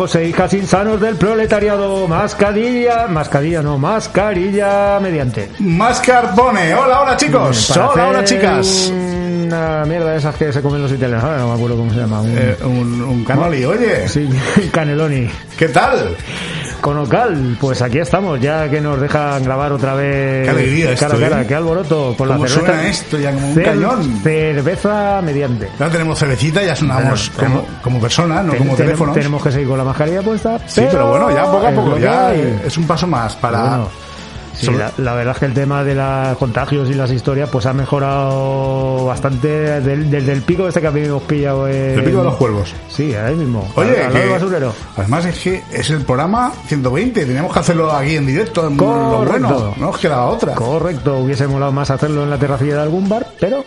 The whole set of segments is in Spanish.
Hijos e hijas insanos del proletariado. Mascarilla, mascarilla no, mascarilla mediante. Mascarbone. Hola, hola chicos. Para Hola, hola chicas. Una mierda de esas que se comen los italianos. Ahora no me acuerdo cómo se llama. Un, Eh, un, un canoli, oye. Sí, caneloni. ¿Qué tal? Con Ocal, pues aquí estamos, ya que nos dejan grabar otra vez. Qué alegría cara a esto, cara, ¿eh? qué alboroto. Con la ¿Cómo cerveza. suena esto ya como un Cer- cañón? Cerveza mediante. Ya tenemos cervecita, ya sonamos Tenemos- como, como personas, no Ten- como ten- teléfonos. Tenemos que seguir con la mascarilla puesta. Sí, pero bueno, ya poco a poco, ya es un paso más para... Bueno, sí, la, la verdad es que el tema de los contagios y las historias pues ha mejorado bastante del- desde el pico este que habíamos pillado en... El pico de los cuervos. Sí, ahí mismo. Oye, al, al lado del que- basurero. además es que es el programa 120, teníamos que hacerlo aquí en directo, en lo Correcto. bueno, no nos quedaba otra. Correcto, hubiese molado más hacerlo en la terracilla de algún bar, pero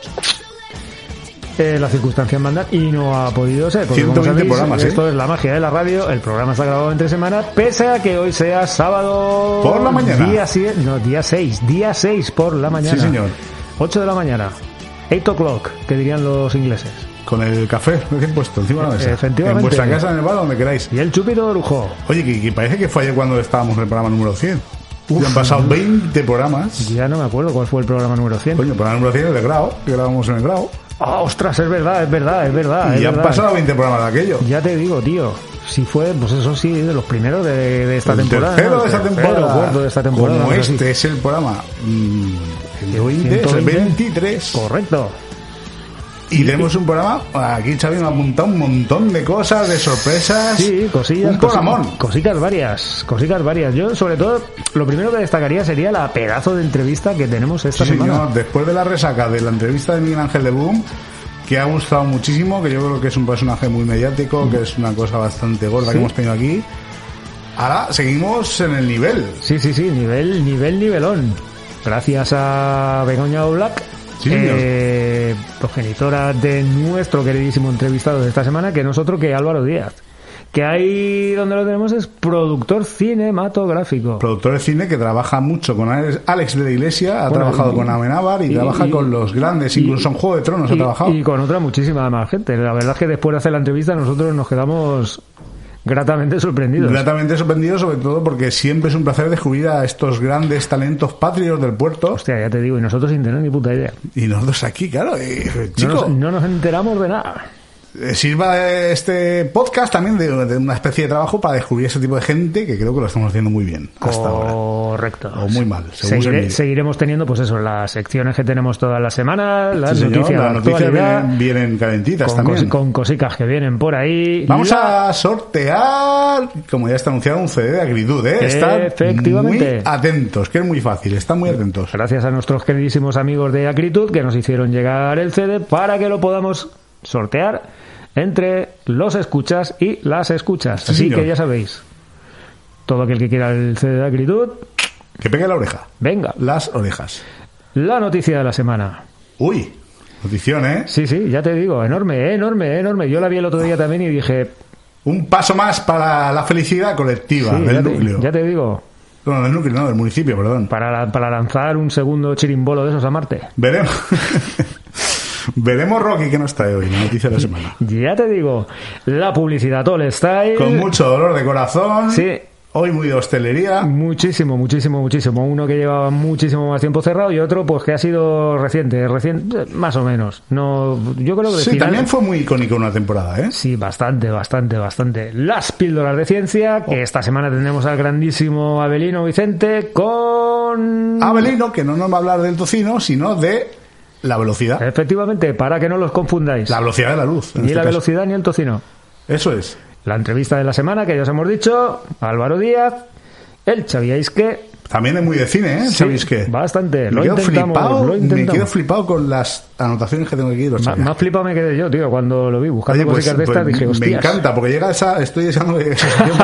eh, las circunstancias mandan y no ha podido ser. porque, como 120 sabéis, programas, ¿eh? Esto es la magia de la radio. El programa está grabado entre semana, pese a que hoy sea sábado. Por la mañana. Día 7, no, día 6. Día 6 por la mañana. Sí, señor. 8 de la mañana. 8 o'clock, que dirían los ingleses. Con el café recién puesto encima de la mesa. Efectivamente. En vuestra casa, en el bar, donde queráis. Y el chupito de lujo. Oye, que, que parece que fue ayer cuando estábamos en el programa número 100. Ya han pasado 20 programas. Ya no me acuerdo cuál fue el programa número 100. Coño, el programa número 100 es de grado, que grabamos en el grado. Ah, ostras, es verdad, es verdad, es verdad. y ya han verdad. pasado 20 programas de aquello. Ya te digo, tío. Si fue, pues eso sí, de los primeros de, de esta el temporada. tercero ¿no? de esta temporada. tercero, cuarto de esta temporada. Como no sé este es el programa mm, 120, es el 120. 23. si- Correcto. Y tenemos un programa, aquí Xavi me ha apuntado un montón de cosas, de sorpresas. Sí, cosillas. Un cosi- programón. Cositas varias, cositas varias. Yo, sobre todo, lo primero que destacaría sería la pedazo de entrevista que tenemos esta Sí, semana. señor. Después de la resaca de la entrevista de Miguel Ángel de Boom, que ha gustado muchísimo, que yo creo que es un personaje muy mediático, que es una cosa bastante gorda Sí. que hemos tenido aquí. Ahora seguimos en el nivel. Sí, sí, sí, nivel, nivel, nivelón. Gracias a Begoña Black, Sí, eh, progenitora de nuestro queridísimo entrevistado de esta semana, que nosotros que Álvaro Díaz. Que ahí donde lo tenemos es productor cinematográfico. Productor de cine que trabaja mucho con Alex de la Iglesia, ha Bueno, trabajado y- con Amenábar y, y- trabaja y- con los grandes, incluso en Juego de Tronos ha trabajado. y con otra muchísima más gente. La verdad es que después de hacer la entrevista nosotros nos quedamos gratamente sorprendidos. Gratamente sorprendido, sobre todo porque siempre es un placer descubrir a estos grandes talentos patrios del puerto. Hostia, ya te digo, y nosotros sin tener ni puta idea. Y nosotros aquí, claro, eh, No chico, nos, no nos enteramos de nada. Eh, sirva este podcast también de, de una especie de trabajo para descubrir ese tipo de gente que creo que lo estamos haciendo muy bien hasta ahora. Correcto. O muy mal, seguiremos teniendo, pues eso, las secciones que tenemos todas las semanas, las Sí, noticias las noticias vienen, vienen calentitas con, también. cos- con cositas que vienen por ahí. Vamos La- a sortear, como ya está anunciado, un CD de Agritud, ¿eh? Están Efectivamente. muy atentos, que es muy fácil, están muy atentos. Gracias a nuestros queridísimos amigos de Acritud que nos hicieron llegar el CD para que lo podamos sortear entre los escuchas y las escuchas. Sí, Así señor. que ya sabéis, todo aquel que quiera el CD de Acritud, Que pegue la oreja, venga. las orejas. La noticia de la semana. Uy, notición, ¿eh? Sí, sí, ya te digo, enorme, enorme, enorme. Yo la vi el otro día también y dije, Un paso más para la felicidad colectiva sí, del ya, núcleo. ya te digo, No, del núcleo, no, del municipio, perdón. para, para lanzar un segundo chirimbolo de esos a Marte. Veremos. Veremos Rocky que nos trae hoy, la noticia de la semana. Ya te digo, la publicidad All Style. Con mucho dolor de corazón. Sí. Hoy muy de hostelería. Muchísimo, muchísimo, muchísimo. Uno que llevaba muchísimo más tiempo cerrado y otro pues que ha sido reciente, reciente, más o menos. No, yo creo que Sí, final- también fue muy icónico una temporada, ¿eh? Sí, bastante, bastante, bastante. Las píldoras de ciencia, que esta semana tendremos al grandísimo Abelino Vicente con... Abelino, que no nos va a hablar del tocino, sino de la velocidad. Efectivamente, para que no los confundáis. La velocidad de la luz. Ni este la caso. velocidad ni el tocino. Eso es. La entrevista de la semana, que ya os hemos dicho, Álvaro Díaz, el ¿sabíais que? También es muy de cine, ¿eh? Sí, ¿Sabéis qué? bastante. Me Lo quedo, intentamos, flipado, lo me quedo flipado con las anotaciones que tengo aquí. Ma- Más flipado me quedé yo, tío, cuando lo vi buscando Oye, pues, cositas de estas, pues, dije, me encanta, porque llega esa, estoy deseando que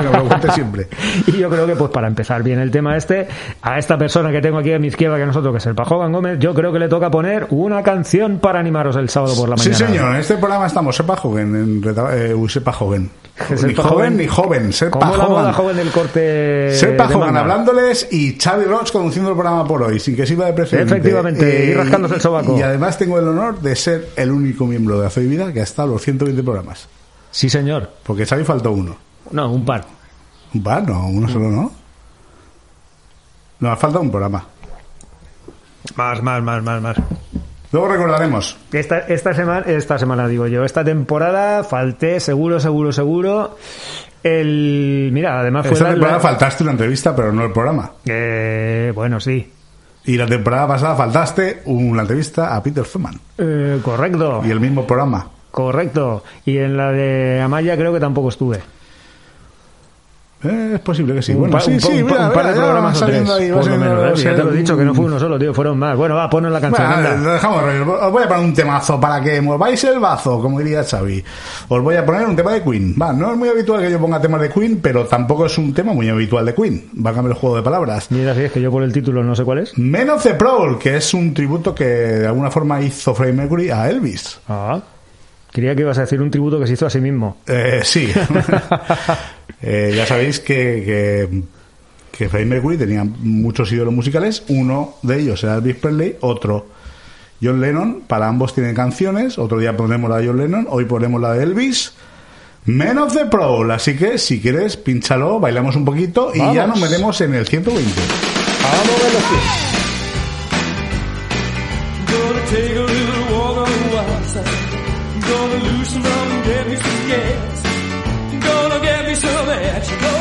me lo cuente siempre. Y yo creo que, pues para empezar bien el tema este, a esta persona que tengo aquí a mi izquierda, que nosotros, que es el Pajogan Gómez, yo creo que le toca poner una canción para animaros el sábado por la Sí, mañana. señor, en este programa estamos Sepa Joven, en reta- eh, Sepa Joven. Ni Joven. joven ni joven, Sepa Como la Joven. moda joven del corte. Sepa de Joven manga. hablándoles y Xavi Roch conduciendo el programa por hoy, sin que sirva de precedente. Efectivamente, y rascándose el sobaco. Y además tengo el honor de ser el único miembro de Hace Vida que ha estado los 120 programas. Sí, señor. Porque Xavi faltó uno. No, un par. Un par, no, uno solo no. Nos falta un programa. Más, más, más, más, más. Luego recordaremos. Esta, esta semana, esta semana digo yo, esta temporada falté seguro, seguro, seguro. El, mira, además fue Esta la- temporada la- faltaste una entrevista, pero no el programa. Eh, bueno, sí. Y la temporada pasada faltaste una entrevista a Peter Feman. Eh, correcto, Y el mismo programa. correcto. Y en la de Amaya creo que tampoco estuve. Eh, es posible que sí. Un bueno, par- sí, un, sí, un- mira, un par de mira, programas o tres, ahí, por lo menos. ¿eh? Ya te lo he dicho que no fue uno solo, tío, fueron más. Bueno, va, ponen la canción. Bueno, anda. lo dejamos. Os voy a poner un temazo para que mováis el bazo, como diría Xavi. Os voy a poner un tema de Queen. Va, no es muy habitual que yo ponga temas de Queen, pero tampoco es un tema muy habitual de Queen. Va a cambiar el juego de palabras. Mira, si es que yo por el título no sé cuál es. Men of the Prowl, que es un tributo que de alguna forma hizo Freddie Mercury a Elvis. Ah, creía que ibas a decir un tributo que se hizo a sí mismo. Eh, sí. Eh, ya sabéis que, que, que Freddie Mercury tenía muchos ídolos musicales. Uno de ellos era Elvis Presley, otro John Lennon. Para ambos tienen canciones. Otro día pondremos la de John Lennon, hoy ponemos la de Elvis. Men of the Prowl. Así que si quieres, pínchalo, bailamos un poquito y ya nos metemos en el 120. Vamos a ver los pies. Gonna take a little walk on the wild side. Gonna loosen up and get me some gas. Gonna get me you go.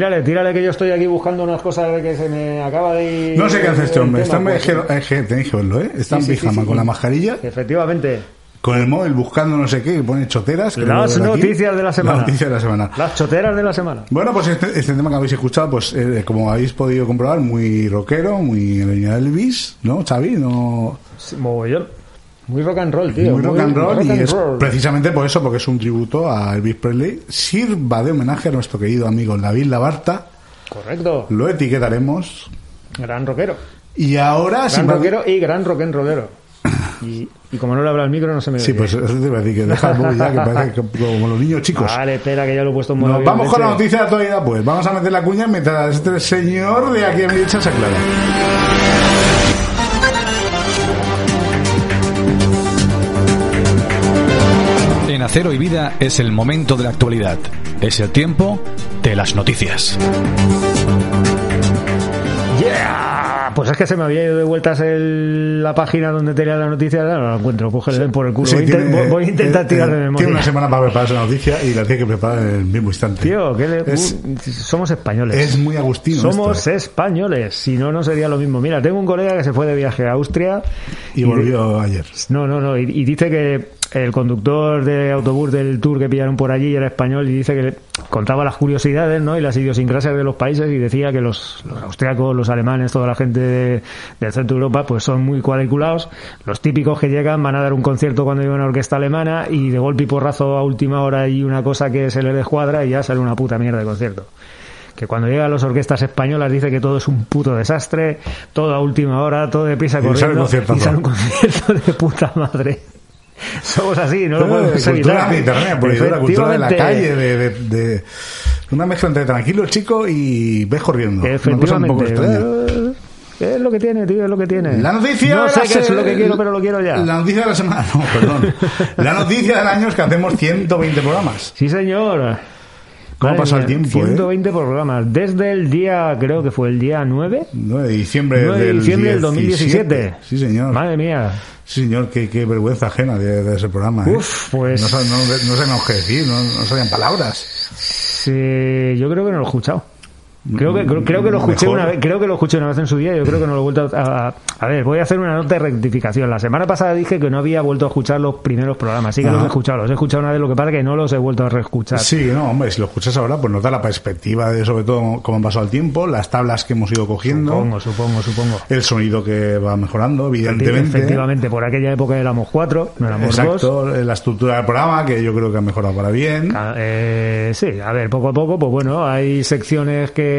Tírale, tírale que yo estoy aquí buscando unas cosas que se me acaba de ir. No sé qué hace este hombre. Está en, tema, pues, tenéis que verlo, ¿eh? Está en pijama con la mascarilla. Efectivamente. con el móvil buscando no sé qué y pone choteras. Las noticias de la semana. Las noticias de la semana. Las choteras de la semana. Bueno, pues este, este tema que habéis escuchado, pues eh, como habéis podido comprobar, muy rockero, muy en Elvis, ¿no, Xavi? No, Sí, mogollón. Muy rock and roll, tío. muy rock and roll rock y and es roll. precisamente por eso, porque es un tributo a Elvis Presley. Sirva de homenaje a nuestro querido amigo David Labarta. Correcto. Lo etiquetaremos. Gran rockero. Y ahora, Gran rockero y gran rock and rollero. Y, y como no le habla al micro, no se me Sí, oye. pues eso te iba a decir que deja el ya, que parece que- como los niños chicos. Vale, espera, que ya lo he puesto en modo Nos vamos con la noticia de la actualidad, pues. Vamos a meter la cuña mientras este señor de aquí a mi derecha se aclara. En Acero y Vida es el momento de la actualidad. Es el tiempo de las noticias. ¡Yeah! Pues es que se me había ido de vueltas el- la página donde tenía la noticia, no la encuentro, cógele por el culo. Sí, voy, tiene- voy- voy a intentar eh, tirar eh, de memoria. Tiene una semana para preparar esa noticia y la tiene que preparar en el mismo instante. Tío, ¿qué le- es, uh, somos españoles. es muy agustino. Somos esto, ¿eh? españoles, si no, no sería lo mismo. Mira, tengo un colega que se fue de viaje a Austria Y de- volvió ayer. No, no, no. Y, y dice que el conductor de autobús del tour que pillaron por allí era español y dice que le contaba las curiosidades ¿no? y las idiosincrasias de los países y decía que los, los austriacos, los alemanes, toda la gente de- del centro de Europa pues son muy cuadriculados. Los típicos que llegan van a dar un concierto cuando hay una orquesta alemana y de golpe y porrazo a última hora hay una cosa que se les descuadra y ya sale una puta mierda de concierto que cuando llegan las orquestas españolas dice que todo es un puto desastre, todo a última hora, todo deprisa corriendo y sale un concierto de puta madre. Somos así, no lo Eh, podemos cultura evitar. mediterránea, cultura de la calle, de, de- de- una mezcla entre tranquilo chico y ves corriendo. Una cosa un poco Efectivamente. extraña. Eh, Es lo que tiene, tío, es lo que tiene. La noticia No de sé la qué es lo que quiero, pero lo quiero ya. La noticia de la semana, no, perdón. La noticia del año es que hacemos 120 programas. Sí, señor. ¿Cómo pasa el tiempo, eh? 120 programas. Desde el día, creo que fue el día 9, 9 de diciembre, 9 de del diciembre del 2017. Sí, señor. Madre mía. Sí, señor, qué, qué vergüenza ajena de, de ese programa. ¿eh? Uf, pues- No, no, no sabíamos qué decir, no, no sabían palabras. Sí, yo creo que no lo he escuchado. Creo que, creo, creo que lo escuché Mejor. una vez, creo que lo escuché una vez en su día, yo creo que no lo he vuelto a, a, a ver, voy a hacer una nota de rectificación. La semana pasada dije que no había vuelto a escuchar los primeros programas, sí que los Ajá. he escuchado, los he escuchado una vez, lo que pasa que no los he vuelto a reescuchar. Sí, no, hombre, si lo escuchas ahora, pues nos da la perspectiva de sobre todo cómo han pasado el tiempo, las tablas que hemos ido cogiendo, Supongo, supongo, supongo. el sonido que va mejorando, evidentemente. Efectivamente, por aquella época éramos cuatro, no éramos dos. Exacto, la estructura del programa, que yo creo que ha mejorado para bien. Eh, sí, a ver, poco a poco, pues bueno, hay secciones que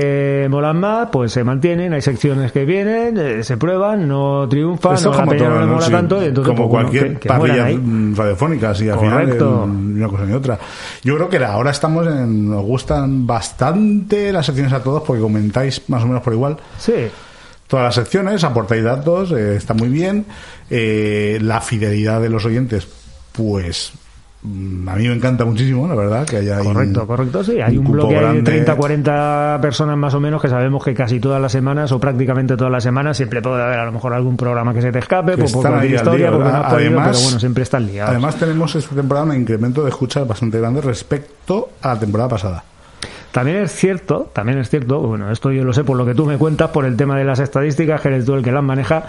molan más, pues se mantienen, hay secciones que vienen, eh, se prueban, no triunfan, Esto no la como peña todo, no le ¿no? mola Sí, tanto, y entonces como pues, bueno, cualquier que- que mueran parrilla mm, radiofónica, sí, al Correcto. final eh, una cosa ni otra. Yo creo que ahora estamos en, nos gustan bastante las secciones a todos porque comentáis más o menos por igual Sí, todas las secciones, aportáis datos, eh, está muy bien. Eh, la fidelidad de los oyentes, pues a mí me encanta muchísimo, la verdad, que haya correcto, un- correcto, sí. Hay un, cupo bloque de grande. 30, 40 personas más o menos que sabemos que casi todas las semanas o prácticamente todas las semanas siempre puede haber a lo mejor algún programa que se te escape, pues por están cualquier al historia, día. porque no has podido, pero bueno, siempre están liados. Además tenemos esta temporada un incremento de escuchas bastante grande respecto a la temporada pasada. También es cierto, también es cierto, bueno, esto yo lo sé por lo que tú me cuentas, por el tema de las estadísticas, que eres tú el que las maneja,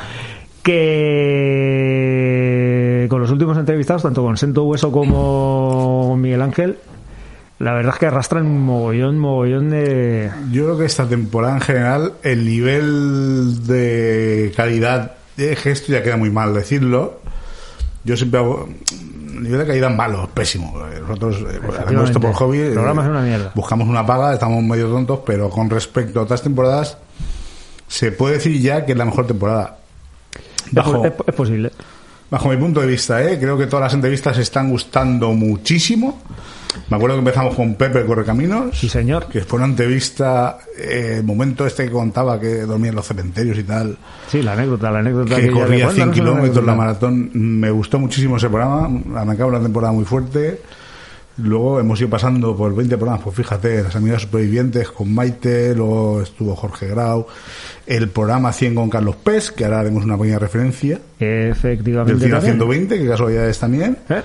que con los últimos entrevistados, tanto con Sento Hueso como Miguel Ángel, la verdad es que arrastran un mogollón, mogollón de... Yo creo que esta temporada en general el nivel de calidad de gesto ya queda muy mal decirlo. Yo siempre hago el nivel de calidad malo, pésimo. Nosotros eh, hacemos esto por hobby. El programa eh, es una mierda. Buscamos una paga, estamos medio tontos, pero con respecto a otras temporadas se puede decir ya que es la mejor temporada. Es, Bajo, es- es posible. Bajo mi punto de vista, ¿eh? creo que todas las entrevistas están gustando muchísimo. Me acuerdo que empezamos con Pepe Correcaminos. Sí, señor. Que fue una entrevista, eh, el momento este que contaba que dormía en los cementerios y tal, Sí, la anécdota, la anécdota que que corría de 100 cuándo, no sé kilómetros la maratón. Me gustó muchísimo ese programa, arrancaba una temporada muy fuerte. Luego hemos ido pasando por 20 programas, pues fíjate, Las Amigas Supervivientes con Maite, luego estuvo Jorge Grau, el programa 100 con Carlos Pes, que ahora haremos una pequeña referencia, del Efectivamente. 100 a también. 120, que casualidades también. ¿Eh?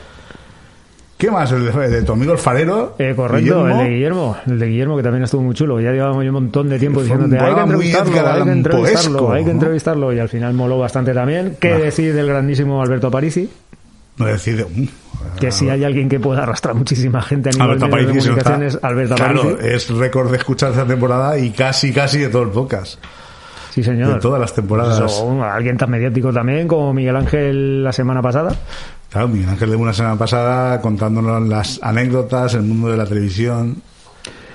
¿Qué más? El de, de tu amigo el farero. Eh, correcto, Guillermo. el de Guillermo, el de Guillermo que también estuvo muy chulo. Ya llevábamos un montón de tiempo diciéndote, hay que entrevistarlo, hay que entrevistarlo, Poesco, hay que ¿no? entrevistarlo. Y al final moló bastante también. ¿Qué Ah. decir del grandísimo Alberto Aparici? No decide, "Mm, Que si hay alguien que pueda arrastrar muchísima gente a nivel Alberto de nos está- comunicaciones, Alberto Claro, es récord de escuchar esta temporada y casi, casi de todo el podcast. Sí, señor. De todas las temporadas. Eso, alguien tan mediático también como Miguel Ángel la semana pasada. Claro, Miguel Ángel de una semana pasada contándonos las anécdotas, el mundo de la televisión.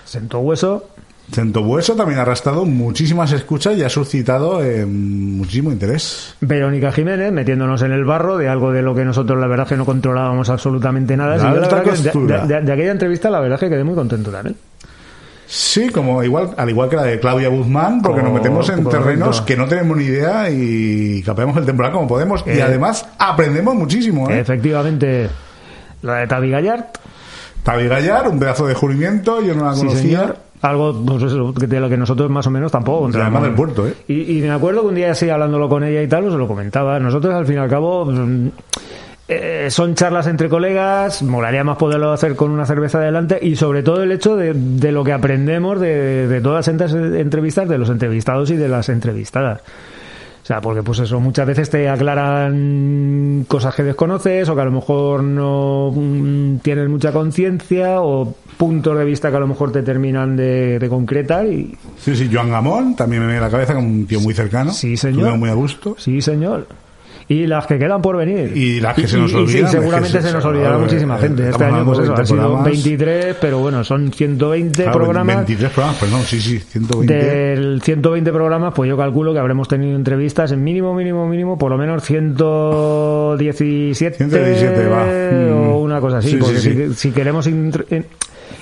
Sentó hueso. Cento Bueso también ha arrastrado muchísimas escuchas y ha suscitado eh, muchísimo interés. Verónica Jiménez metiéndonos en el barro de algo de lo que nosotros la verdad que no controlábamos absolutamente nada. La verdad que de, costura. de- de aquella entrevista la verdad que quedé muy contento también. Sí, como igual, al igual que la de Claudia Guzmán, porque nos metemos en terrenos que no tenemos ni idea y capeamos el temporal como podemos. y Eh. además aprendemos muchísimo. ¿eh? Efectivamente, la de Tavi Gallard, Tavi Gallar, un pedazo de descubrimiento, yo no la sí conocía. señor. Algo pues eso, de lo que nosotros más o menos tampoco además del puerto, ¿eh? Y, y me acuerdo que un día así hablándolo con ella y tal, os lo comentaba. Nosotros al fin y al cabo mm, eh, son charlas entre colegas, molaría más poderlo hacer con una cerveza adelante y sobre todo el hecho de, de lo que aprendemos de, de todas estas entrevistas, de los entrevistados y de las entrevistadas. O sea, porque pues eso, muchas veces te aclaran cosas que desconoces o que a lo mejor no mm, tienes mucha conciencia o puntos de vista que a lo mejor te terminan de, de concretar y Sí, sí, Joan Gamón también me viene a la cabeza como un tío muy cercano. Sí, señor. Muy a gusto. Sí, señor. Y las que quedan por venir. Y las que se nos y- y olvidan, sí, es seguramente se se- nos olvidará muchísima gente. Este año, pues eso, han sido 20 programas. 23, pero bueno, son 120 Claro, programas. 23 programas, perdón, sí, sí, 120. Del 120 programas, pues yo calculo que habremos tenido entrevistas en mínimo, mínimo, mínimo, por lo menos 117, 117, va. o una cosa así. Sí, porque sí, si, si queremos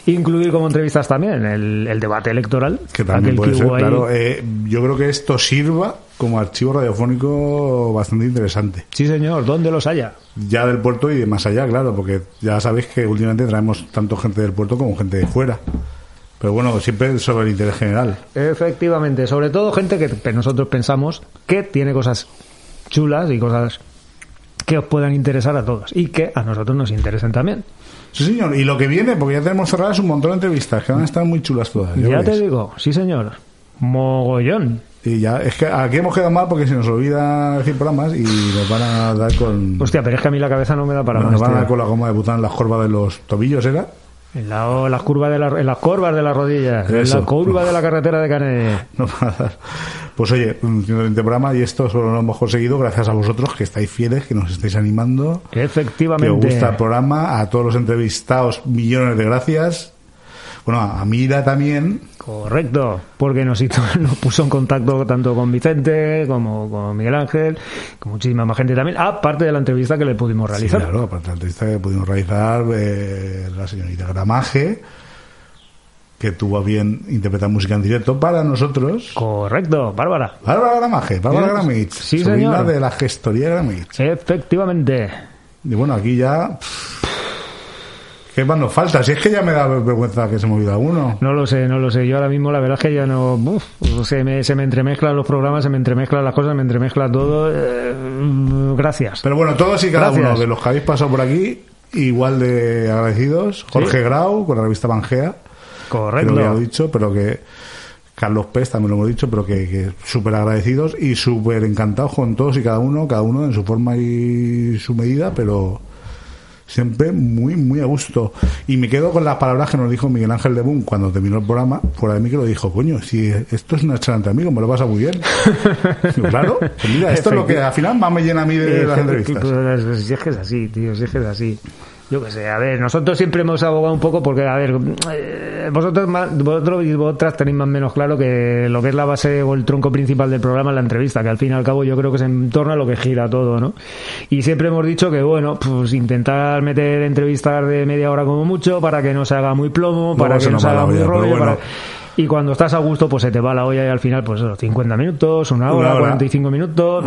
incluir como entrevistas también el, el debate electoral, Que también puede que ser, claro. Eh, yo creo que esto sirva como archivo radiofónico bastante interesante. Sí, señor, ¿dónde los haya? Ya del puerto y de más allá, claro, porque ya sabéis que últimamente traemos tanto gente del puerto como gente de fuera. Pero bueno, siempre sobre el interés general. Efectivamente, sobre todo gente que nosotros pensamos que tiene cosas chulas y cosas que os puedan interesar a todos y que a nosotros nos interesen también. Sí, señor. Y lo que viene, porque ya tenemos cerradas un montón de entrevistas que van a estar muy chulas todas. ya Ya te digo, sí señor, mogollón. Y ya, es que aquí hemos quedado mal porque se nos olvida decir programas y nos van a dar con. Hostia, pero es que a mí la cabeza no me da para nos más. van a dar con la goma de bután en las curvas de los tobillos, ¿era? En, la- las curvas de la- en las curvas de las rodillas, en la curva de la carretera de Canet. Pues oye, un 120 programa y esto solo lo hemos conseguido gracias a vosotros que estáis fieles, que nos estáis animando, que os Efectivamente. gusta el programa, a todos los entrevistados, millones de gracias. Bueno, a Mira también, Correcto, porque nos, hizo- nos puso en contacto tanto con Vicente como con Miguel Ángel, con muchísima más gente también, aparte de la entrevista que le pudimos Sí, realizar. claro, aparte de la entrevista que pudimos realizar, eh, la señorita Gramaje, que tuvo a bien interpretar música en directo para nosotros. Correcto, Bárbara. Bárbara Gramaje, Bárbara Sí, Gramich, sí, señor. de la gestoría Gramich. Efectivamente. Y bueno, aquí ya. pff, ¿Qué más nos falta? Si es que ya me da vergüenza que se me olvida uno. No lo sé, no lo sé. Yo ahora mismo la verdad es que ya no... uf, se, me, se me entremezclan los programas, se me entremezclan las cosas, se me entremezcla todo. eh, gracias. Pero bueno, todos y cada Gracias. uno de los que habéis pasado por aquí, igual de agradecidos. Jorge Grau, con la revista Pangea, que Correcto. no lo había dicho, pero que. Carlos Pez también lo hemos dicho, pero que, que súper agradecidos y súper encantados con todos y cada uno, cada uno en su forma y su medida, pero siempre muy, muy a gusto. Y me quedo con las palabras que nos dijo Miguel Ángel de Boom cuando terminó el programa, fuera de mí que lo dijo, coño, si esto es una charla entre amigos, me lo pasa muy bien. Digo, claro, pues mira, esto es lo que al final más me llena a mí de las entrevistas. Pues, si es que es así, tío, si es que es así. Yo qué sé, a ver, nosotros siempre hemos abogado un poco porque, a ver, eh, vosotros, más- vosotros y vosotras tenéis más o menos claro que lo que es la base o el tronco principal del programa es la entrevista, que al fin y al cabo yo creo que es en torno a lo que gira todo, ¿no? Y siempre hemos dicho que, bueno, pues intentar meter entrevistas de media hora como mucho para que no se haga muy plomo, para que no se haga muy rollo, bueno. para- Y cuando estás a gusto, pues se te va la olla y al final, pues eso, 50 minutos, una Una hora, hora. 45 minutos,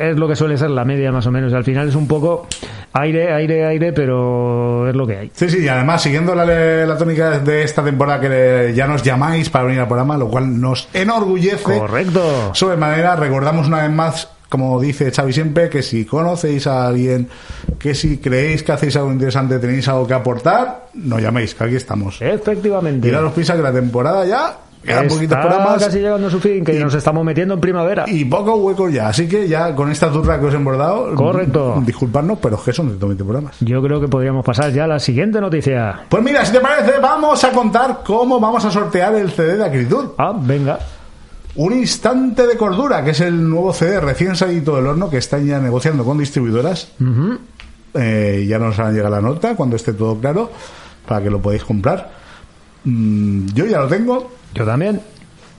es lo que suele ser la media más o menos. Al final es un poco aire, aire, aire, pero es lo que hay. Sí, sí, y además siguiendo la, la tónica de esta temporada que ya nos llamáis para venir al programa, lo cual nos enorgullece. Correcto. Sobremanera, recordamos una vez más, como dice Xavi siempre, que si conocéis a alguien, que si creéis que hacéis algo interesante, tenéis algo que aportar, nos llaméis, que aquí estamos. Efectivamente. Y daros prisa que la temporada ya Quedan poquitos Está programas. casi llegando a su fin, que Y- nos estamos metiendo en primavera. Y poco hueco ya, así que ya con esta turra que os he embordado, Correcto. disculpadnos, pero es que son 120 programas. Yo creo que podríamos pasar ya a la siguiente noticia. Pues mira, si te parece, vamos a contar cómo vamos a sortear el CD de Acritud. Ah, venga. Un instante de cordura, que es el nuevo CD recién salido del horno que están ya negociando con distribuidoras. Eh, ya nos han llegado la nota cuando esté todo claro para que lo podáis comprar. Mm, yo ya lo tengo, Yo también.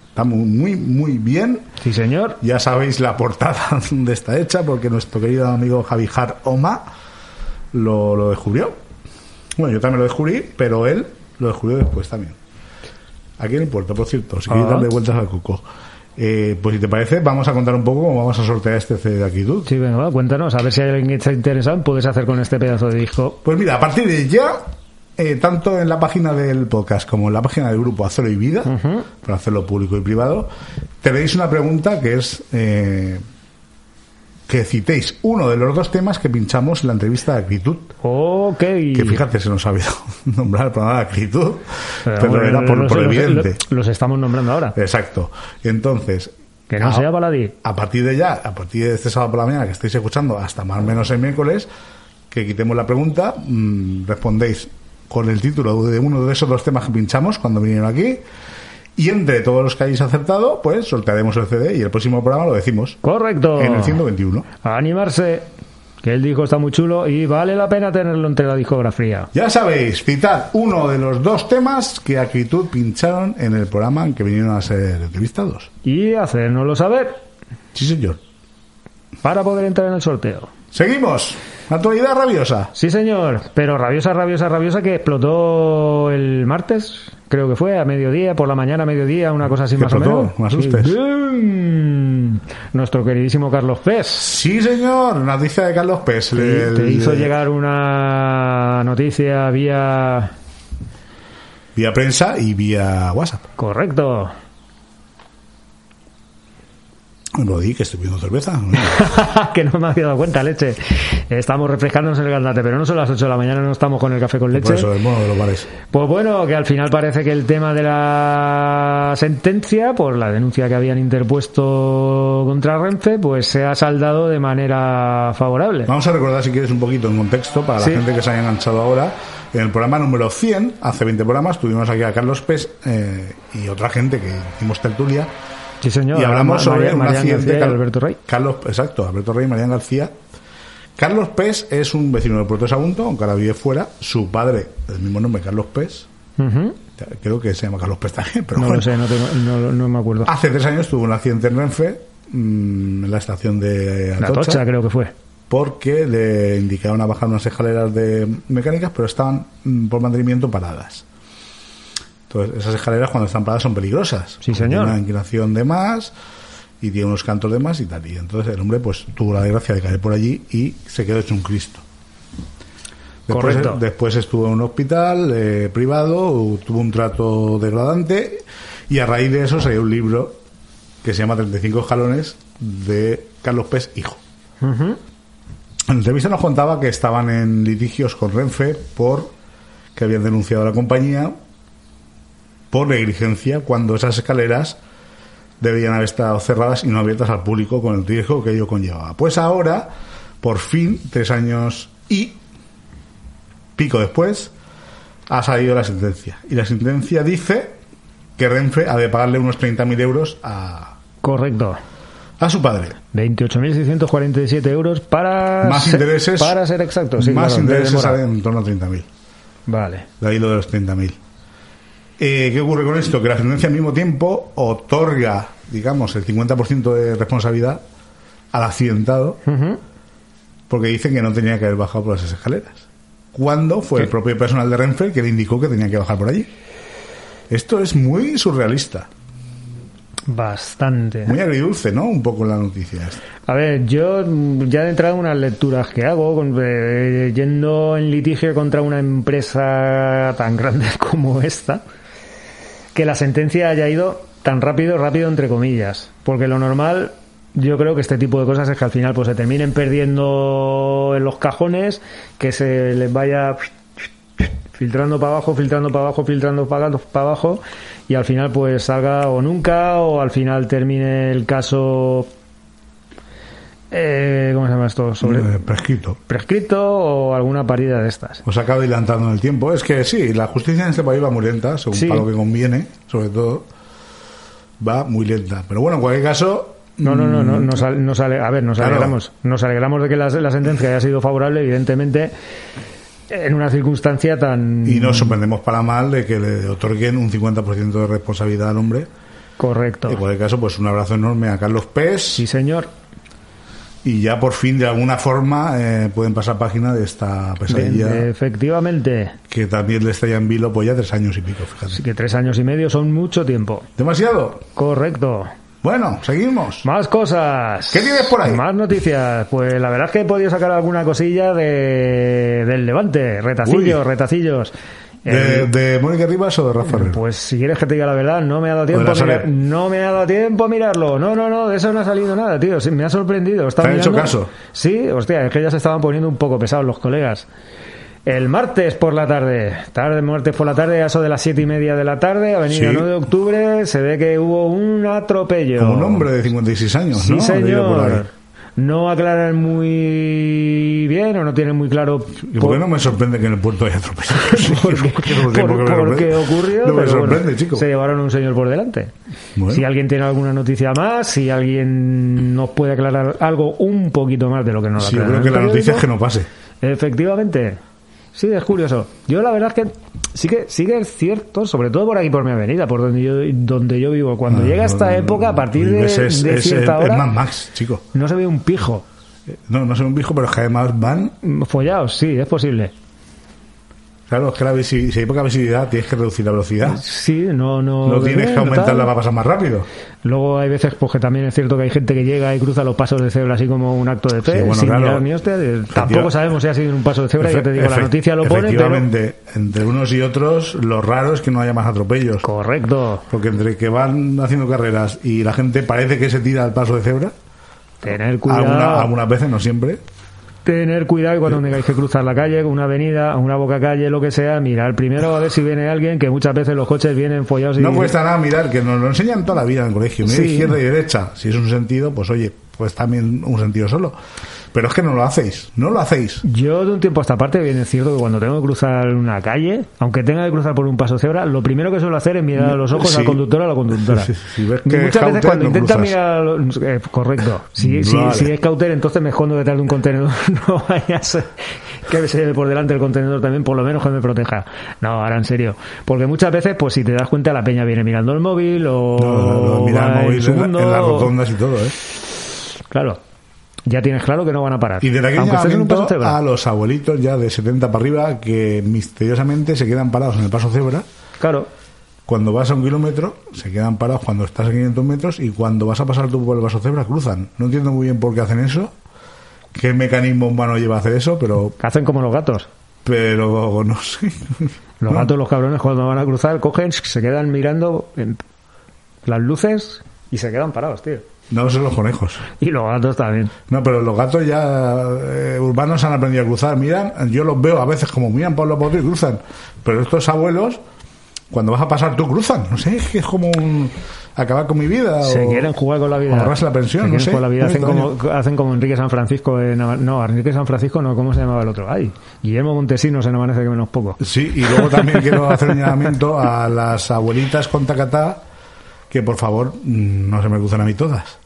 está muy, muy, muy bien. Sí, señor. Ya sabéis la portada donde está hecha, porque nuestro querido amigo Javijar Oma lo, lo descubrió. Bueno, yo también lo descubrí, pero él lo descubrió después también. Aquí en el puerto, por cierto, si queréis Ah. darle vueltas al coco. Eh, pues si te parece, vamos a contar un poco cómo vamos a sortear este CD de Aquitud. Sí, venga, va, cuéntanos. A ver si hay alguien que está interesado. Puedes hacer con este pedazo de disco. Pues mira, a partir de ya, eh, tanto en la página del podcast como en la página del grupo Acero y Vida, para hacerlo público y privado, tenéis una pregunta que es eh, que citéis uno de los dos temas que pinchamos en la entrevista de Acritud. Ok. Que fíjate, se nos ha olvidado nombrar el programa de Acritud, pero, bueno, era por, los- por evidente. Los estamos nombrando ahora. Exacto. Entonces, Que no a- sea baladí. a partir de ya, a partir de este sábado por la mañana que estáis escuchando, hasta más o menos el miércoles, que quitemos la pregunta, mm, respondéis con el título de uno de esos dos temas que pinchamos cuando vinieron aquí. Y entre todos los que hayáis acertado, pues sortearemos el CD y el próximo programa lo decimos Correcto. en el 121. A animarse. Que el disco está muy chulo y vale la pena tenerlo entre la discografía. Ya sabéis, citad uno de los dos temas que Acritud pincharon en el programa en que vinieron a ser entrevistados. Y hacérnoslo saber Sí, señor. para poder entrar en el sorteo. Seguimos. Actualidad rabiosa. Sí, señor. Pero rabiosa, rabiosa, rabiosa que explotó el martes, creo que fue, a mediodía, por la mañana a mediodía, una cosa así Que más explotó, o menos. me asustes. Sí. ¡Bum! Nuestro queridísimo Carlos Pes Sí, señor. Noticia de Carlos Pes. el- te hizo llegar una noticia vía... Vía prensa y vía WhatsApp. Correcto. Lo di que estoy pidiendo cerveza. que no me había dado cuenta, leche. Estamos refrescándonos el gandate, pero no son las 8 de la mañana, no estamos con el café con leche. Por eso, el mono de los bares. Pues bueno, que al final parece que el tema de la sentencia, por la denuncia que habían interpuesto contra Renfe, pues se ha saldado de manera favorable. Vamos a recordar, si quieres, un poquito en contexto para Sí. la gente que se haya enganchado ahora. En el programa número 100, hace 20 programas, tuvimos aquí a Carlos Pes eh, y otra gente que hicimos tertulia. Sí, señor. y hablamos sobre un Marian accidente. García y Car- Alberto Rey. Carlos, exacto, Alberto Rey y Marian García. Carlos Pes es un vecino del Puerto de Sagunto, aunque ahora vive fuera. Su padre, del mismo nombre, Carlos Pes. Creo que se llama Carlos Pes también, pero No bueno. lo sé, no, tengo- no- no me acuerdo. Hace tres años tuvo un accidente en Renfe, mm, en la estación de La Atocha, tocha creo que fue. porque le indicaron a bajar unas escaleras de mecánicas, pero estaban mm, por mantenimiento paradas. Entonces, esas escaleras cuando están paradas son peligrosas. Sí, señor. Tiene una inclinación de más y tiene unos cantos de más y tal. Y entonces el hombre pues tuvo la desgracia de caer por allí y se quedó hecho un Cristo. Después, Correcto. después estuvo en un hospital eh, privado, tuvo un trato degradante y a raíz de eso salió un libro que se llama 35 escalones de Carlos Pes, hijo. Ujú. En la entrevista nos contaba que estaban en litigios con Renfe por que habían denunciado a la compañía por negligencia cuando esas escaleras debían haber estado cerradas y no abiertas al público con el riesgo que ello conllevaba. Pues ahora, por fin, tres años y pico después, ha salido la sentencia. Y la sentencia dice que Renfe ha de pagarle unos 30.000 euros a, Correcto. a su padre. 28.647 euros para Más ser, intereses. para ser exacto. Sí, más claro, intereses en torno a 30.000. Vale. De ahí lo de los 30.000. Eh, ¿Qué ocurre con esto? Que la sentencia al mismo tiempo otorga, digamos, el 50% de responsabilidad al accidentado porque dicen que no tenía que haber bajado por esas escaleras. Cuando fue el propio personal de Renfe que le indicó que tenía que bajar por allí. Esto es muy surrealista, Bastante. muy agridulce, ¿no? Un poco la noticia. A ver, yo ya de entrada unas lecturas que hago, con- eh, yendo en litigio contra una empresa tan grande como esta, que la sentencia haya ido tan rápido, rápido entre comillas, porque lo normal, yo creo que este tipo de cosas es que al final pues se terminen perdiendo en los cajones, que se les vaya filtrando para abajo, filtrando para abajo, filtrando para para abajo, y al final pues salga o nunca o al final termine el caso eh, ¿cómo se llama esto? sobre Eh, prescrito. prescrito o alguna parida de estas Os acaba adelantando en el tiempo. Es que sí, la justicia en este país va muy lenta, según Sí. para lo que conviene, sobre todo. Va muy lenta. Pero bueno, en cualquier caso. no no no no nos, al- nos ale- a ver nos Claro. alegramos nos alegramos de que la, la sentencia haya sido favorable evidentemente en una circunstancia tan Y nos sorprendemos para mal de que le otorguen un 50% de responsabilidad al hombre. correcto En cualquier caso, pues un abrazo enorme a Carlos Pes. sí señor Y ya por fin, de alguna forma, eh, pueden pasar página de esta pesadilla. Bien, efectivamente que también le está ya en vilo pues ya tres años y pico, fíjate. así que tres años y medio son mucho tiempo ¿Demasiado? correcto Bueno, seguimos. Más cosas. ¿Qué tienes por ahí? Más noticias. Pues la verdad es que he podido sacar alguna cosilla de, del Levante. Retacillos, Uy. retacillos. ¿De, Mónica Rivas o de Rafa Herrero? pues si quieres que te diga la verdad, no me ha dado tiempo. mirar- Soler. no me ha dado tiempo a mirarlo. No, no, no, de eso no ha salido nada, tío. Sí, me ha sorprendido. Estaba ¿Te han hecho caso? Sí, hostia, es que ya se estaban poniendo un poco pesados los colegas. El martes por la tarde, tarde, martes por la tarde, a eso de las siete y media de la tarde, avenida Sí. 9 de octubre, se ve que hubo un atropello. Como un hombre de 56 años, Sí, ¿no? Señor. No aclaran muy bien o no tienen muy claro ¿Y por qué no me sorprende que en el puerto haya atropellos? porque, ¿Por qué no sé por- por qué me por qué sorprende? ocurrió. No me pero sorprende, bueno, chico. Se llevaron un señor por delante. Bueno. Si alguien tiene alguna noticia más, si alguien nos puede aclarar algo un poquito más de lo que nos Sí, yo creo que la noticia es que no pase. Efectivamente. Sí, es curioso. Yo la verdad es que sí que sí que es cierto, sobre todo por aquí por mi avenida, por donde yo donde yo vivo. Cuando Ah, llega esta época, a partir de, Vives es, de es- cierta es hora, Mad Max, chico. no se ve un pijo. No, no soy un viejo, pero es que además van... Follados, sí, es posible. Claro, es que la si hay poca visibilidad tienes que reducir la velocidad. Sí, no, no. No tienes que aumentarla para pasar más rápido. Luego hay veces pues, que también es cierto que hay gente que llega y cruza los pasos de cebra así como un acto de fe, Sí, bueno, sin claro. mirar ni hostia. Tampoco sabemos si ha sido un paso de cebra, ya te digo, la noticia lo pone, pero... Efectivamente, entre unos y otros, lo raro es que no haya más atropellos. Correcto. Porque entre que van haciendo carreras y la gente parece que se tira al paso de cebra, Tener cuidado. alguna- algunas veces, no siempre, Tener cuidado y cuando tengáis que cruzar la calle, una avenida, una boca calle, lo que sea, mirar primero a ver si viene alguien, que muchas veces los coches vienen follados y... no cuesta nada mirar, que nos lo enseñan toda la vida en el colegio, mira Sí. izquierda y derecha. Si es un sentido, pues oye, pues también un sentido solo. Pero es que no lo hacéis, no lo hacéis. Yo de un tiempo a esta parte bien es cierto que cuando tengo que cruzar una calle, aunque tenga que cruzar por un paso cebra, lo primero que suelo hacer es mirar a los ojos Sí. al conductor o a la conductora. Sí, sí, sí. Ves Y que muchas veces cuando no intenta cruzas. mirar, los- eh, correcto, si, si, Vale. si es cauter entonces me escondo detrás de un contenedor, no vaya a ser que se lleve por delante el contenedor también, por lo menos que me proteja. No, ahora en serio, porque muchas veces pues si te das cuenta la peña viene mirando el móvil o No, no, no, mira el móvil en, la- en las rotondas y todo, ¿eh? Claro. Ya tienes claro que no van a parar. Y desde paso llamamiento cebra. a los abuelitos ya de 70 para arriba que misteriosamente se quedan parados en el paso cebra. Claro. Cuando vas a un kilómetro, se quedan parados cuando estás a 500 metros y cuando vas a pasar tú por el paso cebra, cruzan. No entiendo muy bien por qué hacen eso, qué mecanismo humano lleva a hacer eso, pero, Hacen como los gatos. pero no sé. Los No. gatos, los cabrones, cuando van a cruzar, cogen, se quedan mirando en las luces y se quedan parados, tío. No son los conejos. Y los gatos también. No, pero los gatos ya eh, urbanos han aprendido a cruzar. Miran, yo los veo a veces como miran por los y cruzan. Pero estos abuelos, cuando vas a pasar tú cruzan. No sé, es que es como un acabar con mi vida. Se o- quieren jugar con la vida. ahorrarse la pensión, Se no sé. jugar la vida. Hacen como, hacen como Enrique San Francisco en No, Enrique San Francisco no, ¿cómo se llamaba el otro? Ay, Guillermo Montesinos en Amanece que menos poco. Sí, y luego también quiero hacer un llamamiento a las abuelitas con tacatá que por favor mm, no se me cruzan a mí todas.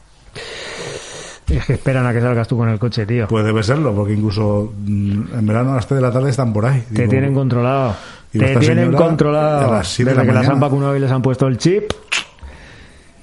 Es que esperan a que salgas tú con el coche, tío. Pues debe serlo, porque incluso mm, en verano a las 3 de la tarde están por ahí. Te Digo, tienen controlado. Te tienen controlado. a las siete de Desde la que las han vacunado y les han puesto el chip,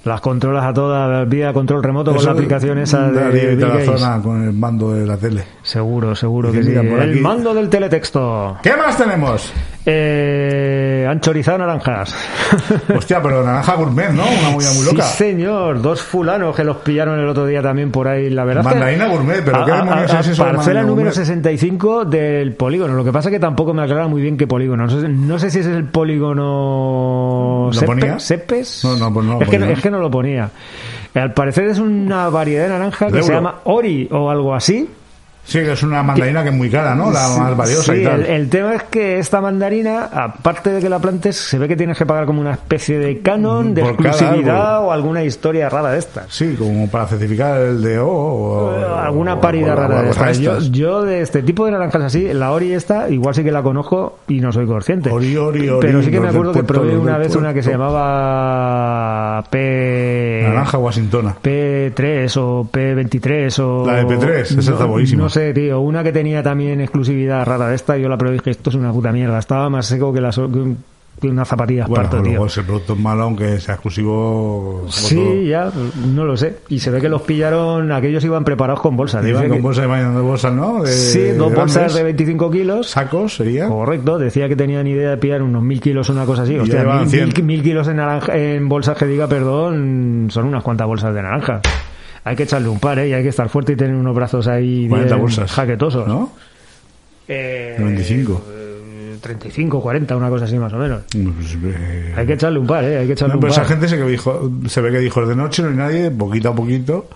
las controlas a todas vía control remoto con la aplicación esa de la zona con el mando de la tele. Seguro, seguro que sí. por El aquí- mando del teletexto. ¿Qué más tenemos? Eh, han chorizado naranjas. Hostia, pero naranja gourmet, ¿no? Una muy muy loca. Sí, señor. Dos fulanos que los pillaron el otro día también por ahí. La verdad Mandarina gourmet, pero A- ¿qué a- demonios a- es eso de Parcela mandarina número gourmet? 65 del polígono. Lo que pasa es que tampoco me aclara muy bien qué polígono. No sé, no sé si ese es el polígono ¿Lo Sepe- ponía? Sepes. No, no, pues no lo es, que, es que no lo ponía. Al parecer es una variedad de naranja que De se llama Ori o algo así. Sí, que es una mandarina que es muy cara, ¿no? La más valiosa Sí, y tal. el, el tema es que esta mandarina, aparte de que la plantes, se ve que tienes que pagar como una especie de canon, de Por exclusividad o alguna historia rara de estas. Sí, como para certificar el de O. o- Eh, alguna paridad o- rara de estas. Yo, de este tipo de naranjas así, la Ori esta, igual sí que la conozco y no soy consciente. Ori, Ori, Ori, Pero sí que me acuerdo que probé una vez una que se llamaba P... Naranja Washingtona. P3 o P23 o... La de P3, esa está buenísima. Sé, tío. Una que tenía también exclusividad rara de esta, yo la probé y dije, esto es una puta mierda. Estaba más seco que, las, que un- que una zapatilla Bueno, esparto, tío. luego ese producto es malo, aunque sea exclusivo. Sí, todo. ya, no lo sé. Y se ve que los pillaron, aquellos iban preparados con bolsas. Iban con que- bolsas de bolsas, ¿no? De- Sí, dos grandes. bolsas de 25 kilos. Sacos sería. Correcto, decía que tenían idea de pillar unos mil kilos o una cosa así. Hostia, mil, 100. mil- mil kilos en, naranja, en bolsas que diga, perdón, son unas cuantas bolsas de naranja. Hay que echarle un par, ¿eh? Y hay que estar fuerte y tener unos brazos ahí 40 bien bolsas. jaquetosos. ¿No? Eh, 95. eh, 35, 40, una cosa así más o menos. Pues, eh, Hay que echarle un par, ¿eh? Hay que echarle No, un pero par. esa gente se, que dijo, se ve que dijo de noche no hay nadie, poquito a poquito.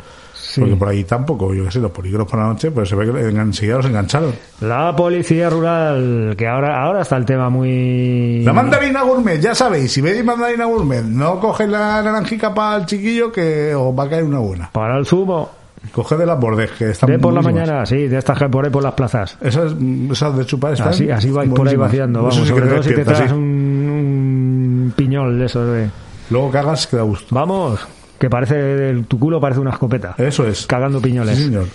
Porque por ahí tampoco, yo qué sé, los polígonos por la noche, pues se ve que enseguida los engancharon. La policía rural, que ahora, ahora está el tema muy... La mandarina gourmet, ya sabéis, si veis mandarina gourmet, no coges la naranjica para el chiquillo que os va a caer una buena. Para el zumo, Coge de las bordes, que están de por la mañana, sí, de estas que por ahí por las plazas. Esas, esas de chupar están Así, así vais por ahí vaciando, vamos, Eso sí sobre todo si te traes sí. un, un piñol de esos de... Luego cagas que da gusto. Vamos, que parece, el- tu culo parece una escopeta. Eso es. Cagando Sí, piñoles. señor.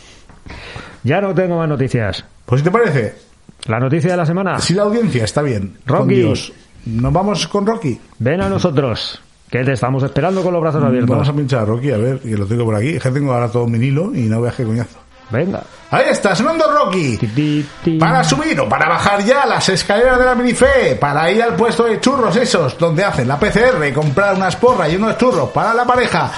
Ya no tengo más noticias. Pues si te parece, La noticia de la semana. si la audiencia está bien, Rocky. Dios, nos vamos con Rocky. Ven a nosotros, que te estamos esperando con los brazos abiertos. Vamos a pinchar a Rocky, a ver, que lo tengo por aquí. Es que tengo ahora todo mi hilo y no veas qué coñazo. Venga. Ahí está, sonando Rocky. Para subir o para bajar ya las escaleras de la Minife, para ir al puesto de churros esos, donde hacen la PCR, comprar unas porras y unos churros para la pareja,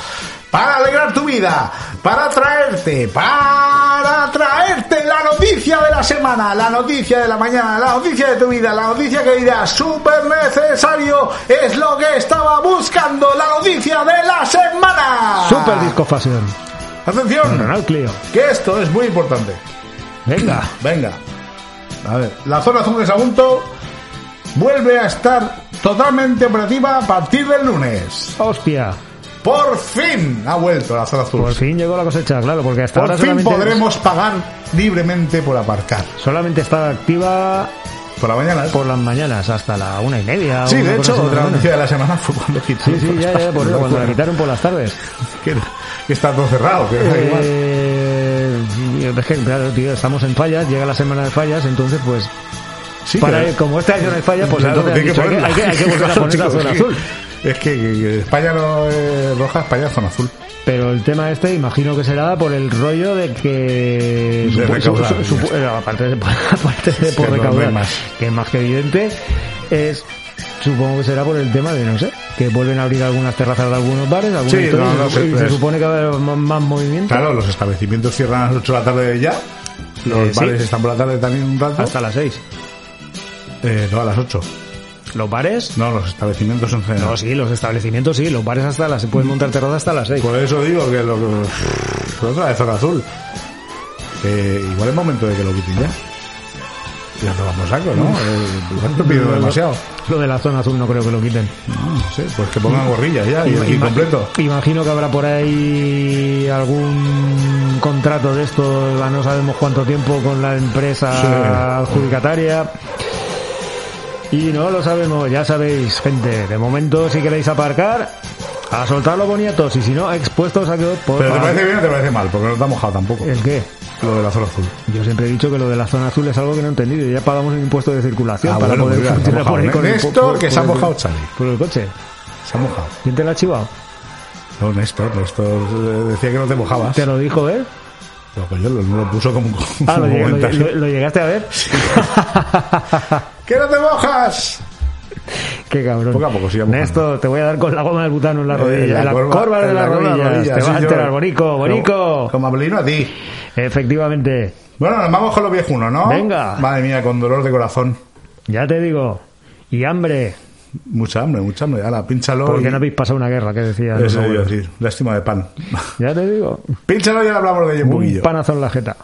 para alegrar tu vida, para traerte, para traerte la noticia de la semana, la noticia de la mañana, la noticia de tu vida, la noticia que dirás, súper necesario, es lo que estaba buscando, la noticia de la semana. Super Disco Fashion. Atención, Ronald Clio. que esto es muy importante. Venga. Venga. A ver, la zona azul de Sagunto vuelve a estar totalmente operativa a partir del lunes. Hostia. Por fin ha vuelto la zona azul. Por fin llegó la cosecha, claro, porque hasta Por ahora fin solamente, podremos pagar libremente por aparcar. solamente está activa Por la mañana. ¿eh? por las mañanas hasta la una y media. Sí, de hecho, otra noticia de la semana fue cuando quitaron. Sí, sí, ya, ya, por eso, cuando la quitaron por las tardes. Que, que está todo cerrado. Que igual. Eh, es que, claro, tío, estamos en fallas, llega la semana de fallas, entonces, pues, Sí, para que- como este año no hay fallas, pues Claro, entonces tiene dicho, hay, que, hay que- hay que volver a Claro, poner la zona que- azul. Es que, España no es roja, España es zona azul. Pero el tema este, imagino que será por el rollo de que... De recaudar, su- su- eh, aparte de, aparte de por no recaudar, más. que es más que evidente, es... Supongo que será por el tema de, no sé, que vuelven a abrir algunas terrazas de algunos bares, algunas Sí, no, no se- supone que va a haber más, más movimiento. Claro, los establecimientos cierran a las 8 de la tarde ya. Los Eh, sí. bares están por la tarde también un rato. Hasta las 6. Eh, no, a las 8. ¿Los bares? No, los establecimientos en general. No, sí, los establecimientos sí, los bares hasta las... Se pueden montar terrazas hasta las 6. Por eso digo que lo. Pero otra vez zona azul. Eh, igual es momento de que lo quiten ya. Ya no vamos saco, ¿no? Eh, pido demasiado. Lo de la zona azul no creo que lo quiten. No sé, pues que pongan gorrillas ya y, y completo. Imagino que habrá por ahí algún contrato de estos, a no sabemos cuánto tiempo, con la empresa Sí. adjudicataria. Y no lo sabemos, ya sabéis, gente. De momento, si queréis aparcar, a soltar los boniatos y si no, expuestos a que por Pero te parece bien o te parece mal, porque no te ha mojado tampoco. ¿El qué? Lo de la zona azul. Yo siempre he dicho que lo de la zona azul es algo que no he entendido. Ya pagamos un impuesto de circulación Ah, para bueno, poder mira, funcionar por Néstor, por- que por se ha mojado, Xavi. Por el coche. Se ha mojado. ¿Quién te la ha chivado? No, Néstor, Néstor eh, decía que no te mojabas. ¿Te lo dijo él? Pero yo lo, lo puso como, como Ah, lo, llegué- lo- comentario. lo- lo llegaste a ver. ¡Que no te mojas! Qué cabrón. Poco a poco. Néstor, te voy a dar con la goma del butano en la Eh, rodilla. en la corva, de en la corva de rodillas. rodillas, Te sí, vas a enterar, bonico, bonico. Como, como Abelino a ti. Efectivamente. Bueno, nos vamos con los viejunos, ¿no? Venga. Madre mía, con dolor de corazón. Ya te digo. Y hambre. Mucha hambre, mucha hambre. Ahora, pínchalo. Porque y... no habéis pasado una guerra, que decía. Eso decir. Lástima de pan. Ya te digo. pínchalo y ahora hablamos de ello un Un poquillo. panazo en la jeta.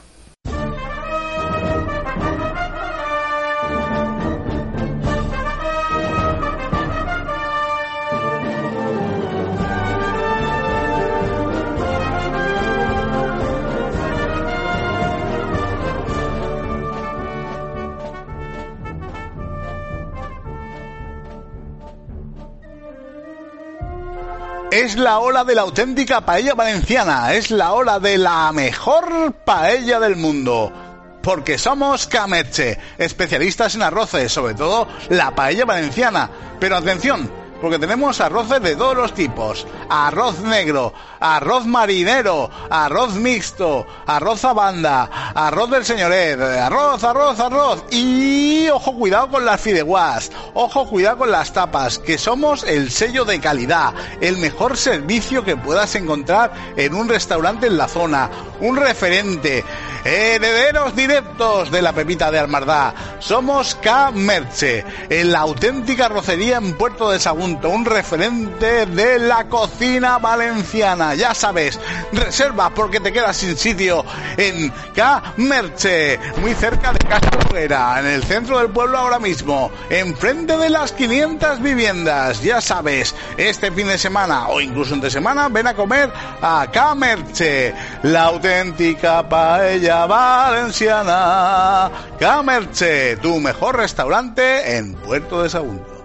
Es la hora de la auténtica paella valenciana, es la hora de la mejor paella del mundo. Porque somos Camerche, especialistas en arroces, sobre todo la paella valenciana. Pero atención, porque tenemos arroces de todos los tipos. Arroz negro, arroz marinero, arroz mixto, arroz a banda, arroz del señoret, arroz, arroz, arroz. Y ojo cuidado con las fideuás, ojo cuidado con las tapas, que somos el sello de calidad, el mejor servicio que puedas encontrar en un restaurante en la zona, un referente. Herederos directos de la pepita de Almardá. Somos K Merche, en la auténtica rocería en Puerto de Un referente de la cocina valenciana. Ya sabes, reserva porque te quedas sin sitio en K Merche, muy cerca de Casa Herrera, en el centro del pueblo ahora mismo, enfrente de las 500 viviendas. Ya sabes, este fin de semana o incluso entre semana, ven a comer a K Merche, la auténtica paella valenciana. Camerche, tu mejor restaurante en Puerto de Sagunto.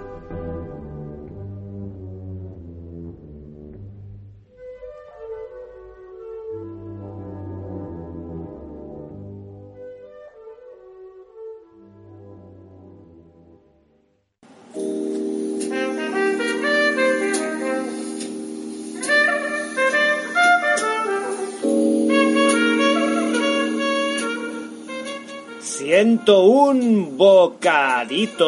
Ciento un bocaditos.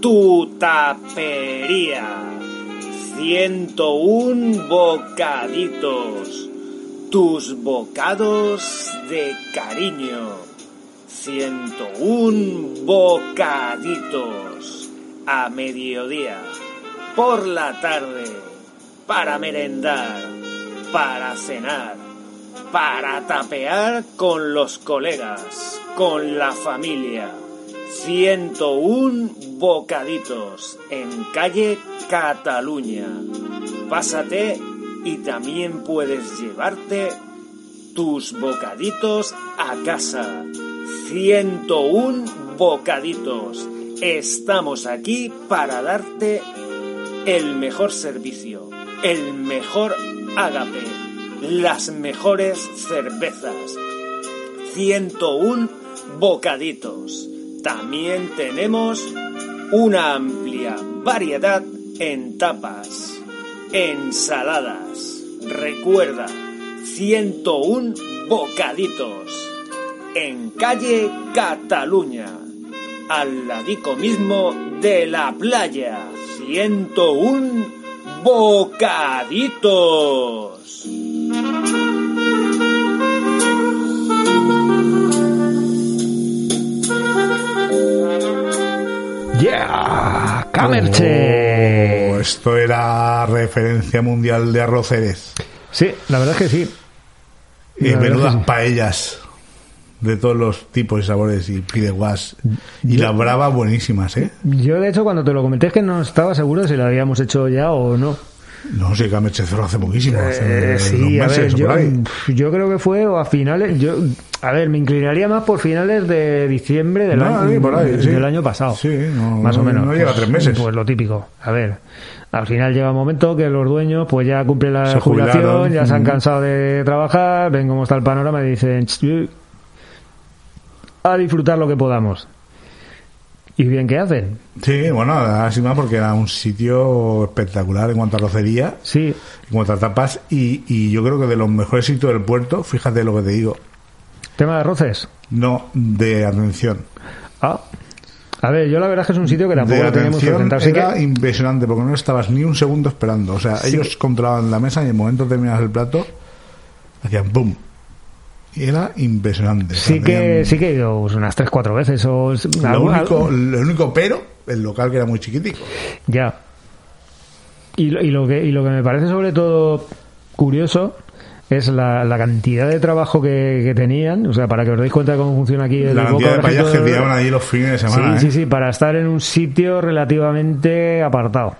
Tu tapería. Ciento un bocaditos. Tus bocados de cariño. Ciento un bocaditos. A mediodía. Por la tarde. Para merendar. Para cenar para tapear con los colegas, con la familia. 101 bocaditos en calle Cataluña. Pásate y también puedes llevarte tus bocaditos a casa. 101 bocaditos. Estamos aquí para darte el mejor servicio, el mejor ágape las mejores cervezas. 101 bocaditos. También tenemos una amplia variedad en tapas, ensaladas. Recuerda, 101 bocaditos. En calle Cataluña, al ladico mismo de la playa. 101 bocaditos. ¡Yeah! ¡Camerche! Oh, esto era referencia mundial de arroceres. Sí, la verdad es que sí. Y menudas sí. paellas de todos los tipos y sabores y pideguas. Y las bravas buenísimas, ¿eh? Yo, de hecho, cuando te lo comenté es que no estaba seguro si lo habíamos hecho ya o no. No sé, Camerche cerró hace poquísimo. Hace Eh, sí, a ver, meses yo, creo que fue o a finales. Yo, a ver, me inclinaría más por finales de diciembre del, No, año, sí, por ahí, sí. del año pasado. Sí, no- más o no- menos. no llega a tres meses. Pues lo típico. A ver, al final llega un momento que los dueños pues ya cumplen la Se jubilación, jubilaron. ya se han cansado de trabajar, ven cómo está el panorama y dicen "Ch, a disfrutar lo que podamos. ¿Y bien qué hacen? Sí, bueno, más porque era un sitio espectacular en cuanto a rocería, Sí, en cuanto a tapas, y, y yo creo que de los mejores sitios del puerto, fíjate lo que te digo, tema de arroces. no de atención. Ah. A ver, yo la verdad es que es un sitio que tampoco de tenemos que- era impresionante porque no estabas ni un segundo esperando. O sea, Sí. ellos controlaban la mesa y en el momento de terminar el plato hacían ¡boom! Era impresionante. Sí que, sí que he ido unas 3-4 veces. O, Lo único, lo único pero, el local que era muy chiquitico. Ya. Y, lo- y, lo que, y lo que me parece sobre todo curioso es la, la cantidad de trabajo que, que tenían. O sea, para que os deis cuenta de cómo funciona aquí el La Boca cantidad de payas que tiraban allí los fines de semana. Sí, ¿eh? sí, sí, para estar en un sitio relativamente apartado.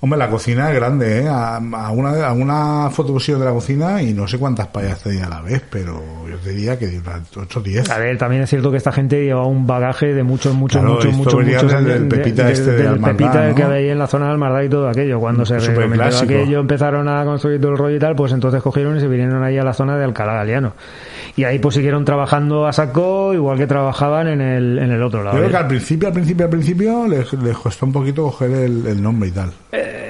Hombre, la cocina es grande, ¿eh? A, a una, a una de la cocina y no sé cuántas payas tenía a la vez, pero yo te diría que de unas 8 o 10. A ver, también es cierto que esta gente lleva un bagaje de muchos, muchos, Claro, muchos, muchos, muchos del- del Pepita de- este de del Almardá, Pepita ¿no? que había ahí en la zona de Almardá y todo aquello. Cuando se recomendó aquello, empezaron a construir todo el rollo y tal, pues entonces cogieron y se vinieron ahí a la zona de Alcalá Galiano. Y ahí pues siguieron trabajando a saco, igual que trabajaban en el, en el otro lado. Yo creo ¿eh? que al principio, al principio, al principio les, les costó un poquito coger el, el nombre y tal.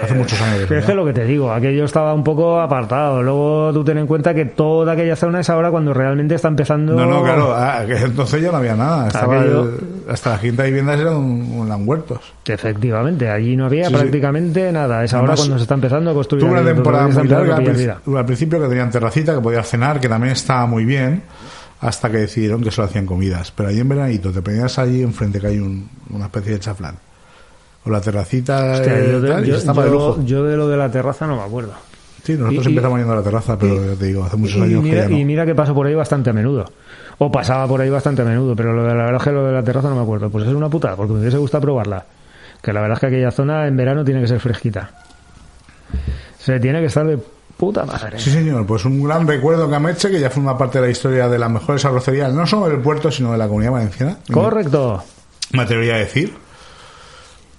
Hace muchos años. Es que lo que te digo, aquello estaba un poco apartado. Luego tú ten en cuenta que toda aquella zona es ahora cuando realmente está empezando. No, no, claro, ah, entonces ya no había nada. Estaba Aquello- el- hasta las quintas viviendas eran, un- eran huertos. Efectivamente, allí no había Sí, sí. prácticamente nada. Es ahora cuando se está empezando a construir. Tuve una temporada muy larga al, principio que tenían terracita, que podías cenar, que también estaba muy bien, hasta que decidieron que solo hacían comidas. Pero ahí en veranito te ponías allí enfrente que hay un- una especie de chaflán. Con la terracita Hostia, yo, de, tal, yo- de yo lo de la terraza no me acuerdo. Sí, nosotros y- y- empezamos yendo a la terraza, pero ya te digo, hace muchos años mira, que ya no. y mira que paso por ahí bastante a menudo. O pasaba por ahí bastante a menudo, pero lo de la verdad es que lo de la terraza no me acuerdo. Pues es una putada, porque me hubiese gustado probarla. Que la verdad es que aquella zona en verano tiene que ser fresquita. Se tiene que estar de puta madre. Sí, señor, pues un gran recuerdo que Ameche, que ya forma parte de la historia de las mejores arrocerías, no solo del puerto, sino de la comunidad valenciana. Correcto. Me atrevería a decir.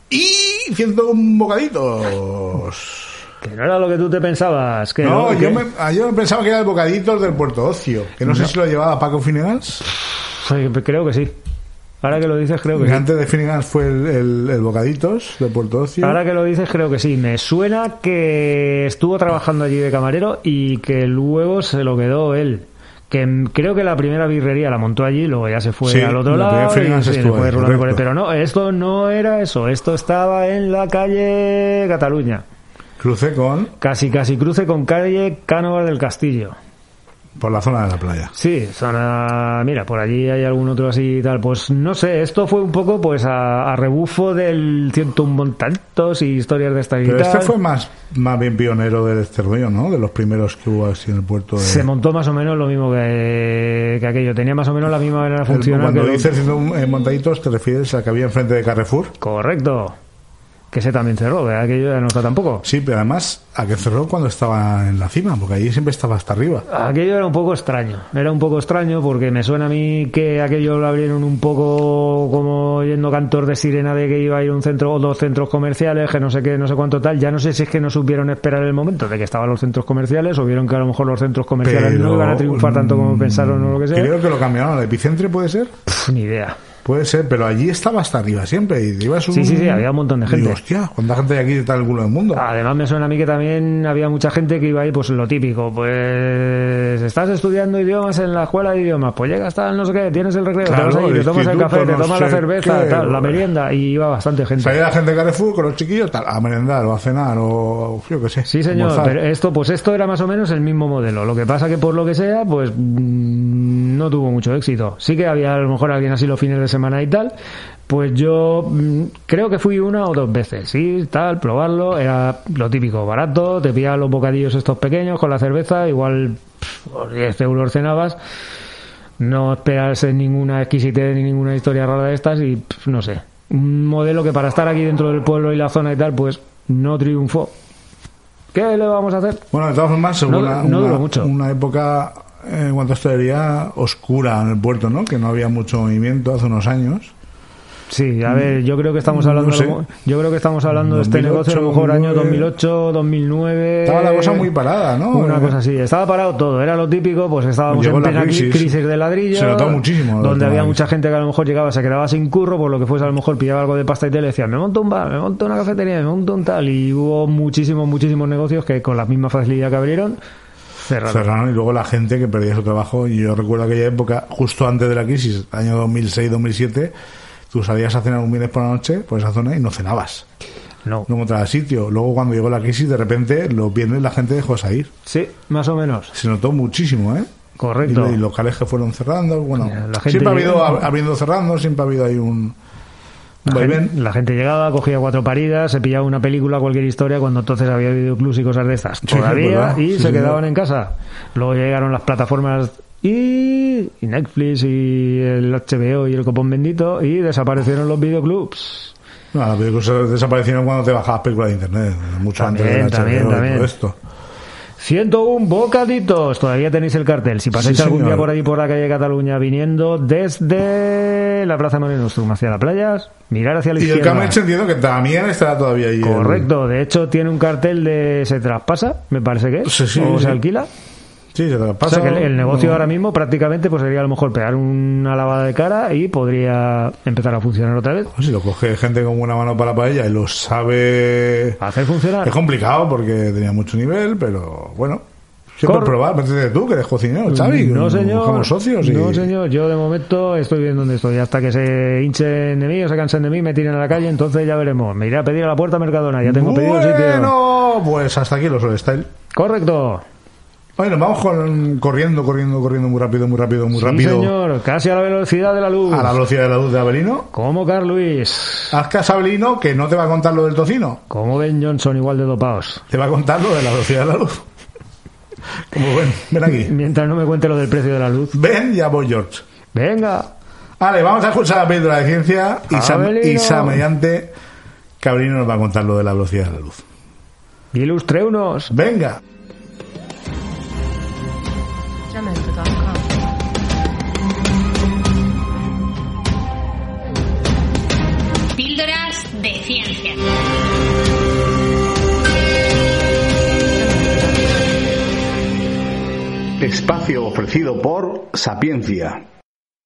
Y 101 bocaditos. Que no era lo que tú te pensabas. Que No, yo, me, ah, yo pensaba que era el bocaditos del Puerto Ocio, que no, sé si lo llevaba Paco Finegans, creo que sí. Ahora que lo dices, creo que sí. antes de Finegans fue el, el- el bocaditos del Puerto Ocio. Ahora que lo dices, creo que sí. Me suena que estuvo trabajando allí de camarero y que luego se lo quedó él. Que creo que la primera birrería la montó allí, luego ya se fue Sí, al otro la lado y sí, estuvo fue por. Pero no, esto no era eso. Esto estaba en la calle Cataluña. Crucé con Casi, casi cruce con calle Cánovas del Castillo. por la zona de la playa. Sí, zona. Mira, por allí hay algún otro así y tal. Pues no sé, esto fue un poco pues a, a rebufo del 101 montantos y historias de esta Pero este fue más, más bien pionero del este rollo, ¿no? De los primeros que hubo así en el puerto de... Se montó más o menos lo mismo que, que aquello. Tenía más o menos la misma manera de funcionar. cuando que dices eh, montaditos, te refieres a que había enfrente de Carrefour. Correcto. Que ese también cerró, ¿verdad? Aquello ya no está tampoco. Sí, pero además a que cerró cuando estaba en la cima, porque allí siempre estaba hasta arriba. Aquello era un poco extraño. Era un poco extraño porque me suena a mí que aquello lo abrieron un poco como yendo cantor de sirena de que iba a ir un centro o dos centros comerciales, que no sé qué, no sé cuánto tal. Ya no sé si es que no supieron esperar el momento de que estaban los centros comerciales o vieron que a lo mejor los centros comerciales Pero, no iban a triunfar tanto como mm, pensaron o lo que sea. Creo que lo cambiaron al epicentre, ¿puede ser? Pff, ni idea. Puede ser, pero allí estaba hasta arriba siempre. Y ibas un... Sí, sí, sí, había un montón de gente. Digo, hostia, ¿cuánta gente hay aquí de tal culo del mundo? Además me suena a mí que también había mucha gente que iba ahí, pues lo típico, pues estás estudiando idiomas en la escuela de idiomas, pues llegas tal, no sé qué, tienes el recreo, Claro, te vas ahí, te el tomas el café, te tomas la cerveza, qué, tal, la merienda, y iba bastante gente. Salía la gente de Carrefour con los chiquillos tal, a merendar o a cenar o yo qué sé. Sí, señor, almorzar. pero esto, pues esto era más o menos el mismo modelo. Lo que pasa que por lo que sea, pues mm, no tuvo mucho éxito. Sí que había a lo mejor alguien así los fines de semana y tal. Pues yo mm, creo que fui una o dos veces, sí, tal, probarlo, era lo típico, barato, te pillabas los bocadillos estos pequeños con la cerveza, igual pff, por 10 euros cenabas, no esperas en ninguna exquisitez ni ninguna historia rara de estas y pff, no sé, un modelo que para estar aquí dentro del pueblo y la zona y tal, pues no triunfó. ¿Qué le vamos a hacer? Bueno, de todas formas, No- una, no duró una- mucho. una época en cuanto a hostelería oscura en el puerto, ¿no? Que no había mucho movimiento hace unos años. Sí, a ver, yo creo que estamos No hablando, sé. lo mo- yo creo que estamos hablando de este 2008, negocio a lo mejor año 2009. 2008, 2009. Estaba la cosa muy parada, ¿no? Una cosa así, estaba parado todo, era lo típico, pues estábamos Llegó en plena cri- crisis. crisis. de ladrillo, Se muchísimo donde había mucha gente que a lo mejor llegaba, se quedaba sin curro, por lo que fuese a lo mejor pillaba algo de pasta y te le decía, me monto un bar, me monto una cafetería, me monto un tal, y hubo muchísimos, muchísimos negocios que con la misma facilidad que abrieron, cerraron. Cerraron y luego la gente que perdía su trabajo. Y yo recuerdo aquella época, justo antes de la crisis, año 2006-2007, tú salías a cenar un viernes por la noche por esa zona y no cenabas. No. No encontrabas sitio. Luego, cuando llegó la crisis, de repente, los viernes la gente dejó de salir. Sí, más o menos. Se notó muchísimo, ¿eh? Correcto. Y, locales que fueron cerrando. Bueno, La gente siempre ha habido ab- abriendo cerrando, siempre ha habido ahí un La gente, la gente llegaba, cogía cuatro paridas, se pillaba una película, cualquier historia, cuando entonces había videoclubs y cosas de estas. Todavía, y Sí, se quedaban en casa. Luego llegaron las plataformas y, y Netflix y el HBO y el copón bendito y desaparecieron los videoclubs. No, las películas desaparecieron cuando te bajabas películas de internet, mucho antes También, del HBO también, y también. todo esto. 101 bocaditos. Todavía tenéis el cartel. Si pasáis Sí, algún señor. día por ahí por la calle Cataluña viniendo desde la Plaza Manuel Nostrum hacia la playa, mirar hacia la Y el izquierda. Camech entiendo que también estará todavía ahí. el- Correcto, de hecho tiene un cartel de se traspasa, me parece que es, Sí, sí, o se alquila. Sí, se te lo O pasa. sea que el, el negocio no. ahora mismo prácticamente pues sería a lo mejor pegar una lavada de cara y podría empezar a funcionar otra vez. Pues si lo coge gente con buena mano para la paella y lo sabe. Hacer funcionar. Es complicado porque tenía mucho nivel, pero bueno. Siempre Cor- probar. Métete tú, que eres cocinero, Xavi. No señor, socios. Y... no señor, yo de momento estoy bien donde estoy. Hasta que se hinchen de mí o se cansen de mí, me tiren a la calle, entonces ya veremos. Me iré a pedir a la puerta Mercadona, ya tengo pedido el sitio. Bueno, pues hasta aquí los All Style. Correcto. Bueno, vamos con, corriendo, corriendo, corriendo muy rápido, muy rápido, muy Sí, rápido. señor, casi a la velocidad de la luz. A la velocidad de la luz de Abelino. Como Carl Luis. Haz caso a Abelino que no te va a contar lo del tocino. Como Ben Johnson, igual de dopaos. Te va a contar lo de la velocidad de la luz. Como ven, ven aquí. Mientras no me cuente lo del precio de la luz. Ven y a voy George. Venga. Vale, vamos a escuchar la píldora de ciencia y Sam, y Sam mediante Cabrino nos va a contar lo de la velocidad de la luz. Ilustre unos. Venga. Espacio ofrecido por Sapiencia.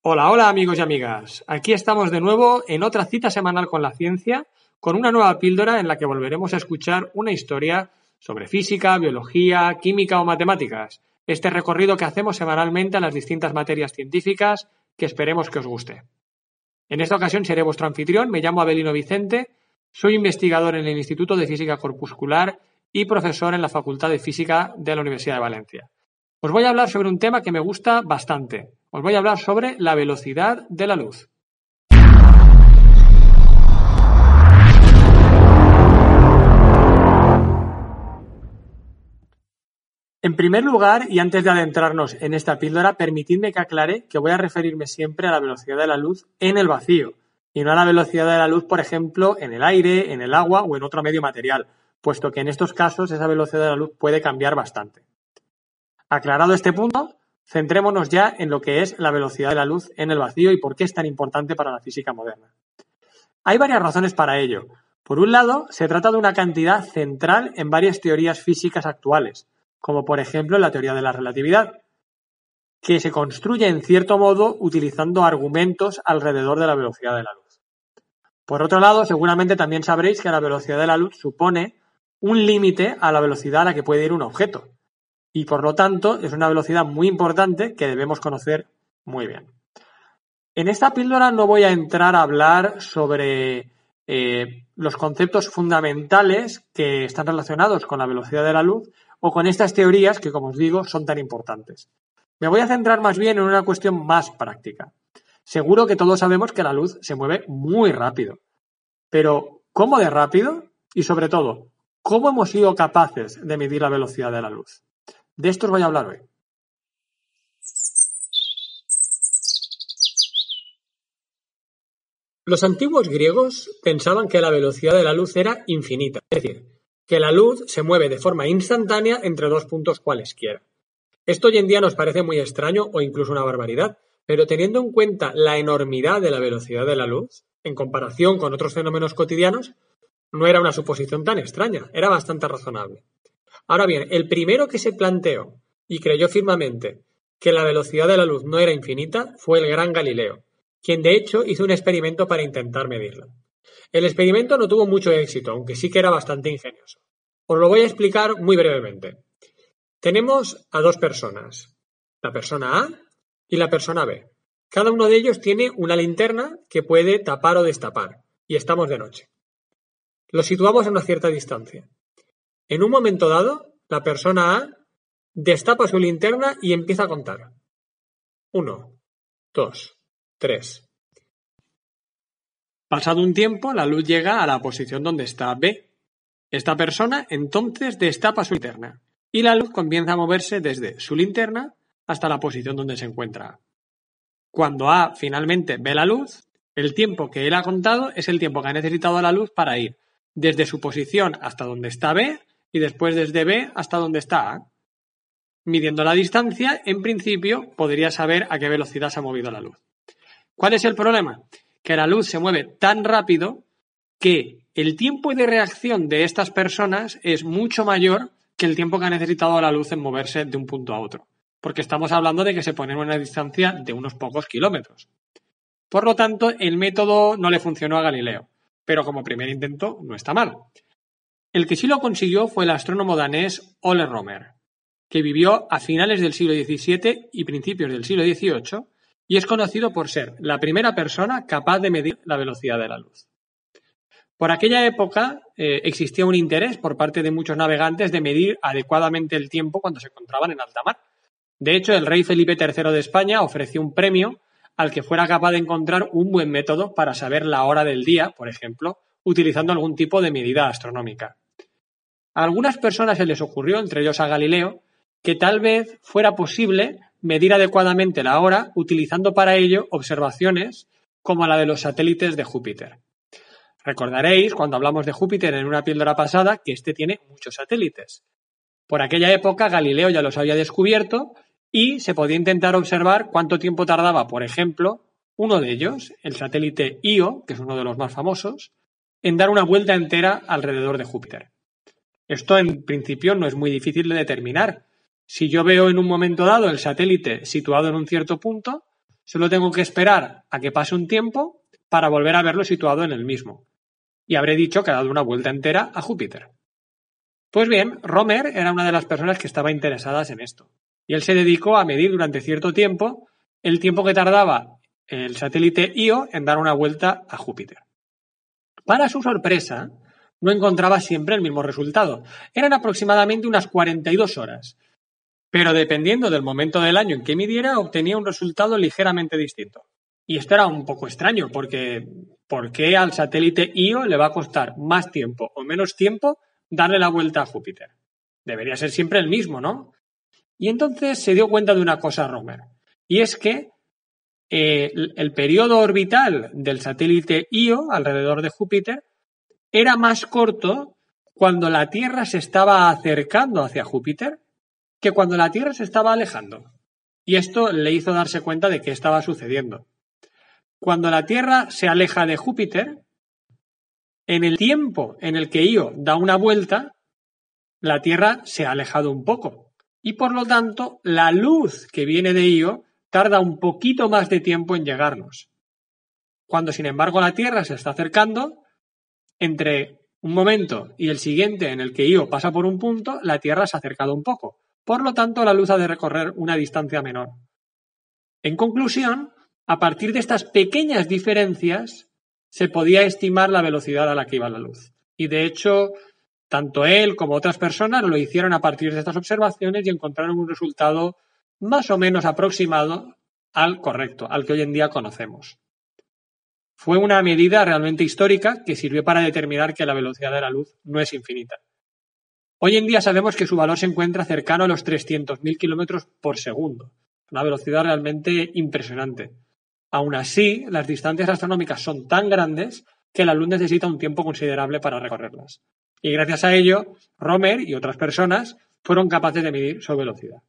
Hola, hola amigos y amigas. Aquí estamos de nuevo en otra cita semanal con la ciencia, con una nueva píldora en la que volveremos a escuchar una historia sobre física, biología, química o matemáticas. Este recorrido que hacemos semanalmente a las distintas materias científicas que esperemos que os guste. En esta ocasión seré vuestro anfitrión, me llamo Abelino Vicente, soy investigador en el Instituto de Física Corpuscular y profesor en la Facultad de Física de la Universidad de Valencia. Os voy a hablar sobre un tema que me gusta bastante. Os voy a hablar sobre la velocidad de la luz. En primer lugar, y antes de adentrarnos en esta píldora, permitidme que aclare que voy a referirme siempre a la velocidad de la luz en el vacío, y no a la velocidad de la luz, por ejemplo, en el aire, en el agua o en otro medio material, puesto que en estos casos esa velocidad de la luz puede cambiar bastante. Aclarado este punto, centrémonos ya en lo que es la velocidad de la luz en el vacío y por qué es tan importante para la física moderna. Hay varias razones para ello. Por un lado, se trata de una cantidad central en varias teorías físicas actuales, como por ejemplo la teoría de la relatividad, que se construye en cierto modo utilizando argumentos alrededor de la velocidad de la luz. Por otro lado, seguramente también sabréis que la velocidad de la luz supone un límite a la velocidad a la que puede ir un objeto, y por lo tanto es una velocidad muy importante que debemos conocer muy bien. En esta píldora no voy a entrar a hablar sobre eh, los conceptos fundamentales que están relacionados con la velocidad de la luz o con estas teorías que, como os digo, son tan importantes. Me voy a centrar más bien en una cuestión más práctica. Seguro que todos sabemos que la luz se mueve muy rápido. Pero, ¿cómo de rápido? Y sobre todo, ¿cómo hemos sido capaces de medir la velocidad de la luz? De esto os voy a hablar hoy. Los antiguos griegos pensaban que la velocidad de la luz era infinita, es decir, que la luz se mueve de forma instantánea entre dos puntos cualesquiera. Esto hoy en día nos parece muy extraño o incluso una barbaridad, pero teniendo en cuenta la enormidad de la velocidad de la luz, en comparación con otros fenómenos cotidianos, no era una suposición tan extraña, era bastante razonable. Ahora bien, el primero que se planteó y creyó firmemente que la velocidad de la luz no era infinita fue el gran Galileo, quien de hecho hizo un experimento para intentar medirla. El experimento no tuvo mucho éxito, aunque sí que era bastante ingenioso. Os lo voy a explicar muy brevemente. Tenemos a dos personas, la persona A y la persona B. Cada uno de ellos tiene una linterna que puede tapar o destapar, y estamos de noche. Los situamos a una cierta distancia. En un momento dado, la persona A destapa su linterna y empieza a contar. Uno, dos, tres. Pasado un tiempo, la luz llega a la posición donde está B. Esta persona entonces destapa su linterna y la luz comienza a moverse desde su linterna hasta la posición donde se encuentra. Cuando A finalmente ve la luz, El tiempo que él ha contado es el tiempo que ha necesitado la luz para ir desde su posición hasta donde está B y después desde B hasta donde está A. Midiendo la distancia, en principio podría saber a qué velocidad se ha movido la luz. ¿Cuál es el problema? Que la luz se mueve tan rápido que el tiempo de reacción de estas personas es mucho mayor que el tiempo que ha necesitado la luz en moverse de un punto a otro. Porque estamos hablando de que se pone en una distancia de unos pocos kilómetros. Por lo tanto, el método no le funcionó a Galileo, pero como primer intento no está mal. El que sí lo consiguió fue el astrónomo danés Ole Romer, que vivió a finales del siglo XVII y principios del siglo XVIII y es conocido por ser la primera persona capaz de medir la velocidad de la luz. Por aquella época eh, existía un interés por parte de muchos navegantes de medir adecuadamente el tiempo cuando se encontraban en alta mar. De hecho, el rey Felipe III de España ofreció un premio al que fuera capaz de encontrar un buen método para saber la hora del día, por ejemplo, utilizando algún tipo de medida astronómica. A algunas personas se les ocurrió, entre ellos a Galileo, que tal vez fuera posible medir adecuadamente la hora utilizando para ello observaciones como la de los satélites de Júpiter. Recordaréis cuando hablamos de Júpiter en una píldora pasada que éste tiene muchos satélites. Por aquella época Galileo ya los había descubierto y se podía intentar observar cuánto tiempo tardaba, por ejemplo, uno de ellos, el satélite Io, que es uno de los más famosos, en dar una vuelta entera alrededor de Júpiter. Esto en principio no es muy difícil de determinar. Si yo veo en un momento dado el satélite situado en un cierto punto, solo tengo que esperar a que pase un tiempo para volver a verlo situado en el mismo. Y habré dicho que ha dado una vuelta entera a Júpiter. Pues bien, Romer era una de las personas que estaba interesadas en esto. Y él se dedicó a medir durante cierto tiempo el tiempo que tardaba el satélite Io en dar una vuelta a Júpiter. Para su sorpresa, no encontraba siempre el mismo resultado. Eran aproximadamente unas 42 horas. Pero dependiendo del momento del año en que midiera, obtenía un resultado ligeramente distinto. Y esto era un poco extraño, porque ¿por qué al satélite Io le va a costar más tiempo o menos tiempo darle la vuelta a Júpiter? Debería ser siempre el mismo, ¿no? Y entonces se dio cuenta de una cosa Romer, y es que eh, el periodo orbital del satélite Io alrededor de Júpiter era más corto cuando la Tierra se estaba acercando hacia Júpiter que cuando la Tierra se estaba alejando. Y esto le hizo darse cuenta de qué estaba sucediendo. Cuando la Tierra se aleja de Júpiter, en el tiempo en el que Io da una vuelta, la Tierra se ha alejado un poco y por lo tanto la luz que viene de Io tarda un poquito más de tiempo en llegarnos. Cuando sin embargo la Tierra se está acercando, entre un momento y el siguiente en el que Io pasa por un punto, la Tierra se ha acercado un poco. Por lo tanto, la luz ha de recorrer una distancia menor. En conclusión, a partir de estas pequeñas diferencias, se podía estimar la velocidad a la que iba la luz. Y de hecho, tanto él como otras personas lo hicieron a partir de estas observaciones y encontraron un resultado más o menos aproximado al correcto, al que hoy en día conocemos. Fue una medida realmente histórica que sirvió para determinar que la velocidad de la luz no es infinita. Hoy en día sabemos que su valor se encuentra cercano a los 300.000 kilómetros por segundo, una velocidad realmente impresionante. Aún así, las distancias astronómicas son tan grandes que la luz necesita un tiempo considerable para recorrerlas y gracias a ello Romer y otras personas fueron capaces de medir su velocidad.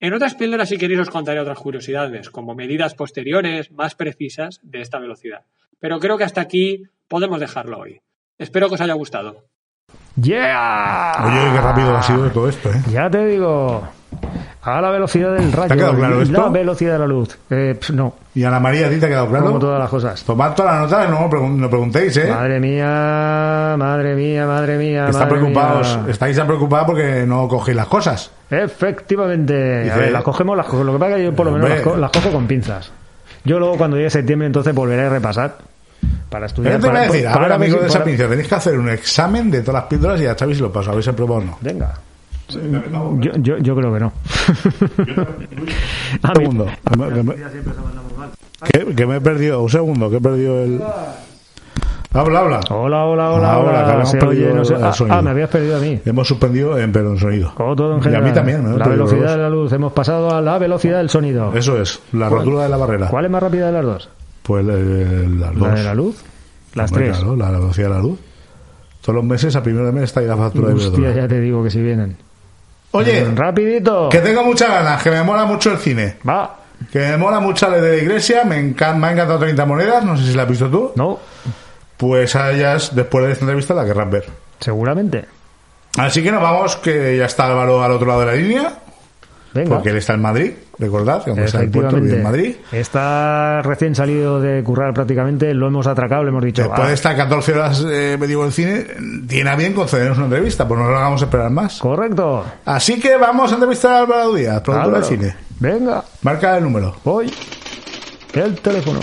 En otras píldoras, si queréis, os contaré otras curiosidades, como medidas posteriores más precisas de esta velocidad. Pero creo que hasta aquí podemos dejarlo hoy. Espero que os haya gustado. ¡Yeah! Oye, qué rápido ha sido todo esto, ¿eh? Ya te digo. A la velocidad del rayo. ha quedado claro y esto? La velocidad de la luz. Eh, no, ¿Y Ana María, a ti te ha quedado claro? como todas las cosas. Tomad todas las notas, no, pregun- no preguntéis, ¿eh? Madre mía, madre mía, madre mía. Están madre preocupados, mía. estáis tan preocupados porque no cogéis las cosas. Efectivamente. Dice- a ver, las cogemos, las cojo. Lo que pasa es que yo por lo menos las, co- las cojo con pinzas. Yo luego cuando llegue septiembre entonces volveré a repasar para estudiar. Te voy a para- decir, a para ver, amigo de esa pincel, tenéis que hacer un examen de todas las píldoras y ya sabéis si lo paso, habéis aprobado o no. Venga. Yo, yo, yo creo que no. Un segundo. Que me, que- que me he perdido, un segundo, que he perdido el... Habla, habla. Hola, hola, hola, Ahora, hola. que oye, no sé- el ah, ah, me habías perdido a mí. Hemos suspendido en pero en sonido. Como todo en Y a general. mí también, ¿no? La velocidad los de la luz. Hemos pasado a la velocidad del sonido. Eso es, la rotura de la barrera. ¿Cuál es más rápida de las dos? Pues eh, las ¿La dos. de la luz? Las Hombre, tres. Claro, la velocidad de la luz. Todos los meses, a primero de mes, está ahí la factura de Hostia, ya te digo que si vienen. Oye, Rapidito. que tengo muchas ganas, que me mola mucho el cine. Va. Que me mola mucho la de la iglesia, me, encan- me ha encantado 30 monedas, no sé si la has visto tú. No, Pues a ellas, después de esta entrevista, la querrás ver. seguramente. Así que nos vamos, que ya está Álvaro al otro lado de la línea, Venga. porque él está en Madrid, recordad, que aunque está en puerto, vive en Madrid. Está recién salido de currar prácticamente, lo hemos atracado, le hemos dicho. Después "Ah, de estar 14 horas eh, me digo el cine, tiene a bien concedernos una entrevista, pues no lo hagamos esperar más. Correcto. Así que vamos a entrevistar a Álvaro Díaz, productor de cine. Venga, Marca el número. voy. El teléfono.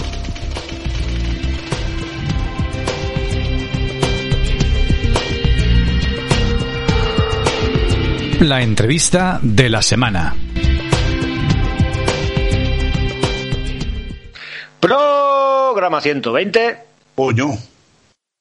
La entrevista de la semana. Programa 120. Coño.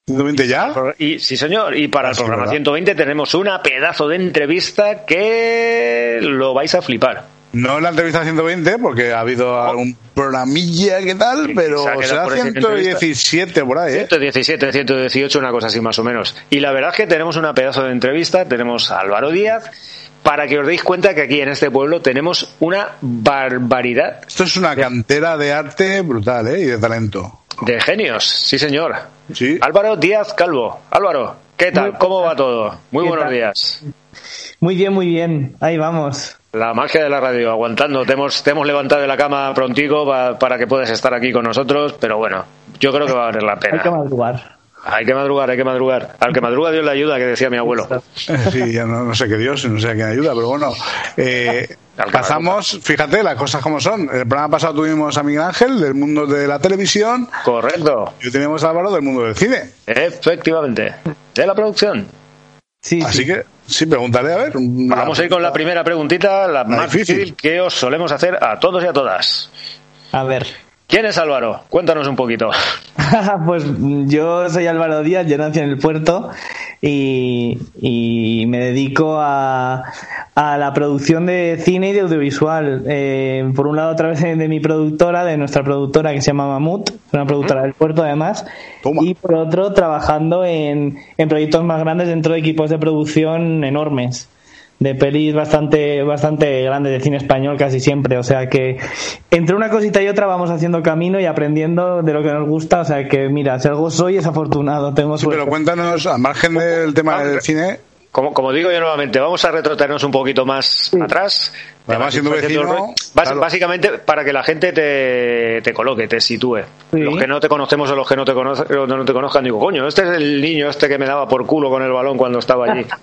120 ya. Y sí, señor. Y para el Sí, programa ¿verdad? 120 tenemos una pedazo de entrevista que lo vais a flipar. No la entrevista 120, porque ha habido algún programilla que tal, Sí, pero se será por esa 117 por ahí, ¿eh? 117, 118, una cosa así más o menos. Y la verdad es que tenemos una pedazo de entrevista, tenemos a Álvaro Díaz, para que os deis cuenta que aquí en este pueblo tenemos una barbaridad Esto es una cantera de arte brutal, ¿eh? Y de talento. de genios. Sí, señor. Sí. Álvaro Díaz Calvo. Álvaro, ¿qué tal? ¿Cómo va todo? Muy ¿Qué buenos tal? días. Muy bien, muy bien. Ahí vamos. La magia de la radio, aguantando. Te hemos, te hemos levantado de la cama prontico pa- para que puedas estar aquí con nosotros, pero bueno, yo creo que va a valer la Hay que pena. madrugar. Hay que madrugar, hay que madrugar. Al que madruga Dios le ayuda, que decía mi abuelo. Sí, ya no, no sé qué Dios, no sé a quién ayuda, pero bueno. Eh, pasamos, fíjate, las cosas como son. El programa pasado tuvimos a Miguel Ángel del mundo de la televisión Correcto, y hoy tenemos a Álvaro del mundo del cine. efectivamente. De la producción. Sí, Así sí. que, sí, pregúntale, a ver. Vamos a ir con la primera preguntita, la más difícil. difícil que os solemos hacer a todos y a todas. A ver. ¿Quién es Álvaro? Cuéntanos un poquito. pues yo soy Álvaro Díaz, yo nací en el puerto y, y me dedico a, a la producción de cine y de audiovisual. Eh, por un lado, a través de, de mi productora, de nuestra productora que se llama Mamut, una productora del puerto además, Toma. y por otro, trabajando en, en proyectos más grandes dentro de equipos de producción enormes de pelis bastante bastante grandes de cine español casi siempre. O sea que entre una cosita y otra vamos haciendo camino y aprendiendo de lo que nos gusta. O sea que mira si algo soy es afortunado tengo Sí, suerte. pero cuéntanos, al margen del tema del cine, Como, como digo yo nuevamente, vamos a retrotraernos un poquito más atrás. Además, siendo vecino, Bas- claro. Básicamente para que la gente te, te coloque, te sitúe. Sí. Los que no te conocemos o los que no te, conoce- no te conozcan, digo, coño, este es el niño este que me daba por culo con el balón cuando estaba allí.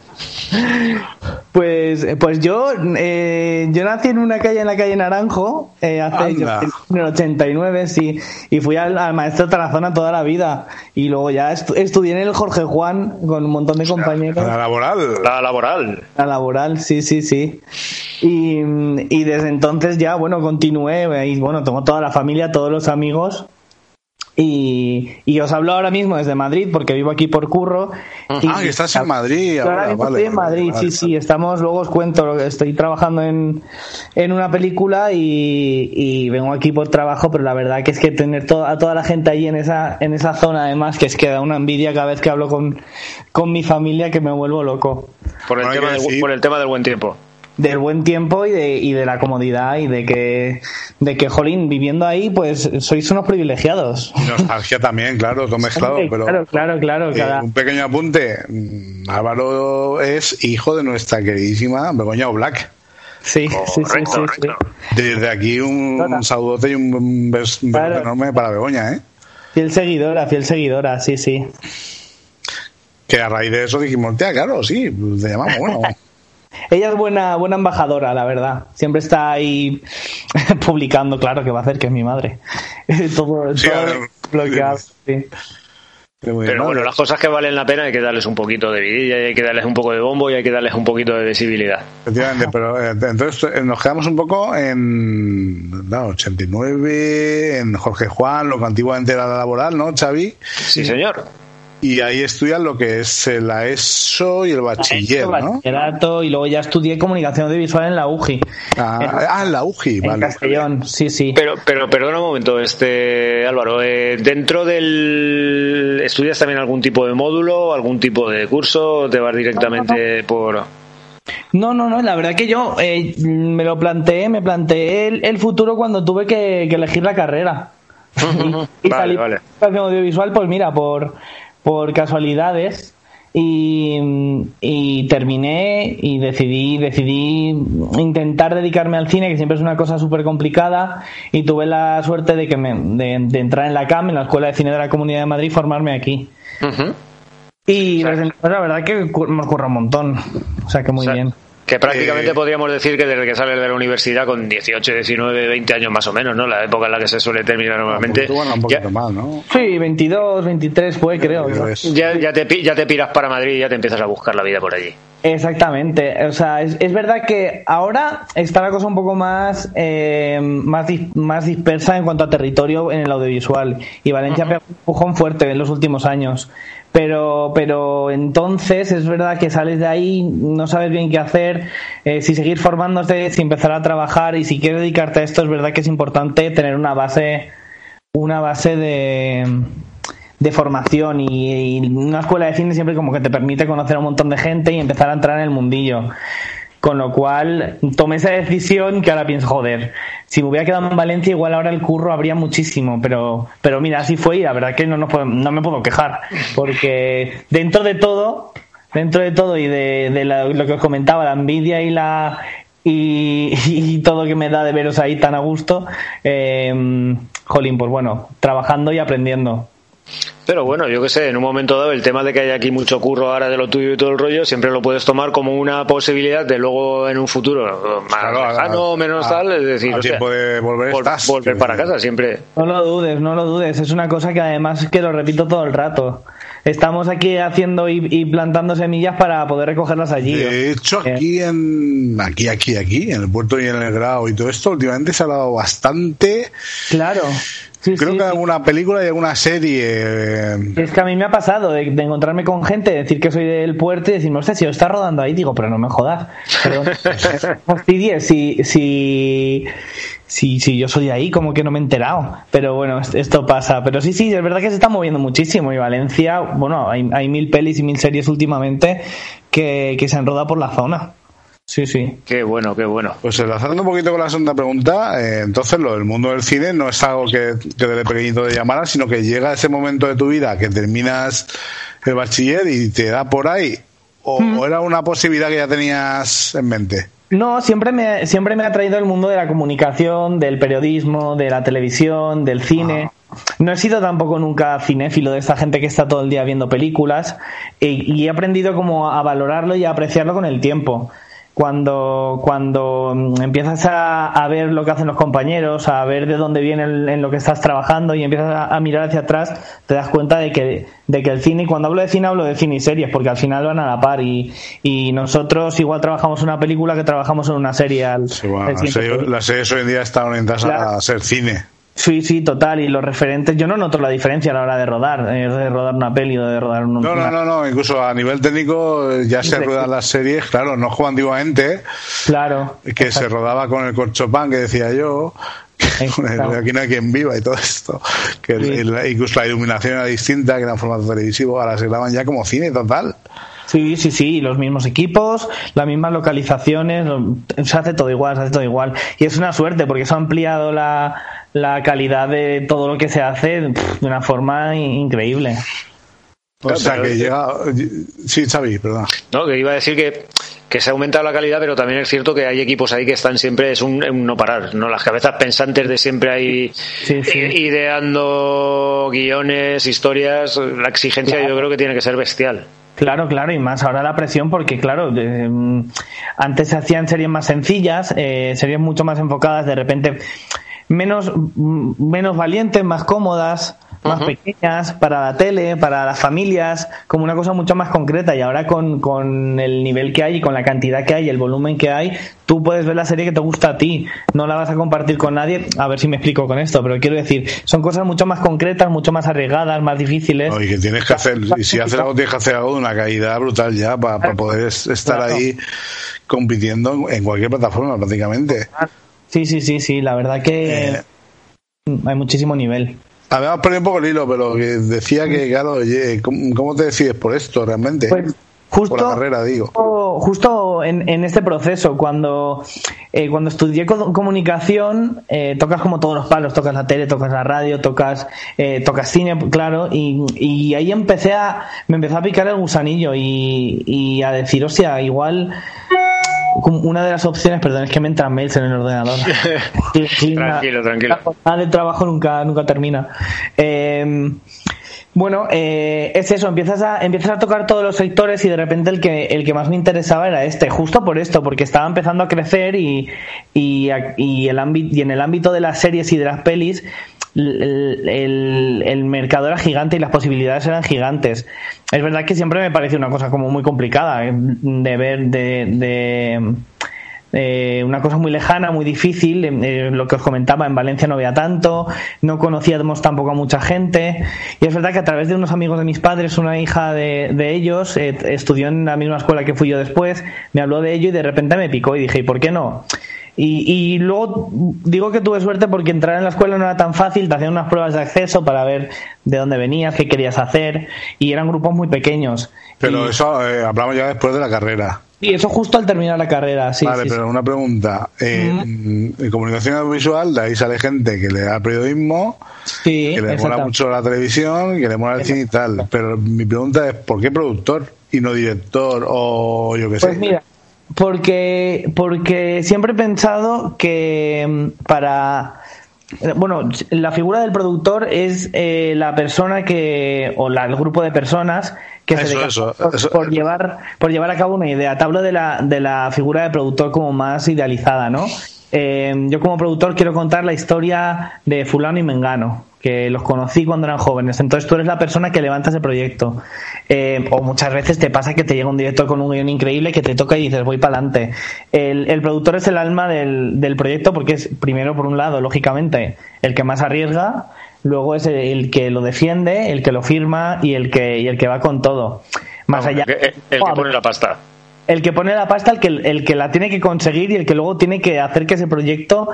Pues, pues yo, eh, yo nací en una calle, en la calle Naranjo, eh, hace yo- en el 89, sí, y fui al, al maestro Tarazona toda la vida. Y luego ya estu- estudié en el Jorge Juan con un montón de compañeros. la laboral. La laboral. La laboral, sí, sí, sí. Y, y desde entonces ya, bueno, continué y bueno, tengo toda la familia, todos los amigos. Y, y os hablo ahora mismo desde Madrid porque vivo aquí por curro. Y- Ah, que estás en Madrid Yo ahora ahora, mismo vale, estoy en Madrid, vale, sí, sí, estamos, luego os cuento, lo que estoy trabajando en, en una película y, y vengo aquí por trabajo, pero la verdad que es que tener to- a toda la gente ahí en esa, en esa zona, además, que es que da una envidia cada vez que hablo con, con mi familia que me vuelvo loco. Por el, tema del, por el tema del buen tiempo. Del buen tiempo y de, y de la comodidad y de que, de que, jolín, viviendo ahí, pues sois unos privilegiados. Y nostalgia también, claro, todo mezclado, pero... Claro, claro, claro. Eh, cada- un pequeño apunte. Mm, Álvaro es hijo de nuestra queridísima Begoña Black. Sí, sí, sí. Desde aquí un, Hola. saludote y un, un bes- un beso Claro. enorme para Begoña, ¿eh? Fiel seguidora, fiel seguidora, sí, sí. Que a raíz de eso dijimos, tía, claro, sí, te llamamos, bueno. Ella es buena, buena embajadora, la verdad. Siempre está ahí publicando, claro, que va a hacer, que es mi madre. todo Sí, todo ver. lo que hace, sí. Pero ¿no? bueno, las cosas que valen la pena hay que darles un poquito de vidilla, y hay que darles un poco de bombo y hay que darles un poquito de visibilidad. Efectivamente, pero eh, entonces eh, nos quedamos un poco en no, 89, en Jorge Juan, lo que antiguamente era la laboral, ¿no, Xavi? Sí, señor. Y ahí estudias lo que es la ESO y el bachiller, ¿no? Bachillerato, y luego ya estudié comunicación audiovisual en la UGI. Ah, en, ah, en la UGI, en vale. Castellón, sí, sí. Pero, pero perdona un momento, este Álvaro, eh, dentro del estudias también algún tipo de módulo, algún tipo de curso, o te vas directamente por No, no, no, la verdad que yo eh, me lo planteé, me planteé el, el futuro cuando tuve que, que elegir la carrera. y Vale, salí vale. audiovisual, pues mira, por, por casualidades. Y, y terminé y decidí decidí intentar dedicarme al cine que siempre es una cosa súper complicada y tuve la suerte de que me, de, de entrar en la CAM en la Escuela de Cine de la Comunidad de Madrid y formarme aquí. Y la verdad que me ocurre un montón. O sea que muy O sea, bien Que prácticamente Eh, podríamos decir que desde que sales de la universidad con 18, 19, 20 años más o menos, ¿no? La época en la que se suele terminar normalmente. Un poquito, bueno, un ya, poquito más, ¿no? Sí, 22, 23 fue, creo. Ya, ya te, pi- ya te piras para Madrid y ya te empiezas a buscar la vida por allí. Exactamente. O sea, es, es verdad que ahora está la cosa un poco más, eh, más, dis- más dispersa en cuanto a territorio en el audiovisual. Y Valencia pegó un empujón fuerte en los últimos años. Pero, pero entonces es verdad que sales de ahí, no sabes bien qué hacer, eh, si seguir formándote, si empezar a trabajar y si quieres dedicarte a esto, es verdad que es importante tener una base, una base de, de formación y, y una escuela de cine siempre como que te permite conocer a un montón de gente y empezar a entrar en el mundillo. Con lo cual tomé esa decisión que ahora pienso, joder, si me hubiera quedado en Valencia igual ahora el curro habría muchísimo, pero, pero mira, así fue y la verdad que no, no me puedo quejar, porque dentro de todo, dentro de todo y de, de lo que os comentaba, la envidia y la y, y todo que me da de veros ahí tan a gusto, eh, jolín, pues bueno, trabajando y aprendiendo. Pero bueno, yo qué sé, en un momento dado el tema de que hay aquí mucho curro ahora de lo tuyo y todo el rollo, siempre lo puedes tomar como una posibilidad de luego en un futuro más Claro, a- lejano, menos a- tal, es decir, de volver vol- estás, volver quiero para casa siempre. No lo dudes, no lo dudes. Es una cosa que además que lo repito todo el rato. Estamos aquí haciendo y, y plantando semillas para poder recogerlas allí. De hecho, Eh, aquí en aquí, aquí, aquí, en el puerto y en el grado y todo esto, últimamente se ha hablado bastante. Claro. Sí, Creo sí, que sí. alguna película y alguna serie. eh, Es que a mí me ha pasado de, de encontrarme con gente, decir que soy del puerto y decirme, hostia, si lo está rodando ahí, digo, pero no me jodas. Fastidies, si, si, si, si yo soy de ahí, como que no me he enterado. Pero bueno, es- esto pasa. Pero sí, sí, es verdad que se está moviendo muchísimo. Y Valencia, bueno, hay, hay mil pelis y mil series últimamente que, que se han rodado por la zona. Sí, sí. Qué bueno, qué bueno. Pues enlazando un poquito con la segunda pregunta, eh, entonces lo del mundo del cine no es algo que, que desde pequeñito te llamara, sino que llega ese momento de tu vida que terminas el bachiller y te da por ahí. ¿O, o era una posibilidad que ya tenías en mente? No, siempre me, siempre me ha traído el mundo de la comunicación, del periodismo, de la televisión, del cine. No he sido tampoco nunca cinéfilo de esta gente que está todo el día viendo películas y, y he aprendido como a valorarlo y a apreciarlo con el tiempo. Cuando, cuando mm, empiezas a, a ver lo que hacen los compañeros, a ver de dónde viene el- en lo que estás trabajando y empiezas a, a mirar hacia atrás, te das cuenta de que, de que el cine, y cuando hablo de cine hablo de cine y series, porque al final van a la par y, y nosotros igual trabajamos en una película que trabajamos en una serie. Al, Sí, bueno, al las series- 100%. las series hoy en día están orientadas Claro. a ser cine. Sí, sí, total. Y los referentes, yo no noto la diferencia a la hora de rodar, eh, de rodar una peli o de rodar un. No, no, no, no, incluso a nivel técnico eh, ya se ruedan las series, claro, no como antiguamente, Claro. que se rodaba con el corchopán que decía yo, aquí no hay quien viva y todo esto, que el- Sí. el- incluso la iluminación era distinta, que era en formato televisivo, ahora se graban ya como cine total. Sí, sí, sí, los mismos equipos, las mismas localizaciones, lo- se hace todo igual, se hace todo igual. Y es una suerte porque eso ha ampliado la, la calidad de todo lo que se hace pff, de una forma in- increíble. O Claro, sea que llega... Sí, Xavi, perdón. No, que iba a decir que, que se ha aumentado la calidad, pero también es cierto que hay equipos ahí que están siempre, es un, un no parar, ¿no? Las cabezas pensantes de siempre ahí Sí, sí. ideando guiones, historias, la exigencia yo creo que tiene que ser bestial. Claro, claro, y más ahora la presión porque, claro, mm, antes se hacían series más sencillas, eh, series mucho más enfocadas, de repente menos, mm, menos valientes, más cómodas, más pequeñas, para la tele, para las familias, como una cosa mucho más concreta. Y ahora con, con el nivel que hay y con la cantidad que hay y el volumen que hay, tú puedes ver la serie que te gusta a ti. No la vas a compartir con nadie. A ver si me explico con esto, pero quiero decir, son cosas mucho más concretas, mucho más arriesgadas, más difíciles. No, y que tienes que hacer, y si haces algo, tienes que hacer algo de una calidad brutal ya para, poder es- estar Claro. ahí compitiendo en, en cualquier plataforma prácticamente. Sí, sí, sí, sí, la verdad que Eh. hay muchísimo nivel. Habíamos perdido un poco el hilo, pero que decía que, claro, oye, ¿cómo, cómo te decides por esto realmente? Pues justo, por la carrera, digo. justo- en, en este proceso, cuando, eh, cuando estudié co- comunicación, eh, tocas como todos los palos, tocas la tele, tocas la radio, tocas, eh, tocas cine, claro, y, y ahí empecé a, me empezó a picar el gusanillo y, y a decir, hostia, igual una de las opciones, perdón, es que me entran mails en el ordenador. Sí, Tranquilo, la- tranquilo. La de trabajo nunca, nunca termina. Eh, bueno, eh, es eso, empiezas a, empiezas a tocar todos los sectores y de repente el que, el que más me interesaba era este, justo por esto, porque estaba empezando a crecer y, y el ámbito, y en el ámbito de las series y de las pelis el, mercado era gigante y las posibilidades eran gigantes. Es verdad que siempre me pareció una cosa como muy complicada eh, de ver, de, de eh, una cosa muy lejana, muy difícil. eh, lo que os comentaba, en Valencia no había tanto, no conocíamos tampoco a mucha gente. Y es verdad que a través de unos amigos de mis padres, una hija de, de ellos, estudió en la misma escuela que fui yo después, me habló de ello y de repente me picó y dije, ¿y por qué no? Y, y luego digo que tuve suerte porque entrar en la escuela no era tan fácil, te hacían unas pruebas de acceso para ver de dónde venías, qué querías hacer, y eran grupos muy pequeños. Pero y, eso eh, hablamos ya después de la carrera. y eso justo al terminar la carrera, sí. vale, sí, pero sí. una pregunta. Eh, En comunicación audiovisual, de ahí sale gente que le da periodismo, Sí, que le mola mucho la televisión, que le mola el cine y tal. Pero mi pregunta es, ¿por qué productor y no director o yo qué sé? Pues mira, porque, porque siempre he pensado que mm, para... Bueno, la figura del productor es eh, la persona que, o la- el grupo de personas que se eso, por, eso. por llevar, por llevar a cabo una idea. Te hablo de la, de la figura de productor como más idealizada, ¿no? Eh, yo como productor quiero contar la historia de fulano y mengano, que los conocí cuando eran jóvenes. Entonces tú eres la persona que levanta ese proyecto. Eh, o muchas veces te pasa que te llega un director con un guion increíble que te toca y dices voy para adelante. El, el productor es el alma del, del proyecto porque es primero por un lado, lógicamente, el que más arriesga, luego es el, el que lo defiende, el que lo firma y el que, y el que va con todo. Más Vamos, allá el que pone la pasta. El que pone la pasta, el que, el que la tiene que conseguir y el que luego tiene que hacer que ese proyecto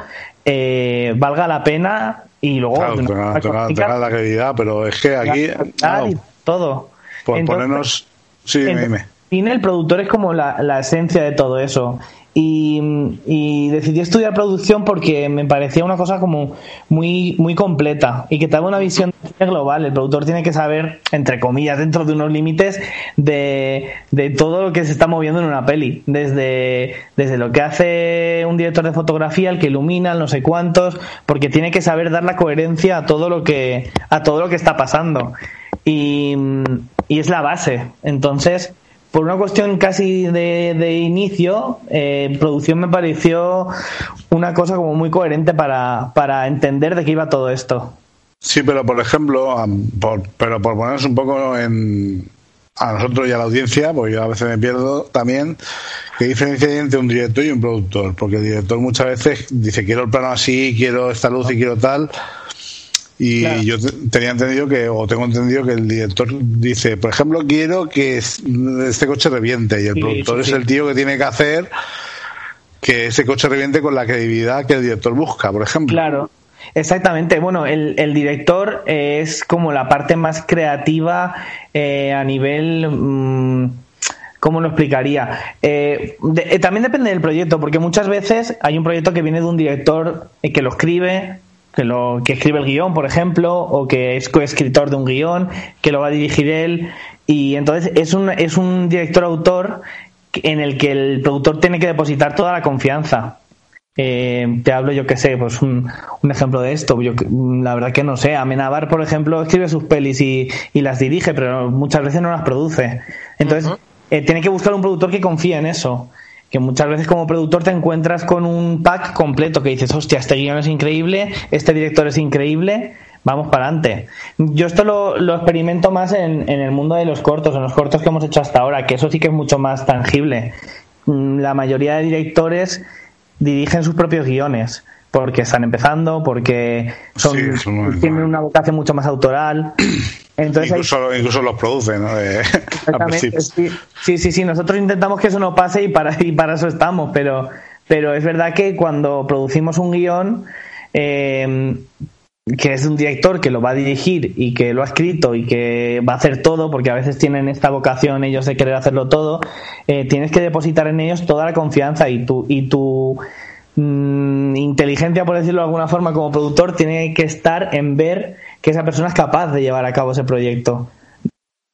eh, valga la pena y luego Claro, tenga, la credibilidad, pero es que aquí, claro, y todo. por Entonces, ponernos... Sí, dime, entonces, dime. el productor es como la, la esencia de todo eso. Y, decidí estudiar producción porque me parecía una cosa como muy, muy completa y que te una visión global. El productor tiene que saber, entre comillas, dentro de unos límites, de, de todo lo que se está moviendo en una peli. Desde, desde lo que hace un director de fotografía, el que ilumina, el no sé cuántos, porque tiene que saber dar la coherencia a todo lo que, a todo lo que está pasando. Y, y es la base. Entonces, por una cuestión casi de, de inicio, eh, producción me pareció una cosa como muy coherente para, para entender de qué iba todo esto. Sí, pero por ejemplo, por- pero por ponernos un poco en a nosotros y a la audiencia, porque yo a veces me pierdo también, ¿qué diferencia hay entre un director y un productor? Porque el director muchas veces dice quiero el plano así, quiero esta luz y quiero tal. Y Claro. yo te- tenía entendido que, o tengo entendido que el director dice, por ejemplo, quiero que es- este coche reviente, y el Sí, productor sí, es el tío que tiene que hacer que ese coche reviente con la credibilidad que el director busca, por ejemplo. Claro, exactamente. Bueno, el, el director es como la parte más creativa eh, a nivel... mm, ¿Cómo lo explicaría? Eh, de- eh, también depende del proyecto, porque muchas veces hay un proyecto que viene de un director eh, que lo escribe, que, lo, que escribe el guion, por ejemplo, o que es coescritor de un guion, que lo va a dirigir él, y entonces es un, es un director-autor en el que el productor tiene que depositar toda la confianza. Eh, te hablo, yo que sé, pues un, un ejemplo de esto. Yo, la verdad que no sé. Amenábar, por ejemplo, escribe sus pelis y, y las dirige, pero muchas veces no las produce. Entonces, eh, tiene que buscar un productor que confíe en eso. Que muchas veces como productor te encuentras con un pack completo que dices, hostia, este guion es increíble, este director es increíble, vamos para adelante. Yo esto lo, lo experimento más en, en el mundo de los cortos, en los cortos que hemos hecho hasta ahora, que eso sí que es mucho más tangible. Mm, La mayoría de directores dirigen sus propios guiones porque están empezando, porque son, Sí, eso no es tienen una vocación mucho más autoral. Entonces hay- incluso, incluso los producen, ¿no? Eh, Exactamente, sí, sí, sí, nosotros intentamos que eso no pase y para, y para eso estamos, pero, pero es verdad que cuando producimos un guion, eh, que es un director que lo va a dirigir y que lo ha escrito y que va a hacer todo, porque a veces tienen esta vocación ellos de querer hacerlo todo, eh, tienes que depositar en ellos toda la confianza y tu, y tu mm, inteligencia, por decirlo de alguna forma, como productor, tiene que estar en ver que esa persona es capaz de llevar a cabo ese proyecto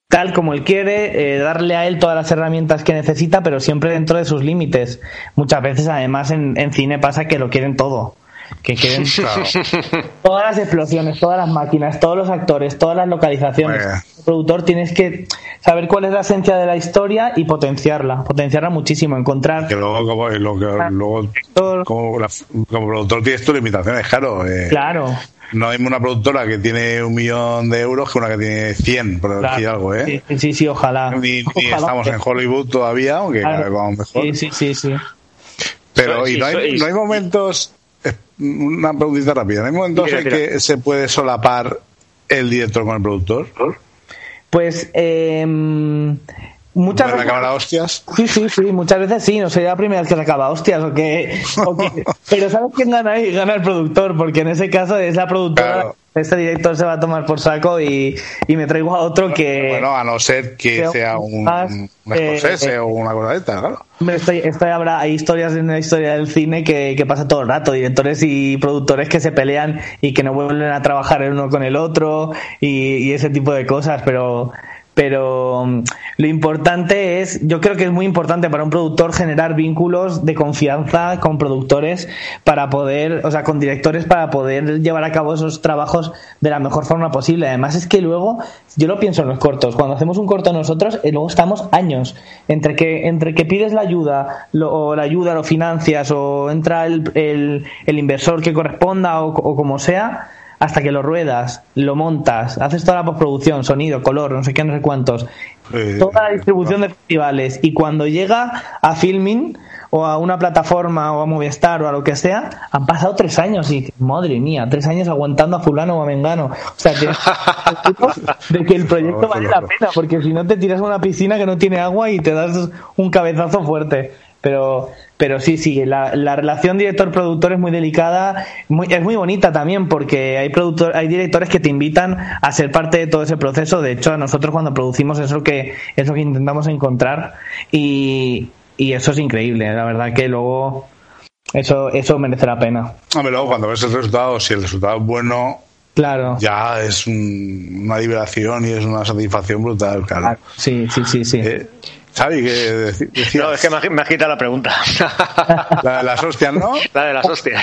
tal como él quiere, eh, darle a él todas las herramientas que necesita, pero siempre dentro de sus límites. Muchas veces, además, en, en cine pasa que lo quieren todo. Que quieren todas las explosiones, todas las máquinas, todos los actores, todas las localizaciones. Bueno. Como productor tienes que saber cuál es la esencia de la historia y potenciarla, potenciarla muchísimo, encontrar Que luego, como, lo que, luego, Todo- como, la- como productor tienes tus limitaciones, claro. eh, Claro. No hay una productora que tiene un millón de euros que una que tiene 100, por decir algo, ¿eh? Sí, sí, sí, sí, ojalá. Ni, ni Ojalá. estamos en Hollywood todavía, aunque cada vez vamos mejor. Sí, sí, sí, sí. Pero y no, hay, no hay momentos, eh, una preguntita rápida, ¿no hay momentos Mira, en mira. que se puede solapar el director con el productor? Pues eh, muchas ¿Poner la veces... cámara a hostias? Sí, sí, sí, muchas veces sí, no sería la primera vez que se acaba hostias o que, o que- Pero ¿sabes quién gana ahí? Gana el productor, porque en ese caso es la productora. Claro. Este director se va a tomar por saco y, y me traigo a otro que. Bueno, a no ser que sea un, más, un eh, Scorsese eh, o una cosa de esta, claro. Estoy, estoy- habrá, hay historias en la historia del cine que, que pasa todo el rato, directores y productores que se pelean y que no vuelven a trabajar el uno con el otro y, y ese tipo de cosas, pero pero mm, lo importante es, yo creo que es muy importante para un productor generar vínculos de confianza con productores para poder, o sea, con directores para poder llevar a cabo esos trabajos de la mejor forma posible. Además es que luego, yo lo pienso en los cortos, cuando hacemos un corto nosotros, eh, luego estamos años entre que entre que pides la ayuda lo- o la ayuda lo financias o entra el, el, el inversor que corresponda o, o como sea hasta que lo ruedas, lo montas, haces toda la postproducción, sonido, color, no sé qué, no sé cuántos, Eh, toda la distribución de festivales y cuando llega a filming o a una plataforma o a Movistar o a lo que sea, han pasado tres años y dices, madre mía, tres años aguantando a fulano o a mengano. O sea, tienes de que el proyecto vale la pena, porque si no te tiras a una piscina que no tiene agua y te das un cabezazo fuerte. Pero, pero sí, sí, la, la relación director-productor es muy delicada, muy, es muy bonita también porque hay productor, hay directores que te invitan a ser parte de todo ese proceso. De hecho, a nosotros cuando producimos es lo que, es lo que intentamos encontrar y, y eso es increíble. La verdad que luego eso, eso merece la pena. Hombre, luego cuando ves el resultado, si el resultado es bueno, Claro. ya es un- una liberación y es una satisfacción brutal, claro. Sí, sí, sí, sí. Eh, Xavi, que? No, es que me, ha- quitado la pregunta. La de las hostias, ¿no? La de las hostias.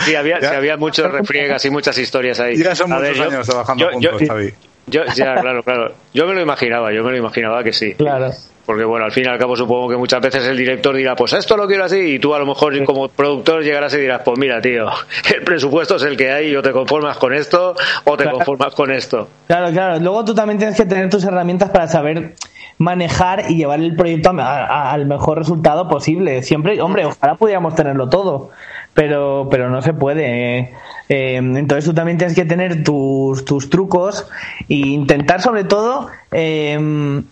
Sí, había, sí, había muchos refriegas y muchas historias ahí. Ya son A muchos ver, yo- años trabajando yo- juntos, yo- Xavi. yo- ya, claro, claro. Yo me lo imaginaba, yo me lo imaginaba que sí. Claro. Porque bueno, al fin y al cabo supongo que muchas veces el director dirá, pues esto lo quiero así, y tú a lo mejor como productor llegarás y dirás, pues mira, tío, el presupuesto es el que hay, o te conformas con esto, o te Claro. conformas con esto. Claro, claro. Luego tú también tienes que tener tus herramientas para saber manejar y llevar el proyecto a- a- al mejor resultado posible. Siempre, hombre, ojalá pudiéramos tenerlo todo, pero, pero no se puede. eh. Eh, entonces tú también tienes que tener tus, tus trucos e intentar sobre todo eh,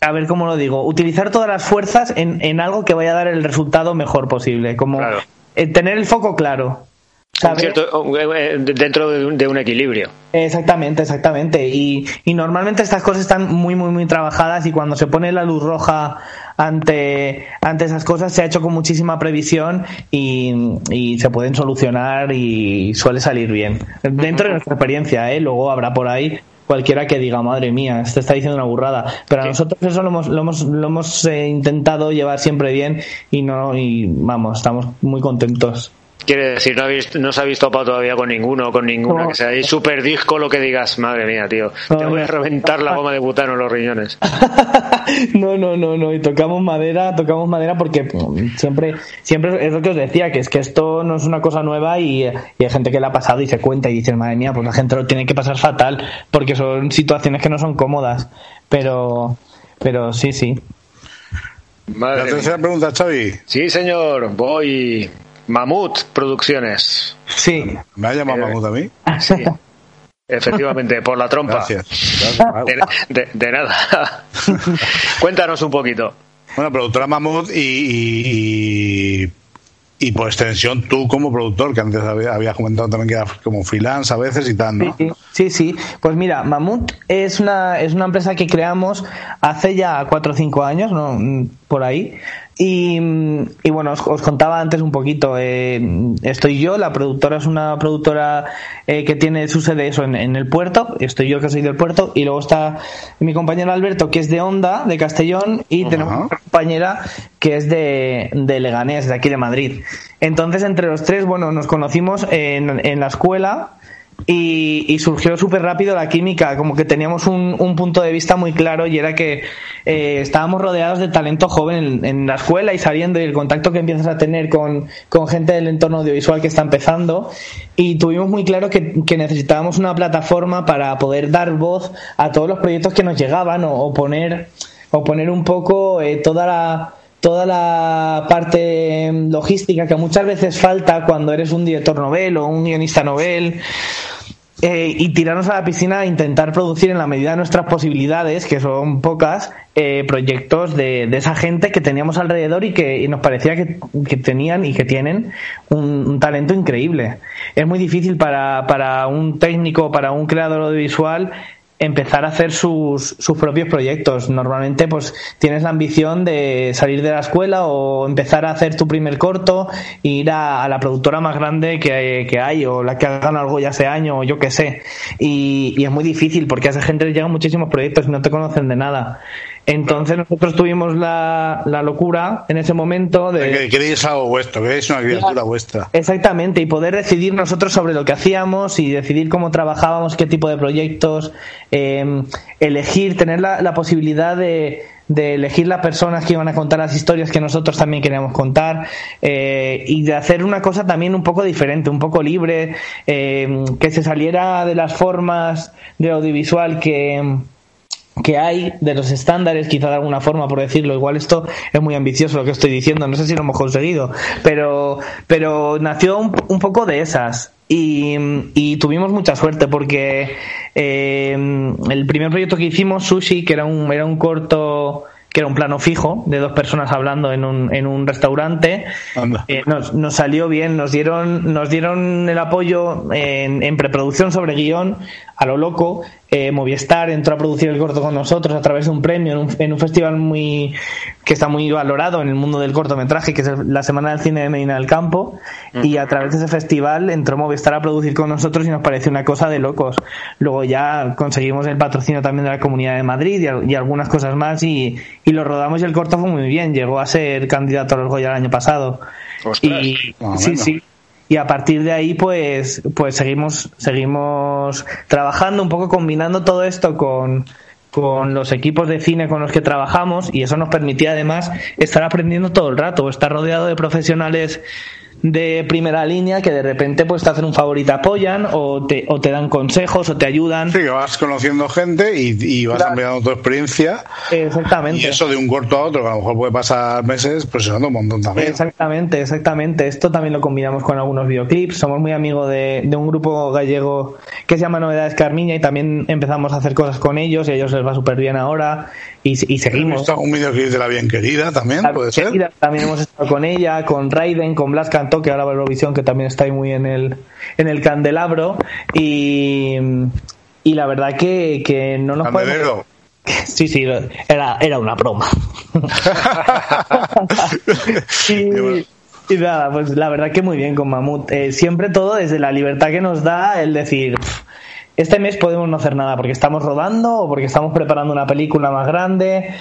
a ver cómo lo digo, utilizar todas las fuerzas en, en algo que vaya a dar el resultado mejor posible, como Claro. eh, tener el foco claro. Un cierto, eh, eh, dentro de un, de un equilibrio. Exactamente, exactamente. Y, y normalmente estas cosas están muy, muy, muy trabajadas y cuando se pone la luz roja ante, ante esas cosas se ha hecho con muchísima previsión y, y se pueden solucionar y suele salir bien. Dentro de nuestra experiencia, ¿eh? Luego habrá por ahí cualquiera que diga, madre mía, este está diciendo una burrada. Pero a nosotros eso lo hemos, lo hemos, lo hemos eh, intentado llevar siempre bien y no, y vamos, estamos muy contentos. Quiere decir, no, habéis, no os habéis topado todavía con ninguno, con ninguna, No. que sea ahí super disco lo que digas, madre mía, tío, No, te voy a reventar la goma de butano en los riñones. no, no, no, no, y tocamos madera, tocamos madera porque siempre, siempre es lo que os decía, que es que esto no es una cosa nueva y, y hay gente que le ha pasado y se cuenta y dice, madre mía, pues la gente lo tiene que pasar fatal, porque son situaciones que no son cómodas, pero, pero sí, sí. La Madre tercera mía. pregunta, Xavi. Sí, señor, voy. Mamut Producciones. Sí. ¿Me ha llamado Mamut a mí? Sí, efectivamente, por la trompa. Gracias. Gracias. De, de- de nada. Cuéntanos un poquito. Bueno, productora Mamut y, y, y, y por extensión tú como productor, que antes había- habías comentado también que era como freelance a veces y tal, ¿no? Sí, sí, sí. Pues mira, Mamut es una, es una empresa que creamos hace ya cuatro o cinco años, ¿no? Mm, por ahí. Y, y bueno, os, os contaba antes un poquito. eh, estoy yo, la productora es una productora eh, que tiene su sede eso en, en el puerto. Estoy yo que soy del puerto. Y luego está mi compañero Alberto, que es de Onda, de Castellón. Y Ajá. tenemos una compañera que es de, de Leganés, de aquí de Madrid. Entonces, entre los tres, bueno, nos conocimos en, en la escuela y, surgió súper rápido la química, como que teníamos un, un punto de vista muy claro y era que eh, estábamos rodeados de talento joven en, la escuela y saliendo y el contacto que empiezas a tener con, con gente del entorno audiovisual que está empezando. Y tuvimos muy claro que, que necesitábamos una plataforma para poder dar voz a todos los proyectos que nos llegaban o, o poner o poner un poco eh, toda la toda la parte logística que muchas veces falta cuando eres un director novel o un guionista novel eh, y tirarnos a la piscina e intentar producir en la medida de nuestras posibilidades, que son pocas, eh, proyectos de, de esa gente que teníamos alrededor y que nos parecía que, que tenían y que tienen un, un talento increíble. Es muy difícil para, para un técnico, para un creador audiovisual empezar a hacer sus, sus propios proyectos. Normalmente pues tienes la ambición de salir de la escuela o empezar a hacer tu primer corto e ir a, la productora más grande que, que hay o la que hagan algo ya hace año o yo qué sé. Y, y es muy difícil porque a esa gente les llegan muchísimos proyectos y no te conocen de nada. Entonces nosotros tuvimos la, la locura en ese momento de... Que queréis algo vuestro, queréis una criatura vuestra. Exactamente, y poder decidir nosotros sobre lo que hacíamos y decidir cómo trabajábamos, qué tipo de proyectos, eh, elegir, tener la, la posibilidad de, de elegir las personas que iban a contar las historias que nosotros también queríamos contar eh, y de hacer una cosa también un poco diferente, un poco libre, eh, que se saliera de las formas de audiovisual que que hay de los estándares, quizá de alguna forma, por decirlo. Igual esto es muy ambicioso lo que estoy diciendo, no sé si lo hemos conseguido, pero, pero nació un, un poco de esas. Y, y tuvimos mucha suerte porque eh, el primer proyecto que hicimos, Sushi, que era un, era un corto que era un plano fijo de dos personas hablando en un, en un restaurante, eh, nos, nos salió bien, nos dieron, nos dieron el apoyo en, en preproducción sobre guion a lo loco. Eh, Movistar entró a producir el corto con nosotros a través de un premio en un, en un festival muy que está muy valorado en el mundo del cortometraje, que es el- la Semana del Cine de Medina del Campo, y a través de ese festival entró Movistar a producir con nosotros y nos pareció una cosa de locos. Luego ya conseguimos el patrocinio también de la Comunidad de Madrid y, al- y algunas cosas más y, y lo rodamos y el corto fue muy bien, llegó a ser candidato a los Goya el año pasado. Ostras. Y, Ah, sí, sí. Y a partir de ahí, pues, pues seguimos, seguimos trabajando un poco combinando todo esto con, con los equipos de cine con los que trabajamos y eso nos permitía además estar aprendiendo todo el rato, estar rodeado de profesionales de primera línea que de repente pues te hacen un favor y te apoyan o te, o te dan consejos o te ayudan. Sí, que vas conociendo gente y, y vas Claro. ampliando tu experiencia. Exactamente. Y eso de un corto a otro, que a lo mejor puede pasar meses, pues se nota un montón también. Exactamente, exactamente. Esto también lo combinamos con algunos videoclips. Somos muy amigos de, de un grupo gallego que se llama Novedades Carmiña y también empezamos a hacer cosas con ellos y a ellos les va súper bien ahora y, y seguimos. visto un videoclip de la bien querida también, La puede ser. Querida, También hemos estado con ella, con Raiden, con Blas Cantó, que ahora va a Eurovisión, que también está ahí muy en el, en el candelabro. Y, y la verdad que, que no nos podemos... Candelero. Sí, sí, era, era una broma. Y bueno. y, y nada, pues la verdad que muy bien con Mamut. Eh, siempre todo desde la libertad que nos da el decir, "Pff, este mes podemos no hacer nada porque estamos rodando o porque estamos preparando una película más grande.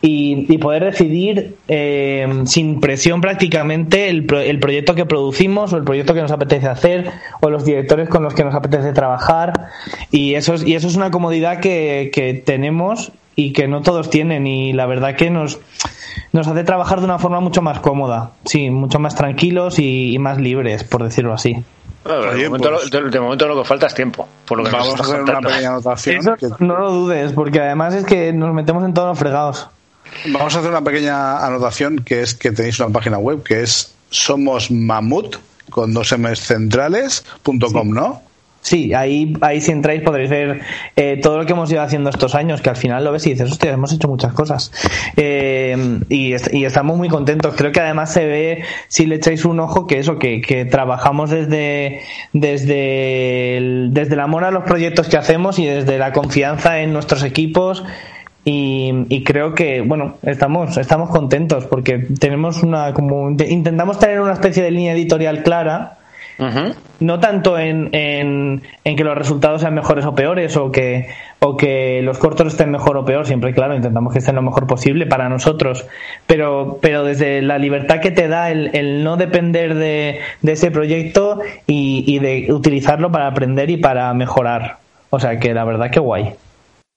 y, poder decidir eh, sin presión prácticamente el, pro- el proyecto que producimos o el proyecto que nos apetece hacer o los directores con los que nos apetece trabajar y eso es, y eso es una comodidad que, que tenemos y que no todos tienen y la verdad que nos nos hace trabajar de una forma mucho más cómoda, sí, mucho más tranquilos y más libres, por decirlo así. Bueno, de, momento, lo, de momento lo que falta es tiempo, por lo que Vamos a hacer una pequeña anotación. Eso que- no lo dudes, porque además es que nos metemos en todos los fregados. Vamos a hacer una pequeña anotación que es que tenéis una página web que es somos mamut con dos M's centrales punto com, ¿no? Sí, ahí, ahí si entráis podréis ver eh, todo lo que hemos ido haciendo estos años, que al final lo ves y dices, hostia, hemos hecho muchas cosas. Eh, y, est- y estamos muy contentos. Creo que además se ve, si le echáis un ojo, que eso, que, que trabajamos desde, desde, el, desde el amor a los proyectos que hacemos y desde la confianza en nuestros equipos. Y, y creo que, bueno, estamos, estamos contentos porque tenemos una, como, intentamos tener una especie de línea editorial clara No tanto en, en, en que los resultados sean mejores o peores o que, o que los cortos estén mejor o peor, siempre claro, intentamos que estén lo mejor posible para nosotros, pero, pero desde la libertad que te da el, el no depender de, de ese proyecto y, y de utilizarlo para aprender y para mejorar. O sea que la verdad que guay.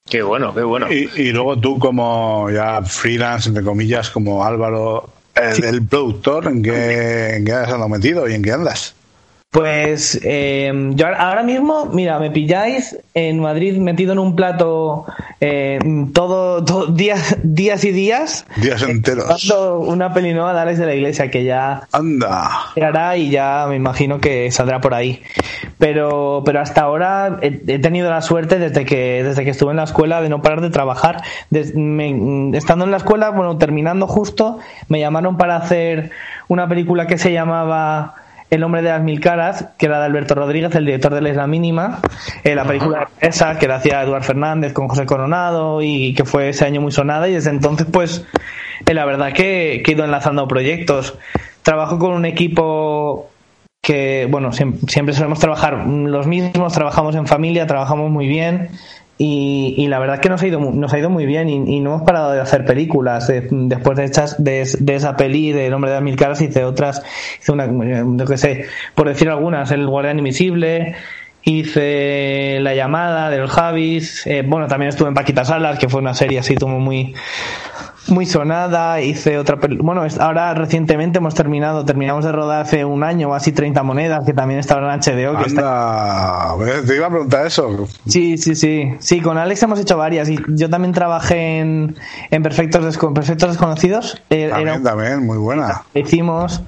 Qué bueno, qué bueno. Y, y luego tú como ya freelance, entre comillas, como Álvaro, el, el productor, ¿en qué, ¿en qué has andado metido y en qué andas? Pues eh, yo ahora- mismo, mira, me pilláis en Madrid metido en un plato eh, todo, todo días, días y días. Días enteros. Dando una peli nueva de Alex de la Iglesia que ya Anda. y ya me imagino que saldrá por ahí. Pero, pero hasta ahora he, he tenido la suerte desde que, desde que estuve en la escuela de no parar de trabajar. Des- me- estando en la escuela, bueno, terminando justo, me llamaron para hacer una película que se llamaba El hombre de las mil caras, que era de Alberto Rodríguez, el director de La Isla Mínima. Eh, la película esa que la hacía Eduard Fernández con José Coronado y que fue ese año muy sonada y desde entonces pues eh, la verdad que, que he ido enlazando proyectos. Trabajo con un equipo que, bueno, siem- siempre solemos trabajar los mismos, trabajamos en familia, trabajamos muy bien y, y la verdad que nos ha ido, nos ha ido muy bien y, y no hemos parado de hacer películas. Eh, después de, de, de esa peli de El hombre de las mil caras hice otras, hice una, yo qué sé, por decir algunas, El guardián invisible, hice La llamada del Javis, eh, bueno, también estuve en Paquita Salas, que fue una serie así como muy muy sonada, hice otra bueno, ahora recientemente hemos terminado, terminamos de rodar hace un año o así 30 monedas, que también estaba en HBO, que está- Anda. Eh, Te iba a preguntar eso. Sí, sí, sí. Sí, con Alex hemos hecho varias y yo también trabajé en, en Perfectos, Desco- Perfectos Desconocidos. Eh, era También, un- también, muy buena. hicimos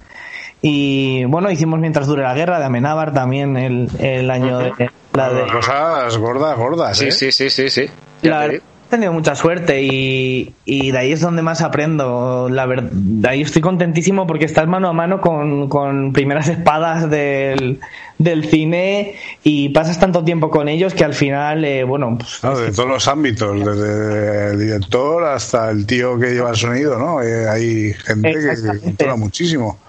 y bueno, hicimos Mientras dure la guerra de Amenábar también el, el año de la de Cosas gordas, gordas, Sí, ¿eh? sí, sí, sí, sí. Ya La tenido mucha suerte y, y de ahí es donde más aprendo. La verdad, de ahí estoy contentísimo porque estás mano a mano con, con primeras espadas del, del cine y pasas tanto tiempo con ellos que al final, eh, bueno, pues, No, de todos los ámbitos, desde el director hasta el tío que lleva el sonido, ¿no? Eh, hay gente que controla muchísimo.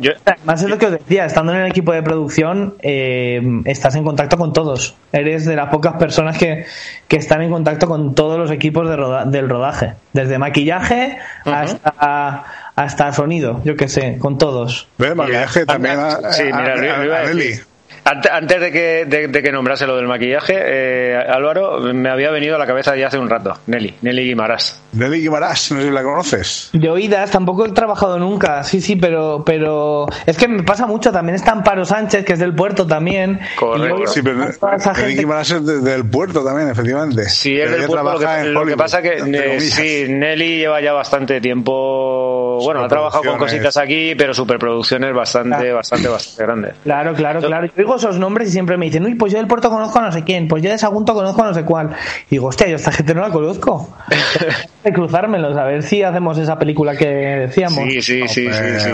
Yo- Además es lo que os decía, estando en el equipo de producción eh, estás en contacto con todos. Eres de las pocas personas que, que están en contacto con todos los equipos de roda- del rodaje. Desde maquillaje hasta, hasta sonido, yo qué sé, con todos. ¿Ves? Maquillaje también a, Sí, a- mira, a- decir. Antes de que, de, de que nombrase lo del maquillaje, eh, Álvaro, me había venido a la cabeza ya hace un rato. Nelly, Nelly Guimarás. Nelly Guimarães, no sé si la conoces. De oídas tampoco he trabajado nunca, sí, sí, pero pero es que me pasa mucho. También está Amparo Sánchez, que es del puerto también. Correcto. Luego Sí, pero Nelly Guimarães es de- del puerto también, efectivamente. Sí, es Pero del puerto. Lo que, trabaja en lo que Hollywood, pasa que eh, sí, Nelly lleva ya bastante tiempo. Bueno, ha trabajado con cositas aquí, pero superproducciones bastante, Ah. bastante, bastante grandes. Claro, claro, claro. Yo digo esos nombres y siempre me dicen, uy, pues yo del puerto conozco a no sé quién, pues yo de Sagunto conozco a no sé cuál. Y digo, hostia, yo a esta gente no la conozco. de cruzármelos, a ver si hacemos esa película que decíamos. Sí, sí, sí, sí.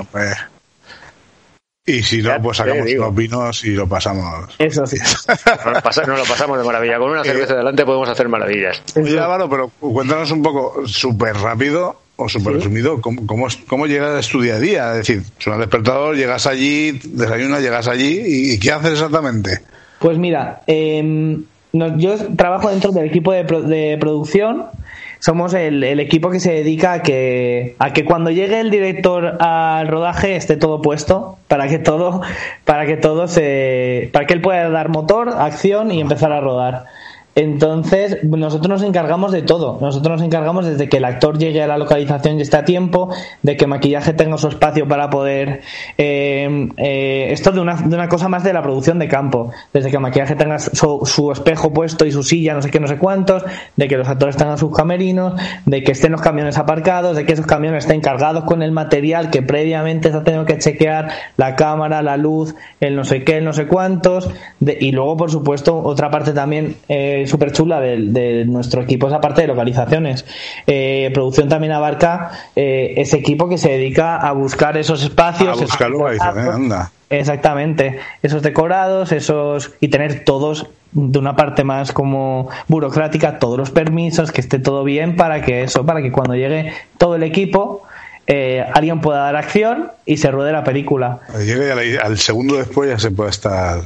Y si no, pues sacamos digo. unos vinos y lo pasamos. Eso sí. Nos, lo pasamos de maravilla. Con una cerveza delante podemos hacer maravillas. Oye, Álvaro, pero cuéntanos un poco, súper rápido o súper resumido, ¿cómo, cómo, cómo llegas tu día a día? Es decir, suena el despertador, llegas allí, desayunas, llegas allí, ¿y, y qué haces exactamente? Pues mira, no- yo trabajo dentro del equipo de, pro- de producción, somos el, el equipo que se dedica a que, a que cuando llegue el director al rodaje esté todo puesto para que todo, para que todo se, para que él pueda dar motor, acción y empezar a rodar. Entonces, nosotros nos encargamos de todo. Nosotros nos encargamos desde que el actor llegue a la localización y esté a tiempo, de que maquillaje tenga su espacio para poder. eh, eh, esto de una, de una cosa más de la producción de campo. Desde que maquillaje tenga su, su espejo puesto y su silla, no sé qué, no sé cuántos, de que los actores tengan sus camerinos, de que estén los camiones aparcados, de que esos camiones estén cargados con el material que previamente se ha tenido que chequear, la cámara, la luz, el no sé qué, el no sé cuántos. de- y luego, por supuesto, otra parte también eh, súper chula de, de nuestro equipo es la parte de localizaciones. Eh, producción también abarca eh, ese equipo que se dedica a buscar esos espacios. A buscar localizaciones, anda. Exactamente, esos decorados, esos y tener todos de una parte más como burocrática, todos los permisos, que esté todo bien para que eso, para que cuando llegue todo el equipo eh, alguien pueda dar acción y se ruede la película. Llegue al, al segundo después ya se puede estar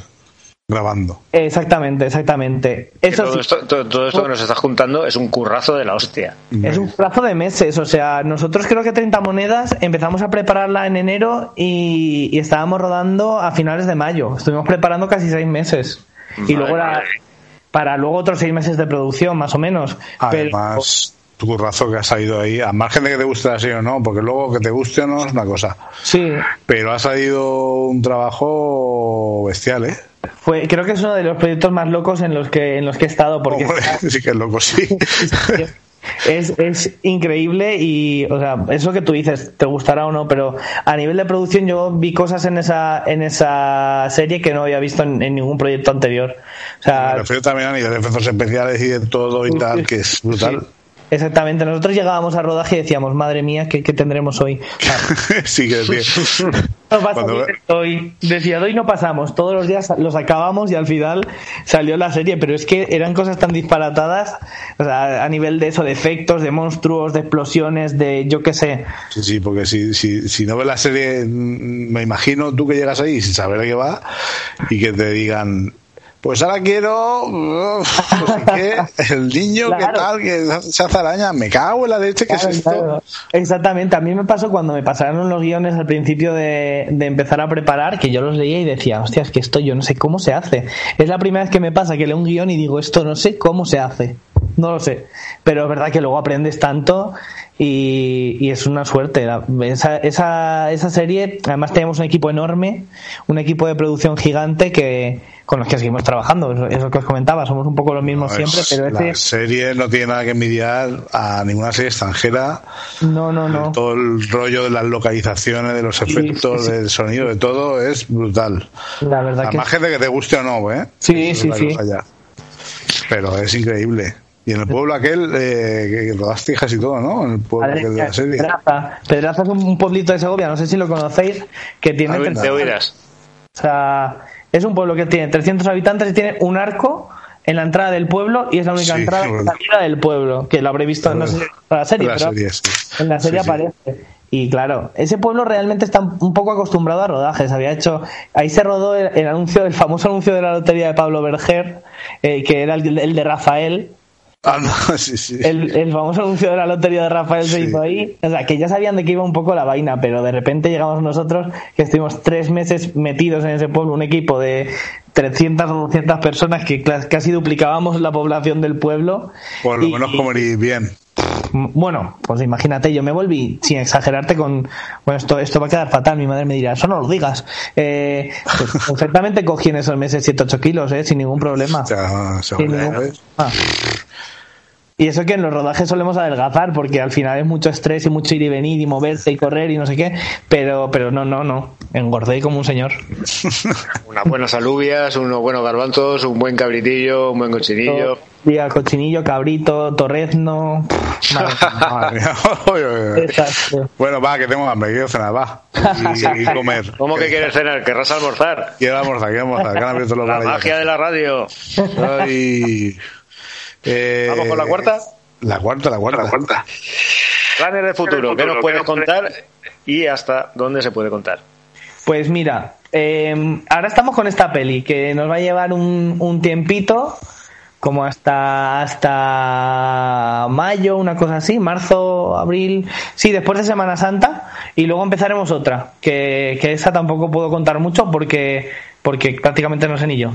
grabando. Exactamente, exactamente. Eso todo, sí, esto, todo, todo esto que nos estás juntando es un currazo de la hostia. es un plazo de meses, o sea, nosotros creo que 30 monedas empezamos a prepararla en enero y, y estábamos rodando a finales de mayo. Estuvimos preparando casi seis meses. Y Madre luego era madre. para luego otros seis meses de producción, más o menos. Pero- Además, tu currazo que ha salido ahí, a margen de que te guste así o no, porque luego que te guste o no es una cosa. sí, Pero ha salido un trabajo bestial, ¿eh? Fue, creo que es uno de los proyectos más locos en los que, en los que he estado, porque Hombre, sí que es loco, sí. es, es increíble y, o sea, eso que tú dices, te gustará o no, pero a nivel de producción yo vi cosas en esa, en esa serie que no había visto en, en ningún proyecto anterior. O sea, Me refiero también a nivel de efectos especiales y de todo y tal, que es brutal. Sí, exactamente. Nosotros llegábamos al rodaje y decíamos, madre mía, ¿qué, qué tendremos hoy? sí que sí. Nos va a Cuando- salir hoy. Decía, de hoy no pasamos. Todos los días los acabamos y al final salió la serie. Pero es que eran cosas tan disparatadas, o sea, a nivel de eso, de efectos, de monstruos, de explosiones, de yo qué sé. Sí, sí, porque si, si, si no ves la serie, mm, me imagino tú que llegas ahí sin saber de qué va y que te digan, pues ahora quiero uf, no sé qué, el niño que Claro. tal, que se hace araña, me cago en la leche, ¿qué Claro, es esto? claro. Exactamente, a mí me pasó cuando me pasaron los guiones al principio de, de empezar a preparar, que yo los leía y decía, hostia, es que esto yo no sé cómo se hace. Es la primera vez que me pasa que leo un guion y digo, esto no sé cómo se hace. No lo sé. Pero es verdad que luego aprendes tanto y, y es una suerte. La- Esa, esa, esa serie, además teníamos un equipo enorme, un equipo de producción gigante que con los que seguimos trabajando. Eso- Es lo que os comentaba, somos un poco los mismos No, siempre, es- pero la ese... serie no tiene nada que envidiar a ninguna serie extranjera. No, no, no. Todo el rollo de las localizaciones, de los efectos, sí, sí. del sonido, de todo es brutal. La verdad A que más gente que te guste o no, ¿eh? Sí, sí, la sí. Pero es increíble. Y en el pueblo aquel, eh, que rodaste hijas y todo, ¿no? En el pueblo aquel de la serie. Pedraza. Pedraza es un, pueblito de Segovia, no sé si lo conocéis, que tiene... A ver, 300 Te oirás. o sea, es un pueblo que tiene 300 habitantes y tiene un arco en la entrada del pueblo y es la única Sí, entrada y salida del pueblo, que lo habré visto, no sé en la serie, La pero serie, sí. en la serie Sí, sí. aparece. Y claro, ese pueblo realmente está un poco acostumbrado a rodajes. Había hecho, ahí se rodó el, el anuncio, el famoso anuncio de la lotería de Pablo Berger, eh, que era el, el de Rafael, Ah, no, sí, sí. el, el famoso anuncio de la lotería de Rafael se Sí. hizo ahí. O sea, que ya sabían de qué iba un poco la vaina, pero de repente llegamos nosotros, que estuvimos tres meses metidos en ese pueblo, un equipo de 300 o 200 personas que casi duplicábamos la población del pueblo. Por lo Y- menos comer bien. Bueno, pues imagínate, yo me volví, sin exagerarte, con. Bueno, esto, esto va a quedar fatal. Mi madre me dirá, eso no lo digas. Eh, pues perfectamente cogí en esos meses 7-8 kilos, eh, sin ningún problema. Sea, Sin ningún ¿sabes? Y eso que en los rodajes solemos adelgazar, porque al final es mucho estrés y mucho ir y venir y moverse y correr y no sé qué. Pero, pero no, no, no. Engordé como un señor. Unas buenas alubias, unos buenos garbanzos, un buen cabritillo, un buen cochinillo. Día cochinillo, cabrito, torrezno. Madre mía. Madre. Bueno, va, que tengo hambre, quiero cenar, va. Y, y comer. ¿Cómo que quieres cenar? ¿Querrás almorzar? Quiero almorzar, quiero almorzar, que han abierto los La ya. magia de la radio. Ay. Eh, ¿Vamos con la cuarta? La cuarta, la cuarta. La cuarta. Planes de futuro, ¿qué nos puedes contar y hasta dónde se puede contar? Pues mira, eh, ahora estamos con esta peli que nos va a llevar un, un tiempito como hasta hasta mayo, una cosa así, marzo, abril, sí, después de Semana Santa y luego empezaremos otra, que, que esa tampoco puedo contar mucho porque porque prácticamente no sé ni yo.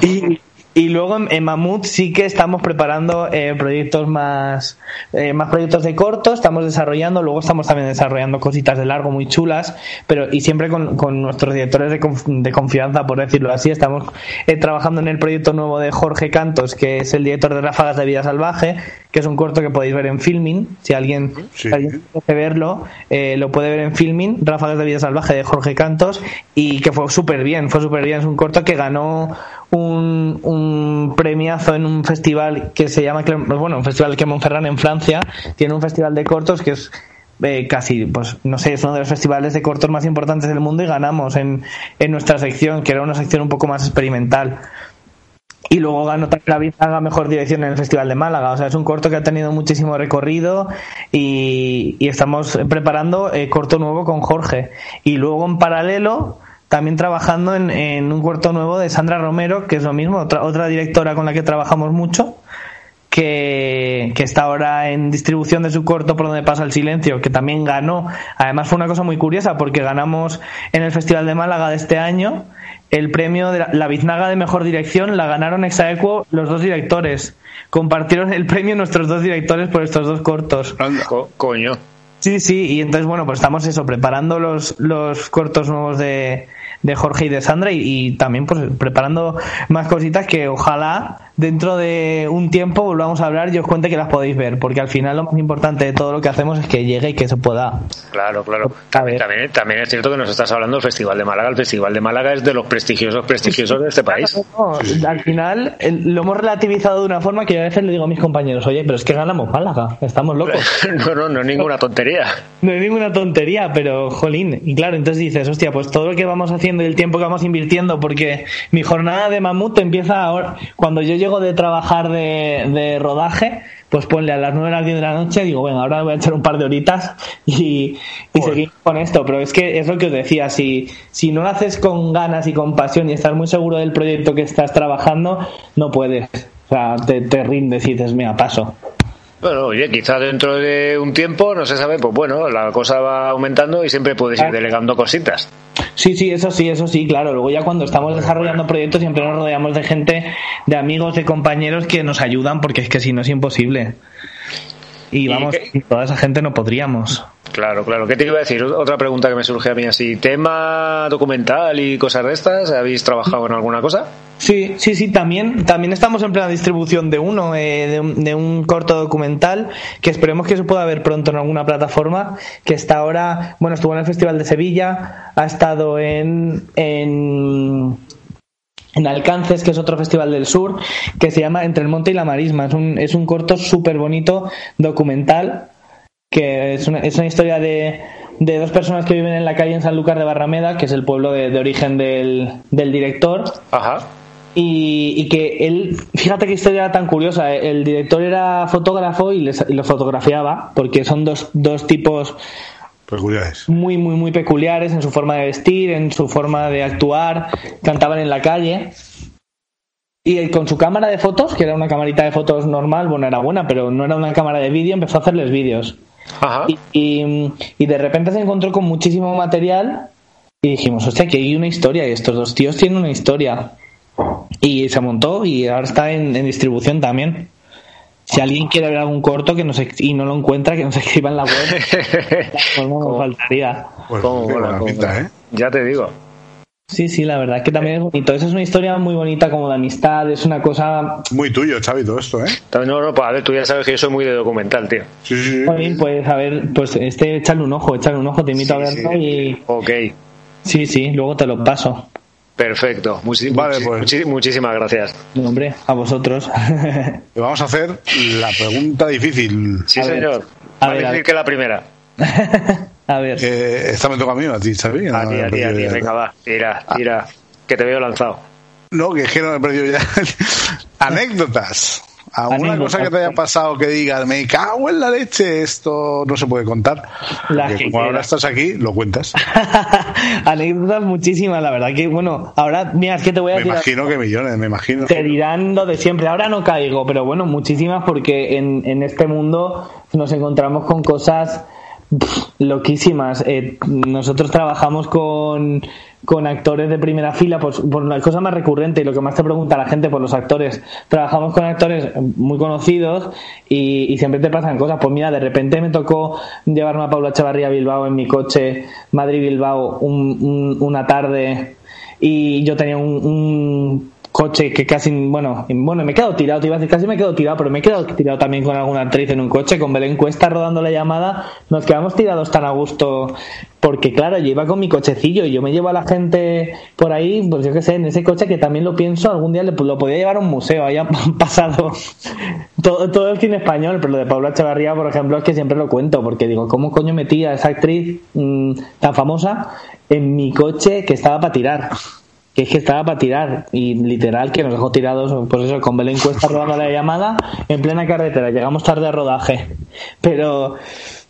Y, y luego en, en Mamut sí que estamos preparando eh, proyectos más, eh, más proyectos de corto, estamos desarrollando, luego estamos también desarrollando cositas de largo muy chulas, pero y siempre con, con nuestros directores de, conf- de confianza, por decirlo así, estamos eh, trabajando en el proyecto nuevo de Jorge Cantos, que es el director de Ráfagas de Vida Salvaje, que es un corto que podéis ver en Filming, si alguien, Sí. si alguien quiere verlo, eh, lo puede ver en Filming, Ráfagas de Vida Salvaje de Jorge Cantos, y que fue súper bien, fue súper bien, es un corto que ganó un, un premiazo en un festival que se llama, bueno, un festival que Montferrand en Francia, tiene un festival de cortos que es eh, casi, pues no sé, es uno de los festivales de cortos más importantes del mundo y ganamos en, en nuestra sección, que era una sección un poco más experimental. Y luego ganó también la Mejor Dirección en el Festival de Málaga. O sea, es un corto que ha tenido muchísimo recorrido y, y estamos preparando eh, corto nuevo con Jorge. Y luego en paralelo también trabajando en, en un corto nuevo de Sandra Romero, que es lo mismo, otra, otra directora con la que trabajamos mucho, que, que está ahora en distribución de su corto Por donde pasa el silencio, que también ganó. Además fue una cosa muy curiosa porque ganamos en el Festival de Málaga de este año el premio de la, la biznaga de mejor dirección, la ganaron exaequo los dos directores. Compartieron el premio nuestros dos directores por estos dos cortos. Co- coño. Sí, sí, y entonces, bueno, pues estamos eso, preparando los, los cortos nuevos de, de Jorge y de Sandra y, y también pues preparando más cositas que ojalá dentro de un tiempo volvamos a hablar y os cuente que las podéis ver, porque al final lo más importante de todo lo que hacemos es que llegue y que se pueda. Claro, claro. También, también es cierto que nos estás hablando del Festival de Málaga. El Festival de Málaga es de los prestigiosos, prestigiosos de este país. No, al final lo hemos relativizado de una forma que yo a veces le digo a mis compañeros, oye, pero es que ganamos Málaga, estamos locos. No, no, no es ninguna tontería. No es ninguna tontería, pero jolín. Y claro, entonces dices, hostia, pues todo lo que vamos haciendo y el tiempo que vamos invirtiendo, porque mi jornada de mamut empieza ahora, cuando yo llego de trabajar de, de rodaje, pues ponle a las 9 a las 10 de la noche, digo, bueno, ahora voy a echar un par de horitas y, y seguir con esto. Pero es que es lo que os decía, si, si no lo haces con ganas y con pasión y estás muy seguro del proyecto que estás trabajando, no puedes. O sea, te, te rindes y dices, mira, paso. Bueno, oye, quizá dentro de un tiempo, no se sabe, pues bueno, la cosa va aumentando y siempre puedes ir delegando cositas. Sí, sí, eso sí, eso sí, claro. Luego ya cuando estamos desarrollando proyectos siempre nos rodeamos de gente, de amigos, de compañeros que nos ayudan porque es que si no es imposible. Y ¿Y vamos, qué- toda esa gente no podríamos. Claro, claro. ¿Qué te iba a decir? Otra pregunta que me surge a mí así. ¿Tema documental y cosas de estas? ¿Habéis trabajado en alguna cosa? Sí, sí, sí, también, también estamos en plena distribución de uno, eh, de, un, de un corto documental que esperemos que se pueda ver pronto en alguna plataforma, que está ahora, bueno, estuvo en el Festival de Sevilla, ha estado en, en, en Alcances, que es otro festival del sur, que se llama Entre el Monte y la Marisma. Es un, es un corto súper bonito documental que es una, es una historia de, de dos personas que viven en la calle en Sanlúcar de Barrameda, que es el pueblo de, de origen del, del director, Ajá. y, y que él, fíjate qué historia tan curiosa, eh, el director era fotógrafo y, les, y lo fotografiaba, porque son dos, dos tipos Peculiares. muy, muy, muy peculiares en su forma de vestir, en su forma de actuar, cantaban en la calle. Y con su cámara de fotos, que era una camarita de fotos normal, bueno, era buena, pero no era una cámara de vídeo, empezó a hacerles vídeos. Ajá. Y, y- y de repente se encontró con muchísimo material y dijimos, hostia, que hay una historia y estos dos tíos tienen una historia. Y se montó y ahora está en, en distribución Si alguien quiere ver algún corto que nos y no lo encuentra, que nos escriba en la web. No nos faltaría. Pues ¿Cómo qué mola, buena cómo pinta. ¿eh? Ya te digo. Sí, sí, la verdad es que también es bonito. Esa es una historia muy bonita como de amistad, es una cosa... Muy tuyo, Xavi, todo esto, ¿eh? No, no, pues a ver, tú ya sabes que yo soy muy de documental, tío. Sí, sí, sí. Pues a ver, pues este, échale un ojo, échale un ojo, te invito a verlo sí. y... Ok, Sí, sí, luego te lo paso. Perfecto. Muchi- Vale, pues. muchi- muchísimas gracias. No, Hombre, a vosotros. Y vamos a hacer la pregunta difícil. Sí, A señor. A Más ver, difícil que la primera. a ver. Eh, esta me toca a mí, a ti, Xavi. A ti, a ti, a ti. Venga, va. Tira, tira. Que te veo lanzado. No, que es que no me he perdido ya. Anécdotas. ¿Alguna cosa que te haya pasado que digas, me cago en la leche, esto no se puede contar? Las que como ahora estás aquí, lo cuentas. Anécdotas muchísimas, la verdad que, bueno, ahora, mira, es que te voy a Me imagino que millones, me imagino. Te dirán lo de siempre. Ahora no caigo, pero bueno, muchísimas porque en, en este mundo nos encontramos con cosas loquísimas. Eh, nosotros trabajamos con, con actores de primera fila, pues por la cosa más recurrente y lo que más te pregunta la gente por los actores. Trabajamos con actores muy conocidos y, siempre te pasan cosas. Pues mira, de repente me tocó llevarme a Paula Chavarría a Bilbao en mi coche, Madrid-Bilbao, un- una tarde y yo tenía un, un coche que casi, bueno, bueno, me he quedado tirado, te iba a decir, casi me he quedado tirado, pero me he quedado tirado también con alguna actriz en un coche, con Belén Cuesta rodando la llamada, nos quedamos tirados tan a gusto, porque claro, yo iba con mi cochecillo y yo me llevo a la gente por ahí, pues yo qué sé, en ese coche que también lo pienso, algún día lo podía llevar a un museo, ahí han pasado todo, todo el cine español, pero lo de Paula Echevarría, por ejemplo, es que siempre lo cuento, porque digo, ¿cómo coño metía a esa actriz mm, tan famosa en mi coche que estaba para tirar? Que es que estaba para tirar y literal que nos dejó tirados, pues eso, con Belén Cuesta rodando la llamada en plena carretera. Llegamos tarde a rodaje. Pero,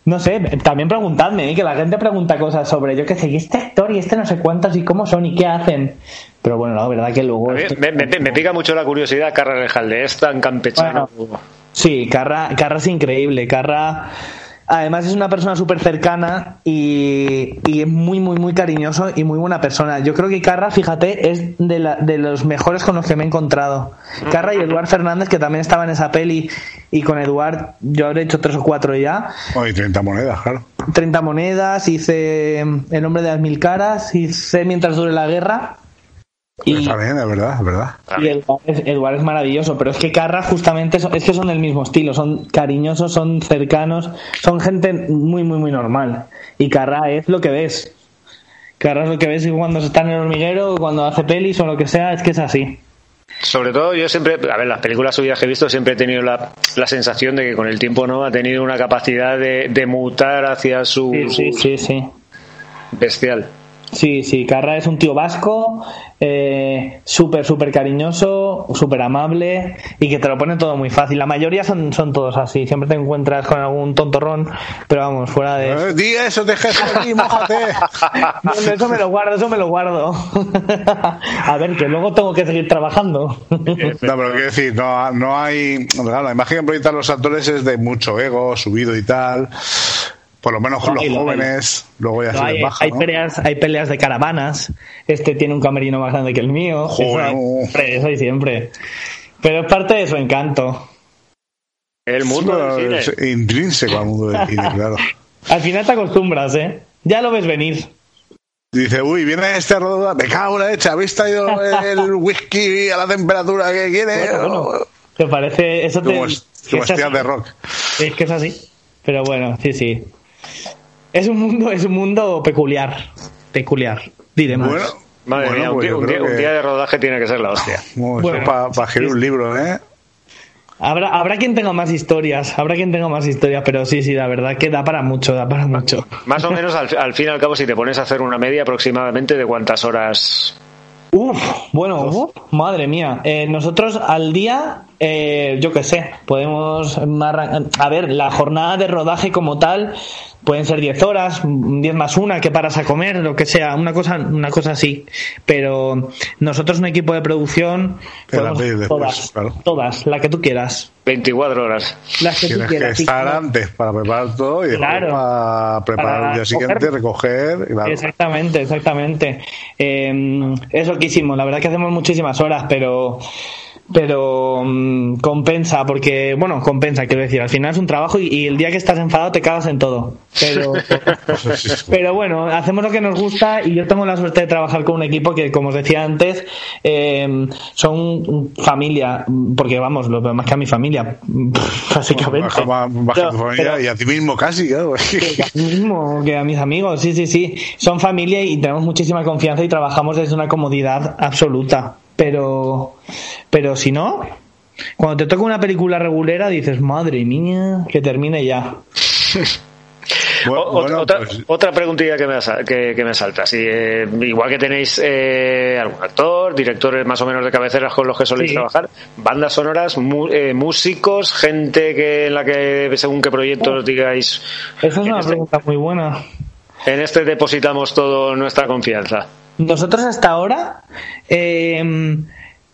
no sé, también preguntadme, ¿eh? que la gente pregunta cosas sobre, yo qué sé, y este actor y este no sé cuántos y cómo son y qué hacen. Pero bueno, la verdad que luego... A mí esto- me, me- me pica mucho la curiosidad, Carra Rejalde, es tan campechano. Sí, Carra, Carra es increíble. Carra, además, es una persona súper cercana y, y es muy, muy, muy cariñoso y muy buena persona. Yo creo que Carra, fíjate, es de, la- de los mejores con los que me he encontrado. Carra y Eduard Fernández, que también estaba en esa peli, y con Eduard yo habré hecho tres o cuatro ya. Hoy 30 monedas, claro. 30 monedas, hice El hombre de las mil caras, hice Mientras dure la guerra. Y, Está bien, es verdad, es verdad. y Eduard es, Eduard es maravilloso, pero es que Carra justamente son- es que son del mismo estilo, son cariñosos, son cercanos, son gente muy, muy, muy normal. Y Carra es lo que ves. Carra es lo que ves cuando se está en el hormiguero, cuando hace pelis o lo que sea, es que es así. Sobre todo yo siempre, a ver, las películas suyas que he visto siempre he tenido la, la sensación de que con el tiempo no ha tenido una capacidad de, de mutar hacia su, Sí, sí, su- sí, sí. bestial. Sí, sí, Carra es un tío vasco, eh, súper, súper cariñoso, súper amable y que te lo pone todo muy fácil. La mayoría son, son todos así, siempre te encuentras con algún tontorrón, pero vamos, fuera de... Eh, Di eso, te jefe aquí, mójate. No, no, eso me lo guardo, eso me lo guardo. A ver, que luego tengo que seguir trabajando. No, pero quiero decir, no, no hay. Claro, la imagen que proyectan los actores es de mucho ego, subido y tal. Por lo menos con Lo los hay, jóvenes, luego ya se hay, les baja. hay ¿no? peleas, hay peleas de caravanas. Este tiene un camerino más grande que el mío. Joder. Eso hay siempre, eso hay siempre. Pero es parte de su encanto. El mundo del es cine. intrínseco al mundo del cine, claro. Al final te acostumbras, ¿eh? Ya lo ves venir. Dice, uy, viene este a rodar, me cago en la leche, ¿habéis traído el whisky a la temperatura que quiere? Bueno, bueno. ¿Te parece? Eso te, Como, es- como es de rock. Es que es así. Pero bueno, sí, sí. Es un mundo, es un mundo peculiar. Peculiar, diremos. Bueno, Madre bueno, mía, un, pues día, un un de rodaje tiene que ser la hostia. Bueno, Bueno, para escribir un libro, ¿eh? Habrá, habrá quien tenga más historias, habrá quien tenga más historias, pero sí, sí, la verdad que da para mucho, da para mucho. Más o menos, al, al fin y al cabo, si te pones a hacer una media aproximadamente de cuántas horas. Uf, bueno, uf, madre mía. Eh, nosotros al día, eh, yo qué sé, podemos A ver, la jornada de rodaje como tal pueden ser 10 horas, 10 más una que paras a comer, lo que sea, una cosa, una cosa así. Pero nosotros, un equipo de producción, podemos- después, todas, claro. todas, la que tú quieras. 24 horas. Las que tú Tienes que quieras. sí, estar antes para preparar todo y después Claro. para preparar Para el día siguiente, coger. recoger. y claro. Exactamente, exactamente. Eh, es loquísimo. La verdad que hacemos muchísimas horas, pero pero mm, compensa porque bueno compensa quiero decir al final es un trabajo y, y el día que estás enfadado te cagas en todo pero pero bueno hacemos lo que nos gusta y yo tengo la suerte de trabajar con un equipo que como os decía antes eh, son familia porque vamos lo más que a mi familia básicamente Baja, más- baja Pero- tu familia pero- y a ti mismo casi, que a mí mismo que a mis amigos, sí, sí, sí. Son familia y tenemos muchísima confianza y trabajamos desde una comodidad absoluta. Pero, pero si no, cuando te toca una película regulera dices, madre mía, que termine ya. Bu- O- bueno, otra, pues- otra preguntilla que me, que, que me salta. Si, eh, igual que tenéis eh, algún actor, directores más o menos de cabeceras con los que soléis Sí. trabajar, bandas sonoras, mu- eh, músicos, gente que en la que según qué proyecto os digáis, Esa es una este, pregunta muy buena. en este depositamos toda nuestra confianza. Nosotros hasta ahora, eh,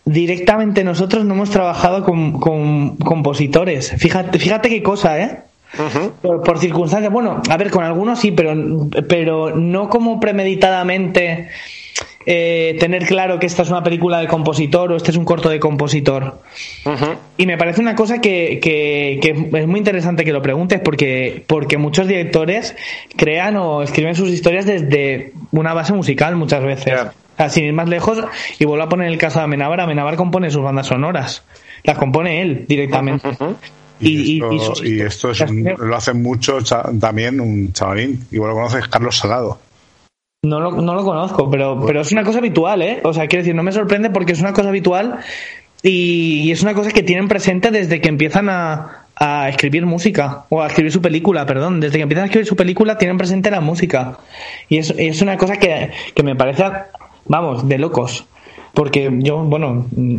directamente nosotros no hemos trabajado con, con compositores. Fíjate, fíjate qué cosa, ¿eh? Por, por circunstancias, bueno, a ver, con algunos sí, pero, pero no como premeditadamente eh, tener claro que esta es una película de compositor o este es un corto de compositor. Y me parece una cosa que, que- que es muy interesante que lo preguntes porque, porque muchos directores crean o escriben sus historias desde una base musical muchas veces. Sin ir más lejos, y vuelvo a poner el caso de Amenábar, Amenábar compone sus bandas sonoras. Las compone él directamente. Y, Y- y- y esto, sus- y esto es un- lo hace mucho cha- también un chavalín. Igual lo conoces, Carlos Salado. No lo, no lo conozco, pero, pero es una cosa habitual, ¿eh? O sea, quiero decir, no me sorprende porque es una cosa habitual y, y es una cosa que tienen presente desde que empiezan a, a escribir música o a escribir su película, perdón. Desde que empiezan a escribir su película tienen presente la música. Y es, es una cosa que, que me parece, vamos, de locos. Porque yo, bueno, mm,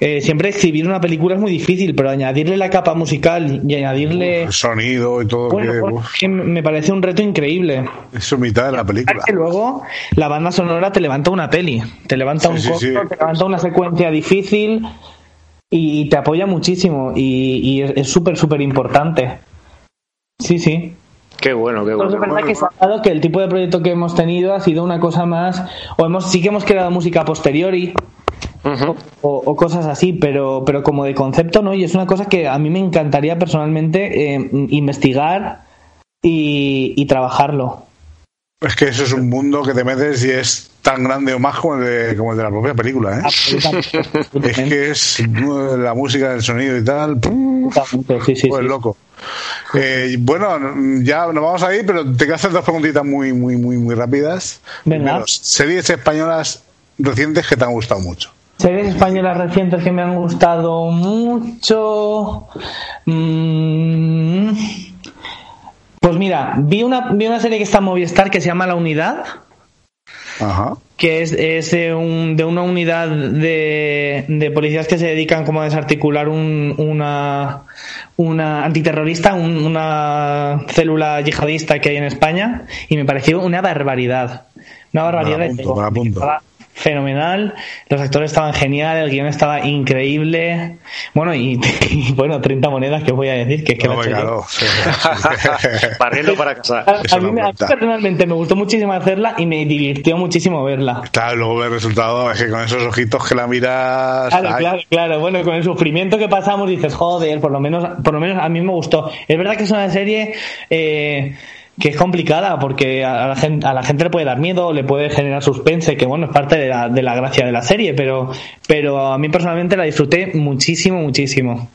eh, siempre escribir una película es muy difícil, pero añadirle la capa musical y añadirle... El sonido y todo. Bueno, que, bueno, me parece un reto increíble. eso es mitad de la película. que luego la banda sonora te levanta una peli, te levanta Sí, un sí, corto, sí. te levanta una secuencia difícil y te apoya muchísimo y, y es súper, súper importante. Sí, sí. Qué bueno, qué bueno. es verdad que se ha dado que el tipo de proyecto que hemos tenido ha sido una cosa más, o hemos sí que hemos creado música posteriori, Ujú. o, o cosas así, pero, pero como de concepto no, y es una cosa que a mí me encantaría personalmente eh, investigar y, y trabajarlo. Es que eso es un mundo que te metes y es tan grande o más como el de, como el de la propia película. ¿eh? Absolutamente. Es que es uh, la música, el sonido y tal. Sí, sí, Pues sí. loco. Eh, bueno, ya nos vamos a ir, pero te quiero hacer dos preguntitas muy, muy, muy, muy rápidas. Venga. Primero, series españolas recientes que te han gustado mucho. Series españolas recientes que me han gustado mucho. Mm, Pues mira, vi una, vi una serie que está en Movistar que se llama La Unidad, Ajá. que es, es de, un- de una unidad de, de policías que se dedican como a desarticular un- una, una antiterrorista, un- una célula yihadista que hay en España, y me pareció una barbaridad. Una barbaridad. Me la apunto, me la apunto. Fenomenal, los actores estaban genial, el guion estaba increíble. Bueno, y, y bueno, 30 monedas que os voy a decir, que es que No, la he hecho. Barriendo para casa. A, a mí, no personalmente me gustó muchísimo hacerla y me divirtió muchísimo verla. Claro, luego el resultado es que con esos ojitos que la miras. Claro, ay, claro, claro. Bueno, con el sufrimiento que pasamos dices, joder, por lo menos, por lo menos a mí me gustó. Es verdad que es una serie eh, que es complicada porque a la, gente, a la gente le puede dar miedo, le puede generar suspense, que bueno, es parte de la, de la gracia de la serie, pero, pero a mí personalmente la disfruté muchísimo, muchísimo.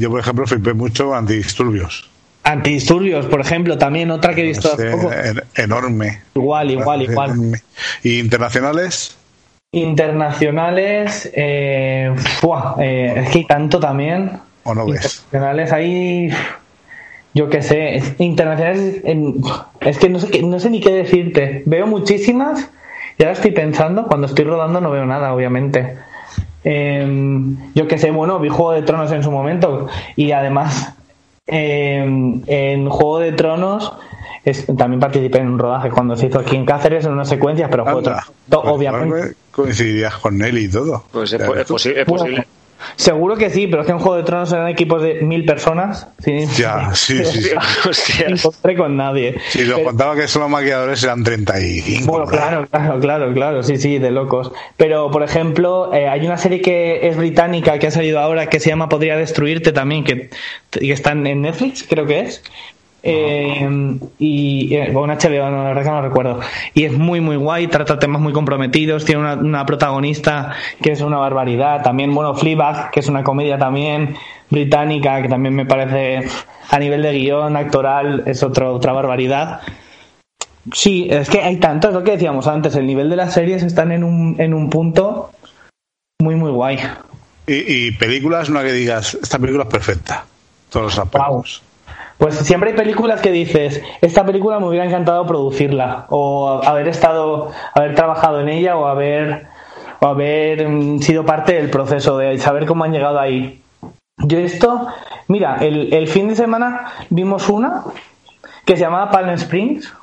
Yo, por ejemplo, flipé mucho antidisturbios. Antidisturbios, por ejemplo, también otra que he visto hace poco. en- enorme. Igual, igual, igual. Enorme. ¿Y internacionales? Internacionales, eh. Eh, es que hay tanto también. ¿O no ves? Internacionales hay, yo qué sé, es- internacionales, en- es que no sé, qué- no sé ni qué decirte. Veo muchísimas y ahora estoy pensando, cuando estoy rodando no veo nada, obviamente. Em, yo qué sé, bueno, vi Juego de Tronos en su momento y además em, en Juego de Tronos es- también participé en un rodaje cuando se hizo aquí en Cáceres en unas secuencias, pero Juego de Anda. Tronos, Pues, obviamente. Coincidirías con Nelly y todo. Pues es, posible. Seguro que sí, pero es que en Juego de Tronos eran equipos de mil personas. Sí, Ya, sí, sí, sí. No encontré con nadie. Si nos Pero- contaba que solo maquilladores eran 35. bueno, claro, claro, claro, claro, sí, sí, de locos. Pero, por ejemplo, eh, hay una serie que es británica que ha salido ahora que se llama Podría Destruirte también, que, que está en Netflix, creo que es. Eh, y eh, HBO, no, la verdad que no lo recuerdo. Y es muy, muy guay, trata temas muy comprometidos. Tiene una, una protagonista que es una barbaridad. También, bueno, Fleabag, que es una comedia también británica, que también me parece a nivel de guion, actoral, es otro, otra barbaridad. Sí, es que hay tanto, es lo que decíamos antes, el nivel de las series están en un, en un punto muy, muy guay. Y, y películas, una que digas, esta película es perfecta. Todos los aspectos. Pues siempre hay películas que dices, esta película me hubiera encantado producirla, o haber estado, haber trabajado en ella, o haber, o haber mm, sido parte del proceso, de saber cómo han llegado ahí. Yo esto, mira, el, el fin de semana vimos una que se llamaba Palm Springs,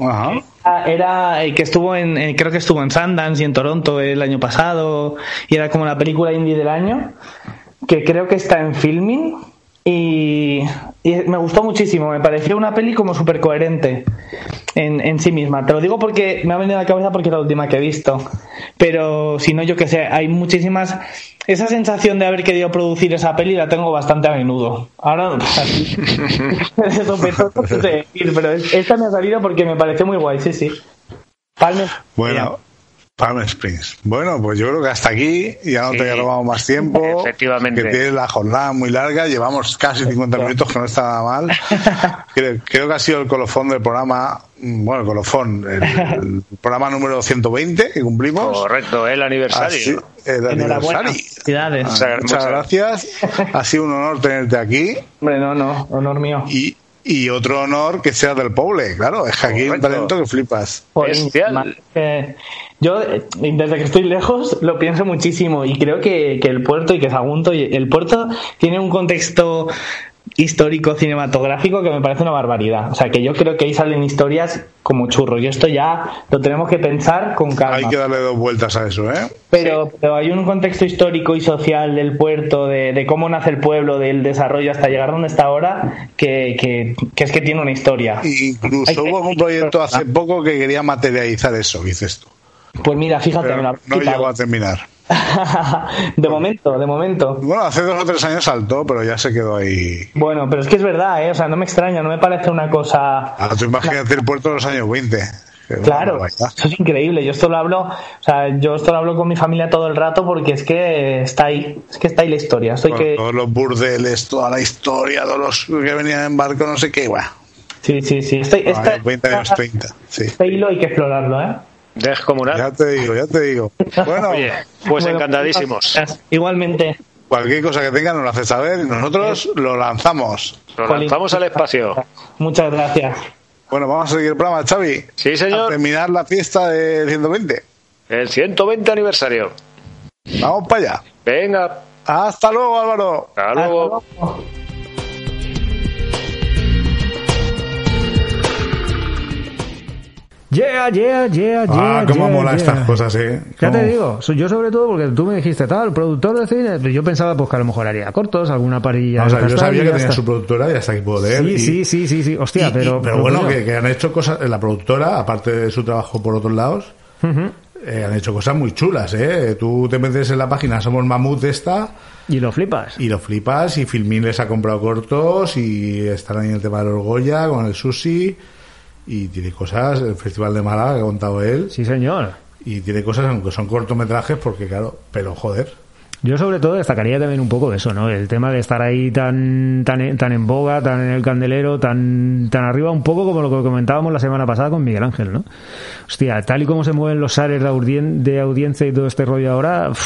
Ajá. Ah, era eh, que estuvo en, en- creo que estuvo en Sundance y en Toronto el año pasado y era como la película indie del año que creo que está en filming y, y me gustó muchísimo me pareció una peli como súper coherente en, en sí misma te lo digo porque me ha venido a la cabeza porque es la última que he visto pero si no yo que sé hay muchísimas esa sensación de haber querido producir esa peli la tengo bastante a menudo ahora de sopetón no sé decir, pero es- esta me ha salido porque me pareció muy guay, sí, sí. Palme. Bueno, Palm Springs. Bueno, pues yo creo que hasta aquí ya no Sí. te robamos más tiempo. Efectivamente. Que tienes la jornada muy larga. Llevamos casi 50 minutos, que no está nada mal. Creo, creo que ha sido el colofón del programa. mm, Bueno, el colofón. El, el programa número 120 que cumplimos. Correcto, el aniversario. Así, el Enhorabuena. aniversario. Felicidades. Muchas- Muchas muchas gracias. Ha sido un honor tenerte aquí. Hombre, no, no, honor mío. Y, y otro honor que seas del Poble, claro. Es que aquí un talento que flipas. Eh, yo, eh, desde que estoy lejos, lo pienso muchísimo y creo que, que el puerto y que Sagunto, y el puerto tiene un contexto histórico cinematográfico que me parece una barbaridad. O sea, que yo creo que ahí salen historias como churros y esto ya lo tenemos que pensar con calma. Hay que darle dos vueltas a eso, ¿eh? Pero, pero hay un contexto histórico y social del puerto, de, de cómo nace el pueblo, del desarrollo hasta llegar donde está ahora, que, que, que es que tiene una historia. Incluso Hay hubo un proyecto hace poco que quería materializar eso, dices tú. Pues mira, fíjate, Pero me lo no llegó a terminar. de momento, de momento. Bueno, hace dos o tres años saltó, pero ya se quedó ahí. Bueno, pero es que es verdad, ¿eh? O sea, no me extraña, no me parece una cosa... Ahora tú imagínate el puerto de los años 20. Que Claro, eso es increíble. Yo esto lo hablo, o sea, yo esto lo hablo con mi familia todo el rato porque es que está ahí, es que está ahí la historia. Estoy que... Todos los burdeles, toda la historia, todos los que venían en barco, no sé qué, bueno. Sí, sí, sí. Estoy, esta- 20 años 30, sí. este hilo hay que explorarlo, ¿eh? Descomunal. Ya te digo, ya te digo. Bueno, Oye, pues Bueno, encantadísimos. Igualmente. cualquier cosa que tenga nos lo hace saber y nosotros lo lanzamos. Nos lanzamos al espacio. Muchas gracias. Bueno, vamos a seguir el programa, Xavi. Sí, A señor. terminar la fiesta de 120. El 120 aniversario. Vamos para allá. Venga, Hasta luego, Álvaro. hasta luego. Yeah, yeah, yeah, yeah. Ah, cómo yeah, mola yeah. estas cosas, eh. Ya te digo, yo sobre todo porque tú me dijiste tal, productor de cine, pero yo pensaba pues que a lo mejor haría cortos, alguna parilla. O sea, de yo sabía que tenía su productora y hasta aquí puedo leer. Sí, y- sí, sí, sí, sí, hostia, y- y- pero... pero bueno, que, que han hecho cosas, la productora, aparte de su trabajo por otros lados, eh, han hecho cosas muy chulas, ¿eh? Tú te metes en la página Somos Mamut esta Y lo flipas. y lo flipas y Filmin les ha comprado cortos y están ahí en el tema del Orgoya con el sushi y tiene cosas, el Festival de Málaga que ha contado él Sí, señor. y tiene cosas aunque son cortometrajes porque claro, pero joder. Yo sobre todo destacaría también un poco eso, ¿no? El tema de estar ahí tan tan en, tan en boga, tan en el candelero, tan tan arriba, un poco como lo que comentábamos la semana pasada con Miguel Ángel, ¿no? Hostia, tal y como se mueven los áreas de, audien- de audiencia y todo este rollo ahora, uff,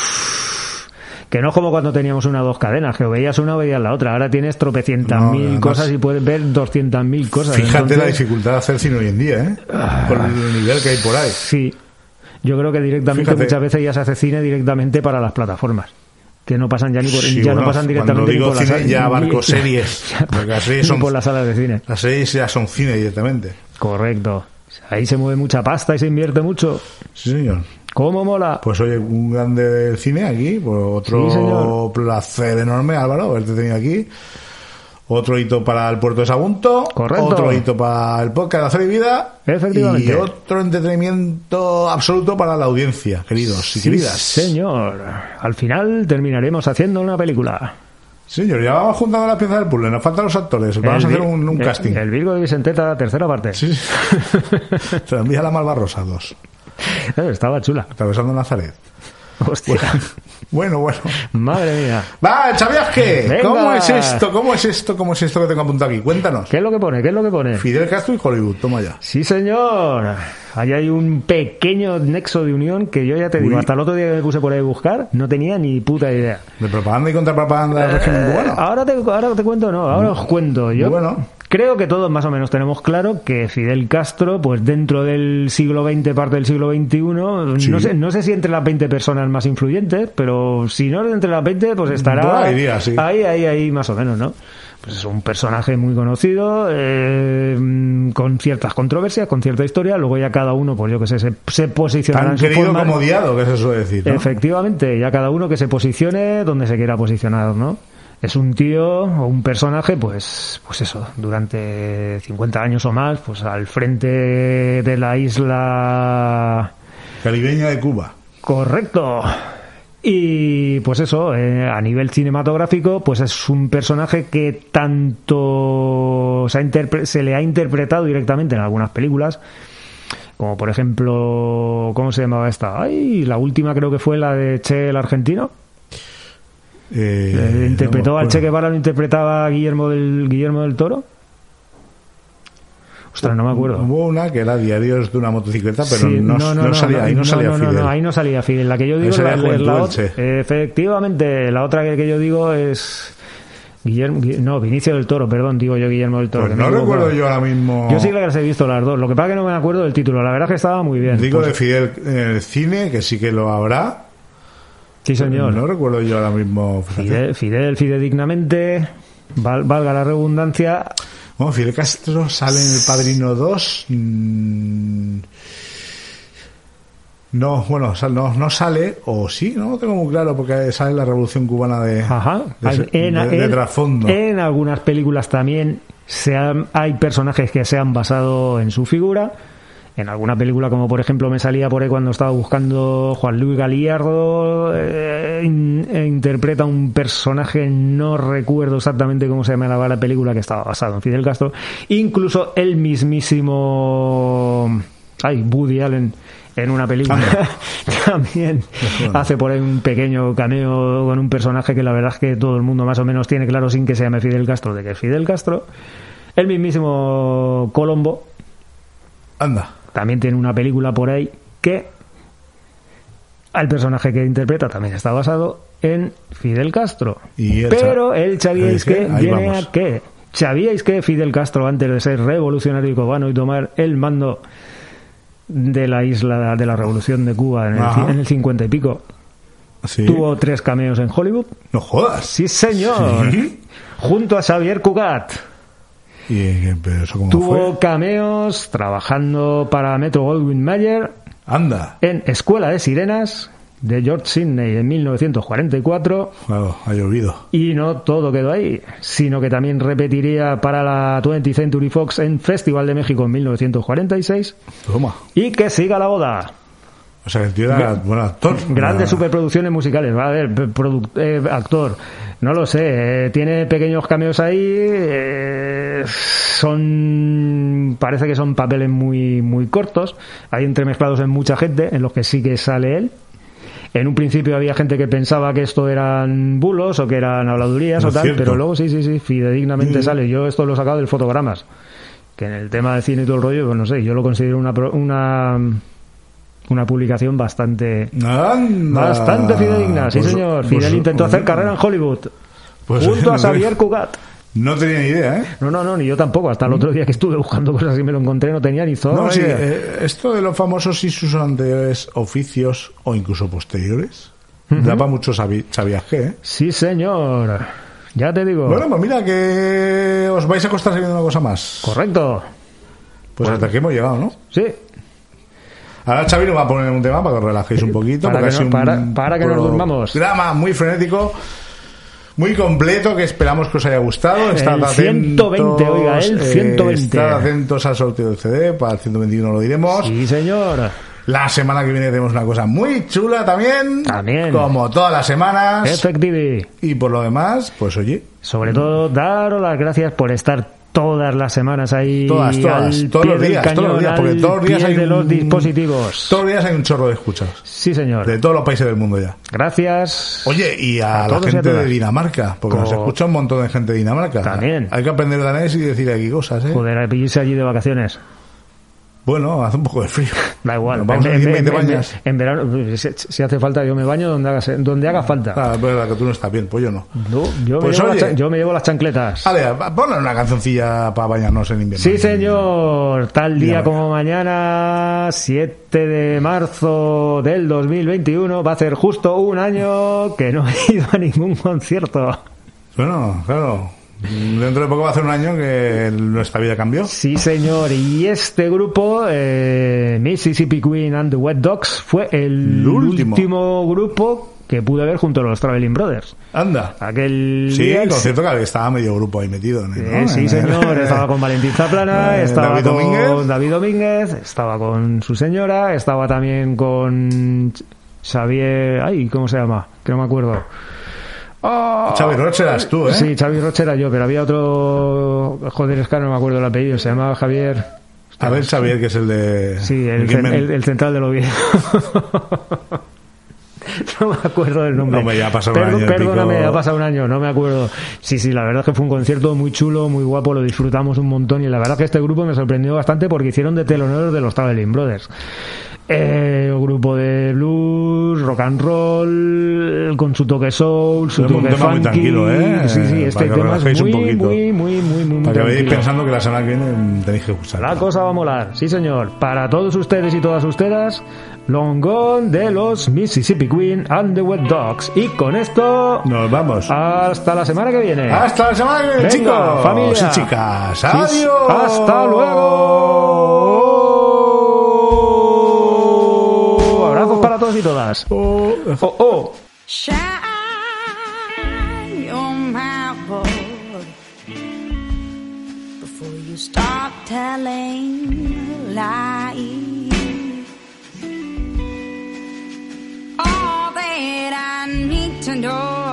que no es como cuando teníamos una o dos cadenas, que o veías una o veías la otra. Ahora tienes tropecientas No, mil además- cosas y puedes ver doscientas mil cosas. Fíjate la dificultad de hacer cine hoy en día, ¿eh? Por el nivel que hay por ahí. Sí. Yo creo que directamente Fíjate. muchas veces ya se hace cine directamente para las plataformas. Que no pasan ya ni por, Sí, ya bueno, no pasan directamente ni digo por las cine, salas- ya ni- abarco series, porque las series ni son- por las salas de cine. Las series ya son cine directamente. Correcto. Ahí se mueve mucha pasta y se invierte mucho. Sí, señor. ¿Cómo mola? Pues oye, un grande del cine aquí, pues otro Sí, placer enorme, Álvaro, haberte tenido aquí. Otro hito para el puerto de Sagunto. Correcto. Otro hito para el podcast de Hacer y Vida. Efectivamente. Y otro entretenimiento absoluto para la audiencia, queridos y Sí, queridas. señor. Al final terminaremos haciendo una película. Señor, ya vamos juntando las piezas del puzzle, nos faltan los actores. Vamos a hacer un, un el- casting. El Virgo de Vicenteta, tercera parte. Sí, sí. Envía la Malvarrosa 2. Eh, Estaba chula. Atravesando Nazaret. Hostia. Bueno, bueno. Madre mía. Va. Venga. ¿Cómo es esto? ¿Cómo es esto? ¿Cómo es esto que tengo apuntado aquí? Cuéntanos. ¿Qué es lo que pone? ¿Qué es lo que pone? Fidel Castro y Hollywood, toma ya. Sí, señor. Ahí hay un pequeño nexo de unión que yo ya te digo, Uy. hasta el otro día que me puse por ahí a buscar, no tenía ni puta idea. De propaganda y contrapropaganda del régimen Eh, cubano. ahora, te, ahora te cuento, no, ahora os cuento. Yo Bueno. Creo que todos más o menos tenemos claro que Fidel Castro, pues dentro del siglo XX, parte del siglo XXI, Sí. no, sé, no sé si entre las 20 personas más influyentes, pero si no entre las 20, pues estará ahí sí. ahí, ahí, ahí, más o menos, ¿no? Pues es un personaje muy conocido, eh, con ciertas controversias, con cierta historia, luego ya cada uno, pues yo que sé, se, se posicionará Tan en su querido forma. como odiado, que se suele decir, ¿no? Efectivamente, ya cada uno que se posicione donde se quiera posicionar, ¿no? Es un tío o un personaje, pues, pues eso, durante 50 años o más, pues al frente de la isla Caribeña de Cuba. Correcto. Y pues eso, eh, a nivel cinematográfico, pues es un personaje que tanto se, ha se le ha interpretado directamente en algunas películas, como por ejemplo, ¿cómo se llamaba esta? Ay, la última creo que fue la de Che el argentino. Eh, Eh, interpretó no al Che. Guevara, lo interpretaba Guillermo del Guillermo del Toro. Ostras, no me acuerdo. Hubo una que era Diarios de una motocicleta, pero Sí, no, no salía, ahí no, salía no, no, Fidel. no, ahí no salía Fidel. La que yo digo la, la- la otra- efectivamente, la otra que, que yo digo es Guillermo, Gui- no, Vinicio del Toro, perdón, digo yo Guillermo del Toro. Pues no recuerdo yo ahora mismo. Yo sí que las he visto las dos. Lo que pasa es que no me acuerdo del título. La verdad es que estaba muy bien. Digo Pues- de Fidel en el cine, que sí que lo habrá. Sí, señor. No recuerdo yo ahora mismo. Fidel, Fidel, fidedignamente, val- valga la redundancia, Bueno, Fidel Castro sale en El Padrino 2. mm, No, bueno, no, no sale, o sí, no lo tengo muy claro, porque sale la Revolución Cubana de, Ajá. de, ese- en, de- de en- trasfondo. en algunas películas también se han- hay personajes que se han basado en su figura. En alguna película, como por ejemplo me salía por ahí cuando estaba buscando Juan Luis Galiardo, eh, in- eh, interpreta un personaje, no recuerdo exactamente cómo se llamaba la película, que estaba basado en Fidel Castro. Incluso el mismísimo, ay, Woody Allen, en una película también hace por ahí un pequeño cameo con un personaje que la verdad es que todo el mundo más o menos tiene claro sin que se llame Fidel Castro de que es Fidel Castro. El mismísimo Colombo Anda. También tiene una película por ahí que al personaje que interpreta también está basado en Fidel Castro. Y el Pero él, ¿sabíais que viene vamos. a qué? ¿Sabíais que Fidel Castro, antes de ser revolucionario cubano y tomar el mando de la isla de la revolución de Cuba en el, en el 50 y pico, Sí. tuvo tres cameos en Hollywood? No jodas. Sí, señor. ¿Sí? Junto a Xavier Cugat. ¿Y eh, pero eso cómo Tuvo fue? cameos trabajando para Metro Goldwyn Mayer Anda. en Escuela de Sirenas de George Sidney en 1944 Claro, ha llovido. y no todo quedó ahí, sino que también repetiría para la 20th Century Fox en Festival de México en 1946 Toma. y que siga la boda. O sea, que el tío era buen actor. Grandes superproducciones musicales, va a ver, eh, actor, no lo sé, eh, tiene pequeños cameos ahí, eh, son, parece que son papeles muy, muy cortos, hay entremezclados en mucha gente, en los que sí que sale él. En un principio había gente que pensaba que esto eran bulos o que eran habladurías No o tal, cierto. pero luego sí, sí, sí, fidedignamente Sí. sale. Yo esto lo he sacado del fotogramas, que en el tema de cine y todo el rollo, pues no sé, yo lo considero una, pro- una, una publicación bastante, Anda. Bastante fidedigna, sí Pues- señor. pues- Fidel intentó pues- hacer carrera en Hollywood. pues- junto a Xavier. Cugat. No tenía ni idea, ¿eh? No, no, no, ni yo tampoco. Hasta el otro día que estuve buscando cosas y me lo encontré, no tenía ni zorra No, sí, eh, esto de los famosos y sus anteriores oficios o incluso posteriores da para mucho sabi- sabiaje, ¿eh? Sí, señor. Ya te digo. Bueno, pues mira que os vais a costar sabiendo una cosa más. Correcto. Pues hasta aquí hemos llegado, ¿no? Sí. Ahora Xavi nos va a poner un tema para que os relajéis un poquito. Para que ha sido no- para- un para que nos durmamos. Drama muy frenético, muy completo, que esperamos que os haya gustado. Estad El atentos, 120, oiga, el eh, 120. estad atentos al sorteo del CD, para el 121 lo diremos. Sí, señor. La semana que viene tenemos una cosa muy chula también. También. Como todas las semanas. Efectivi. Y por lo demás, pues oye, Sobre todo, daros las gracias por estar todas las semanas ahí todas, todas, al todos pie los del días, cañón, todos los días, porque todos los días hay de los un- dispositivos. todos los días hay un chorro de escuchas. Sí, señor. De todos los países del mundo ya. Gracias. Oye, y a, A la gente de. Dinamarca, porque nos escucha un montón de gente de Dinamarca. También. Hay que aprender danés y decir aquí cosas, ¿eh? Joder, a irse allí de vacaciones. Bueno, hace un poco de frío. Da igual. Vamos en, a decir en- 20 en- en- bañas. en verano, si, si hace falta, yo me baño donde haga, donde haga falta. Ah, es verdad que tú no estás bien, pues yo no. No, yo, Pues me llevo oye. las, yo me llevo las chancletas. Vale, ponle una cancioncilla para bañarnos en invierno. Sí, señor. Tal día como mañana, 7 de marzo del 2021, va a ser justo un año que no he ido a ningún concierto. Bueno, claro. Dentro de poco va a ser un año que nuestra vida cambió. Sí, señor. Y este grupo, eh, Mississippi Queen and the Wet Dogs, fue el El último. último grupo que pude ver junto a los Traveling Brothers. Anda. Aquel Sí, día- concierto que estaba medio grupo ahí metido. ¿no? Eh, sí, señor. Estaba con Valentín Zaplana, Eh, estaba David con Domínguez. David Domínguez, estaba con su señora, estaba también con Xavier... Ay, ¿cómo se llama? Que no me acuerdo. Ah, Xavi Roche eras tú, ¿eh? Sí, Xavi Roche era yo, pero había otro... Joder, es que no me acuerdo el apellido. Se llamaba Javier... A ver, Xavier, que es el de... Sí, el, que cen- me- el- el central de Oviedo. no me acuerdo del nombre. Hombre, ya ha pasado un año Perdóname, pico. ha pasado un año, no me acuerdo. Sí, sí, la verdad es que fue un concierto muy chulo, muy guapo, lo disfrutamos un montón y la verdad que este grupo me sorprendió bastante porque hicieron de teloneros de los Traveling Brothers. Eh, un grupo de blues, rock and roll, con su toque soul, su Es un toque tema muy funky. tranquilo, ¿eh? Sí, sí, este tema es un muy, muy, muy, muy, muy, muy Para que vayáis pensando que la semana que viene tenéis que escuchar. La cosa va a molar, sí señor. Para todos ustedes y todas ustedes, Long Gone de los Mississippi Queen and the Wet Dogs. Y con esto, Nos vamos. hasta la semana que viene. Hasta la semana que viene, Venga, chicos. familia. y chicas. Adiós. Hasta luego. Todos y todas. Oh, oh. Shine your mouth before you start telling lies. All that I need to know,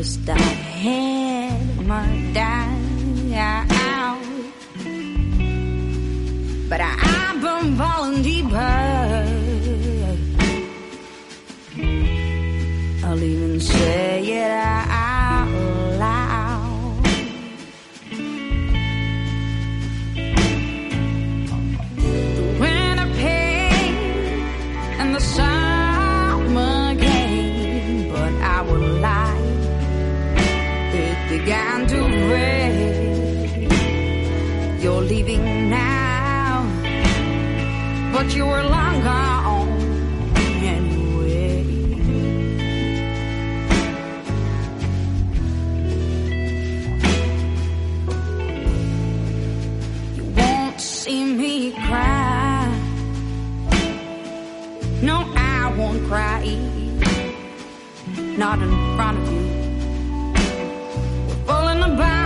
First I had my doubt, but I've been falling deeper. I'll even say it out but you were long gone anyway. You won't see me cry. No, I won't cry. Not in front of you. We're falling apart.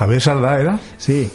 Javier Sardá era. Sí,